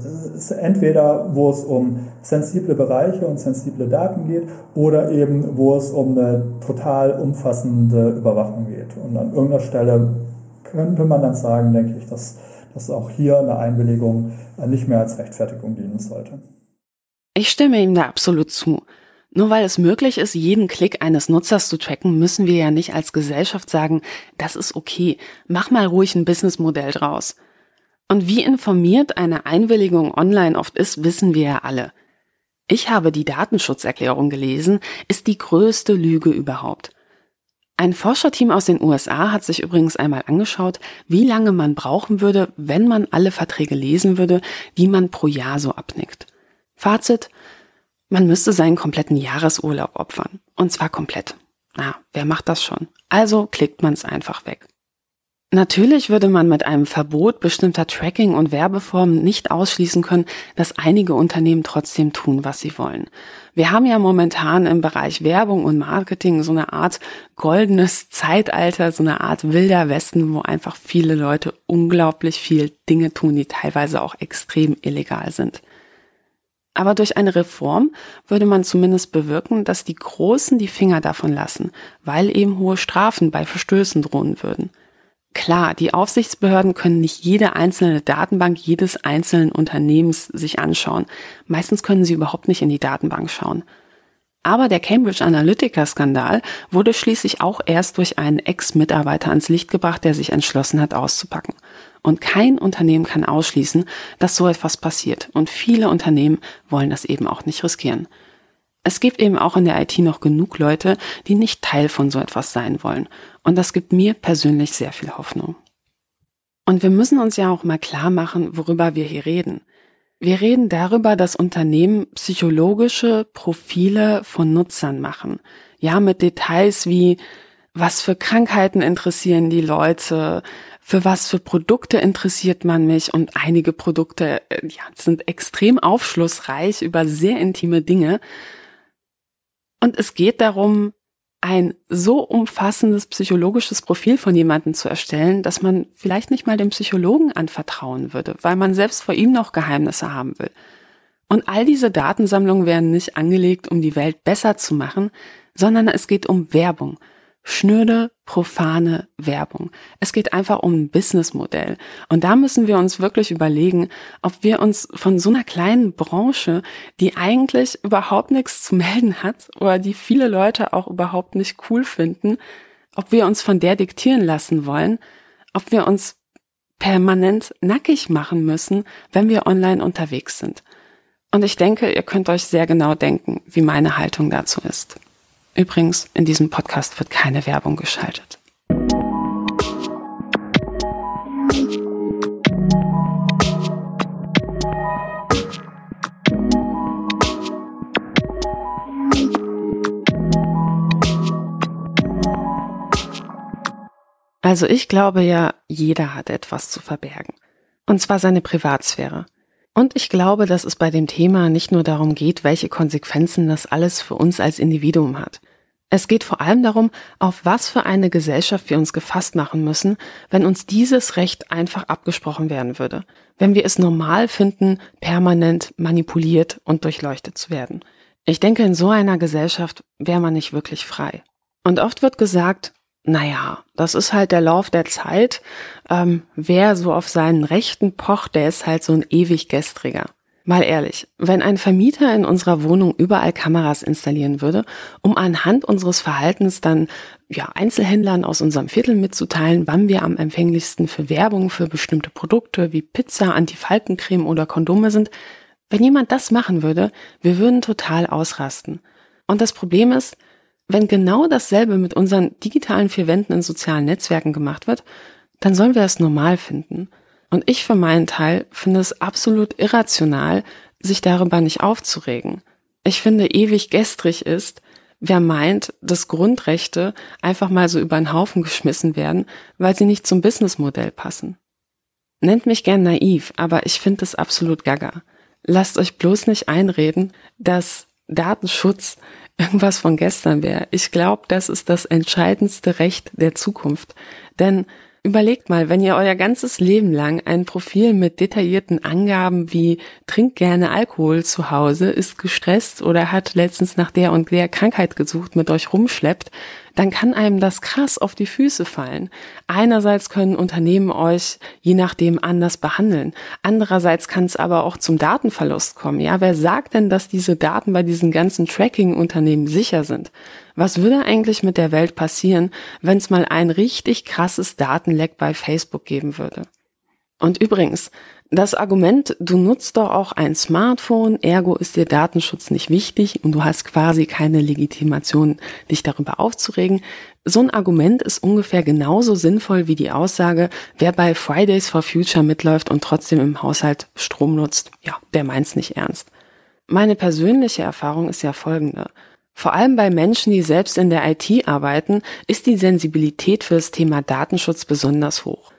entweder, wo es um sensible Bereiche und sensible Daten geht oder eben, wo es um eine total umfassende Überwachung geht. Und an irgendeiner Stelle könnte man dann sagen, denke ich, dass, dass auch hier eine Einwilligung nicht mehr als Rechtfertigung dienen sollte. Ich stimme ihm da absolut zu. Nur weil es möglich ist, jeden Klick eines Nutzers zu tracken, müssen wir ja nicht als Gesellschaft sagen, das ist okay, mach mal ruhig ein Businessmodell draus. Und wie informiert eine Einwilligung online oft ist, wissen wir ja alle. Ich habe die Datenschutzerklärung gelesen, ist die größte Lüge überhaupt. Ein Forscherteam aus den USA hat sich übrigens einmal angeschaut, wie lange man brauchen würde, wenn man alle Verträge lesen würde, die man pro Jahr so abnickt. Fazit, man müsste seinen kompletten Jahresurlaub opfern. Und zwar komplett. Na, wer macht das schon? Also klickt man es einfach weg. Natürlich würde man mit einem Verbot bestimmter Tracking- und Werbeformen nicht ausschließen können, dass einige Unternehmen trotzdem tun, was sie wollen. Wir haben ja momentan im Bereich Werbung und Marketing so eine Art goldenes Zeitalter, so eine Art wilder Westen, wo einfach viele Leute unglaublich viel Dinge tun, die teilweise auch extrem illegal sind. Aber durch eine Reform würde man zumindest bewirken, dass die Großen die Finger davon lassen, weil eben hohe Strafen bei Verstößen drohen würden. Klar, die Aufsichtsbehörden können nicht jede einzelne Datenbank jedes einzelnen Unternehmens sich anschauen. Meistens können sie überhaupt nicht in die Datenbank schauen. Aber der Cambridge Analytica-Skandal wurde schließlich auch erst durch einen Ex-Mitarbeiter ans Licht gebracht, der sich entschlossen hat, auszupacken. Und kein Unternehmen kann ausschließen, dass so etwas passiert. Und viele Unternehmen wollen das eben auch nicht riskieren. Es gibt eben auch in der IT noch genug Leute, die nicht Teil von so etwas sein wollen. Und das gibt mir persönlich sehr viel Hoffnung. Und wir müssen uns ja auch mal klar machen, worüber wir hier reden. Wir reden darüber, dass Unternehmen psychologische Profile von Nutzern machen. Ja, mit Details wie, was für Krankheiten interessieren die Leute, für was für Produkte interessiert man mich und einige Produkte äh, ja, sind extrem aufschlussreich über sehr intime Dinge. Und es geht darum, ein so umfassendes psychologisches Profil von jemandem zu erstellen, dass man vielleicht nicht mal dem Psychologen anvertrauen würde, weil man selbst vor ihm noch Geheimnisse haben will. Und all diese Datensammlungen werden nicht angelegt, um die Welt besser zu machen, sondern es geht um Werbung, schnöde, profane Werbung. Es geht einfach um ein Businessmodell. Und da müssen wir uns wirklich überlegen, ob wir uns von so einer kleinen Branche, die eigentlich überhaupt nichts zu melden hat oder die viele Leute auch überhaupt nicht cool finden, ob wir uns von der diktieren lassen wollen, ob wir uns permanent nackig machen müssen, wenn wir online unterwegs sind. Und ich denke, ihr könnt euch sehr genau denken, wie meine Haltung dazu ist. Übrigens, in diesem Podcast wird keine Werbung geschaltet. Also ich glaube ja, jeder hat etwas zu verbergen. Und zwar seine Privatsphäre. Und ich glaube, dass es bei dem Thema nicht nur darum geht, welche Konsequenzen das alles für uns als Individuum hat. Es geht vor allem darum, auf was für eine Gesellschaft wir uns gefasst machen müssen, wenn uns dieses Recht einfach abgesprochen werden würde, wenn wir es normal finden, permanent manipuliert und durchleuchtet zu werden. Ich denke, in so einer Gesellschaft wäre man nicht wirklich frei. Und oft wird gesagt, naja, das ist halt der Lauf der Zeit. Ähm, wer so auf seinen Rechten pocht, der ist halt so ein ewig gestriger. Mal ehrlich, wenn ein Vermieter in unserer Wohnung überall Kameras installieren würde, um anhand unseres Verhaltens dann ja, Einzelhändlern aus unserem Viertel mitzuteilen, wann wir am empfänglichsten für Werbung für bestimmte Produkte wie Pizza, Antifaltencreme oder Kondome sind, wenn jemand das machen würde, wir würden total ausrasten. Und das Problem ist, wenn genau dasselbe mit unseren digitalen vier Wänden in sozialen Netzwerken gemacht wird, dann sollen wir es normal finden. Und ich für meinen Teil finde es absolut irrational, sich darüber nicht aufzuregen. Ich finde ewig gestrig ist, wer meint, dass Grundrechte einfach mal so über den Haufen geschmissen werden, weil sie nicht zum Businessmodell passen. Nennt mich gern naiv, aber ich finde es absolut gaga. Lasst euch bloß nicht einreden, dass Datenschutz irgendwas von gestern wäre. Ich glaube, das ist das entscheidendste Recht der Zukunft. Denn Überlegt mal, wenn ihr euer ganzes Leben lang ein Profil mit detaillierten Angaben wie trinkt gerne Alkohol zu Hause, ist gestresst oder hat letztens nach der und der Krankheit gesucht mit euch rumschleppt, dann kann einem das krass auf die Füße fallen. Einerseits können Unternehmen euch je nachdem anders behandeln. Andererseits kann es aber auch zum Datenverlust kommen. Ja, wer sagt denn, dass diese Daten bei diesen ganzen Tracking-Unternehmen sicher sind? Was würde eigentlich mit der Welt passieren, wenn es mal ein richtig krasses Datenleck bei Facebook geben würde? Und übrigens, das Argument, du nutzt doch auch ein Smartphone, ergo ist dir Datenschutz nicht wichtig und du hast quasi keine Legitimation, dich darüber aufzuregen. So ein Argument ist ungefähr genauso sinnvoll wie die Aussage, wer bei Fridays for Future mitläuft und trotzdem im Haushalt Strom nutzt, ja, der meint's nicht ernst. Meine persönliche Erfahrung ist ja folgende. Vor allem bei Menschen, die selbst in der IT arbeiten, ist die Sensibilität für das Thema Datenschutz besonders hoch.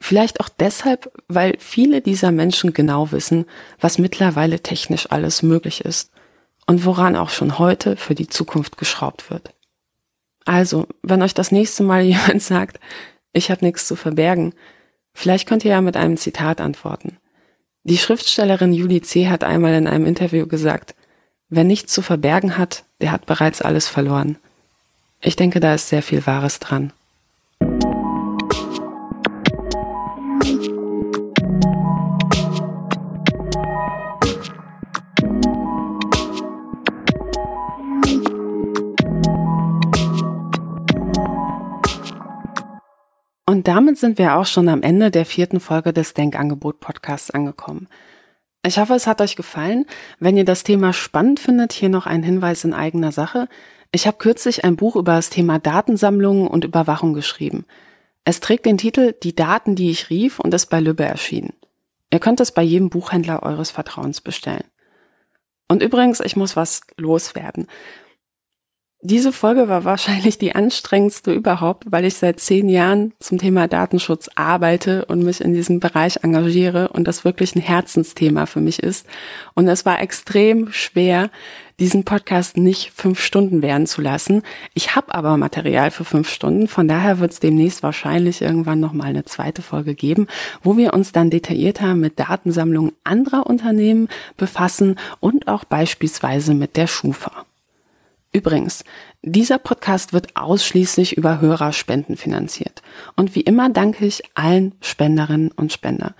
Vielleicht auch deshalb, weil viele dieser Menschen genau wissen, was mittlerweile technisch alles möglich ist und woran auch schon heute für die Zukunft geschraubt wird. Also, wenn euch das nächste Mal jemand sagt, ich habe nichts zu verbergen, vielleicht könnt ihr ja mit einem Zitat antworten. Die Schriftstellerin Julie C. hat einmal in einem Interview gesagt, wer nichts zu verbergen hat, der hat bereits alles verloren. Ich denke, da ist sehr viel Wahres dran. Und damit sind wir auch schon am Ende der vierten Folge des Denkangebot Podcasts angekommen. Ich hoffe, es hat euch gefallen. Wenn ihr das Thema spannend findet, hier noch ein Hinweis in eigener Sache. Ich habe kürzlich ein Buch über das Thema Datensammlungen und Überwachung geschrieben. Es trägt den Titel Die Daten, die ich rief und ist bei Lübbe erschienen. Ihr könnt es bei jedem Buchhändler eures Vertrauens bestellen. Und übrigens, ich muss was loswerden. Diese Folge war wahrscheinlich die anstrengendste überhaupt, weil ich seit zehn Jahren zum Thema Datenschutz arbeite und mich in diesem Bereich engagiere und das wirklich ein Herzensthema für mich ist. Und es war extrem schwer, diesen Podcast nicht fünf Stunden werden zu lassen. Ich habe aber Material für fünf Stunden, von daher wird es demnächst wahrscheinlich irgendwann nochmal eine zweite Folge geben, wo wir uns dann detaillierter mit Datensammlungen anderer Unternehmen befassen und auch beispielsweise mit der Schufa. Übrigens, dieser Podcast wird ausschließlich über Hörerspenden finanziert. Und wie immer danke ich allen Spenderinnen und Spender.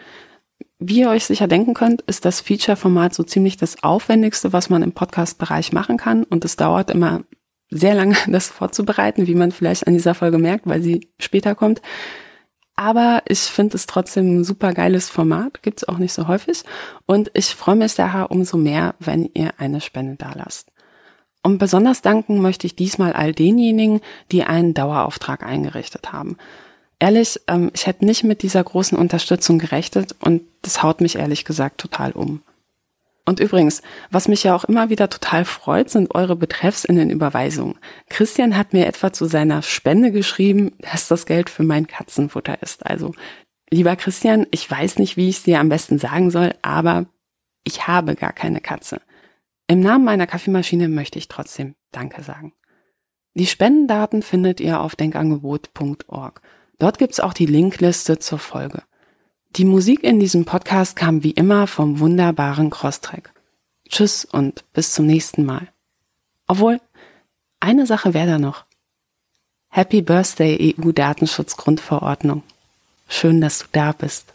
Wie ihr euch sicher denken könnt, ist das Feature-Format so ziemlich das aufwendigste, was man im Podcast-Bereich machen kann. Und es dauert immer sehr lange, das vorzubereiten, wie man vielleicht an dieser Folge merkt, weil sie später kommt. Aber ich finde es trotzdem ein super geiles Format, gibt's auch nicht so häufig. Und ich freue mich daher umso mehr, wenn ihr eine Spende dalasst. Und besonders danken möchte ich diesmal all denjenigen, die einen Dauerauftrag eingerichtet haben. Ehrlich, ähm, ich hätte nicht mit dieser großen Unterstützung gerechnet und das haut mich ehrlich gesagt total um. Und übrigens, was mich ja auch immer wieder total freut, sind eure Betreffs in den Überweisungen. Christian hat mir etwa zu seiner Spende geschrieben, dass das Geld für mein Katzenfutter ist. Also, lieber Christian, ich weiß nicht, wie ich es dir am besten sagen soll, aber ich habe gar keine Katze. Im Namen meiner Kaffeemaschine möchte ich trotzdem Danke sagen. Die Spendendaten findet ihr auf denkangebot.org. Dort gibt's auch die Linkliste zur Folge. Die Musik in diesem Podcast kam wie immer vom wunderbaren Crosstrack. Tschüss und bis zum nächsten Mal. Obwohl, eine Sache wäre da noch. Happy Birthday EU-Datenschutzgrundverordnung. Schön, dass du da bist.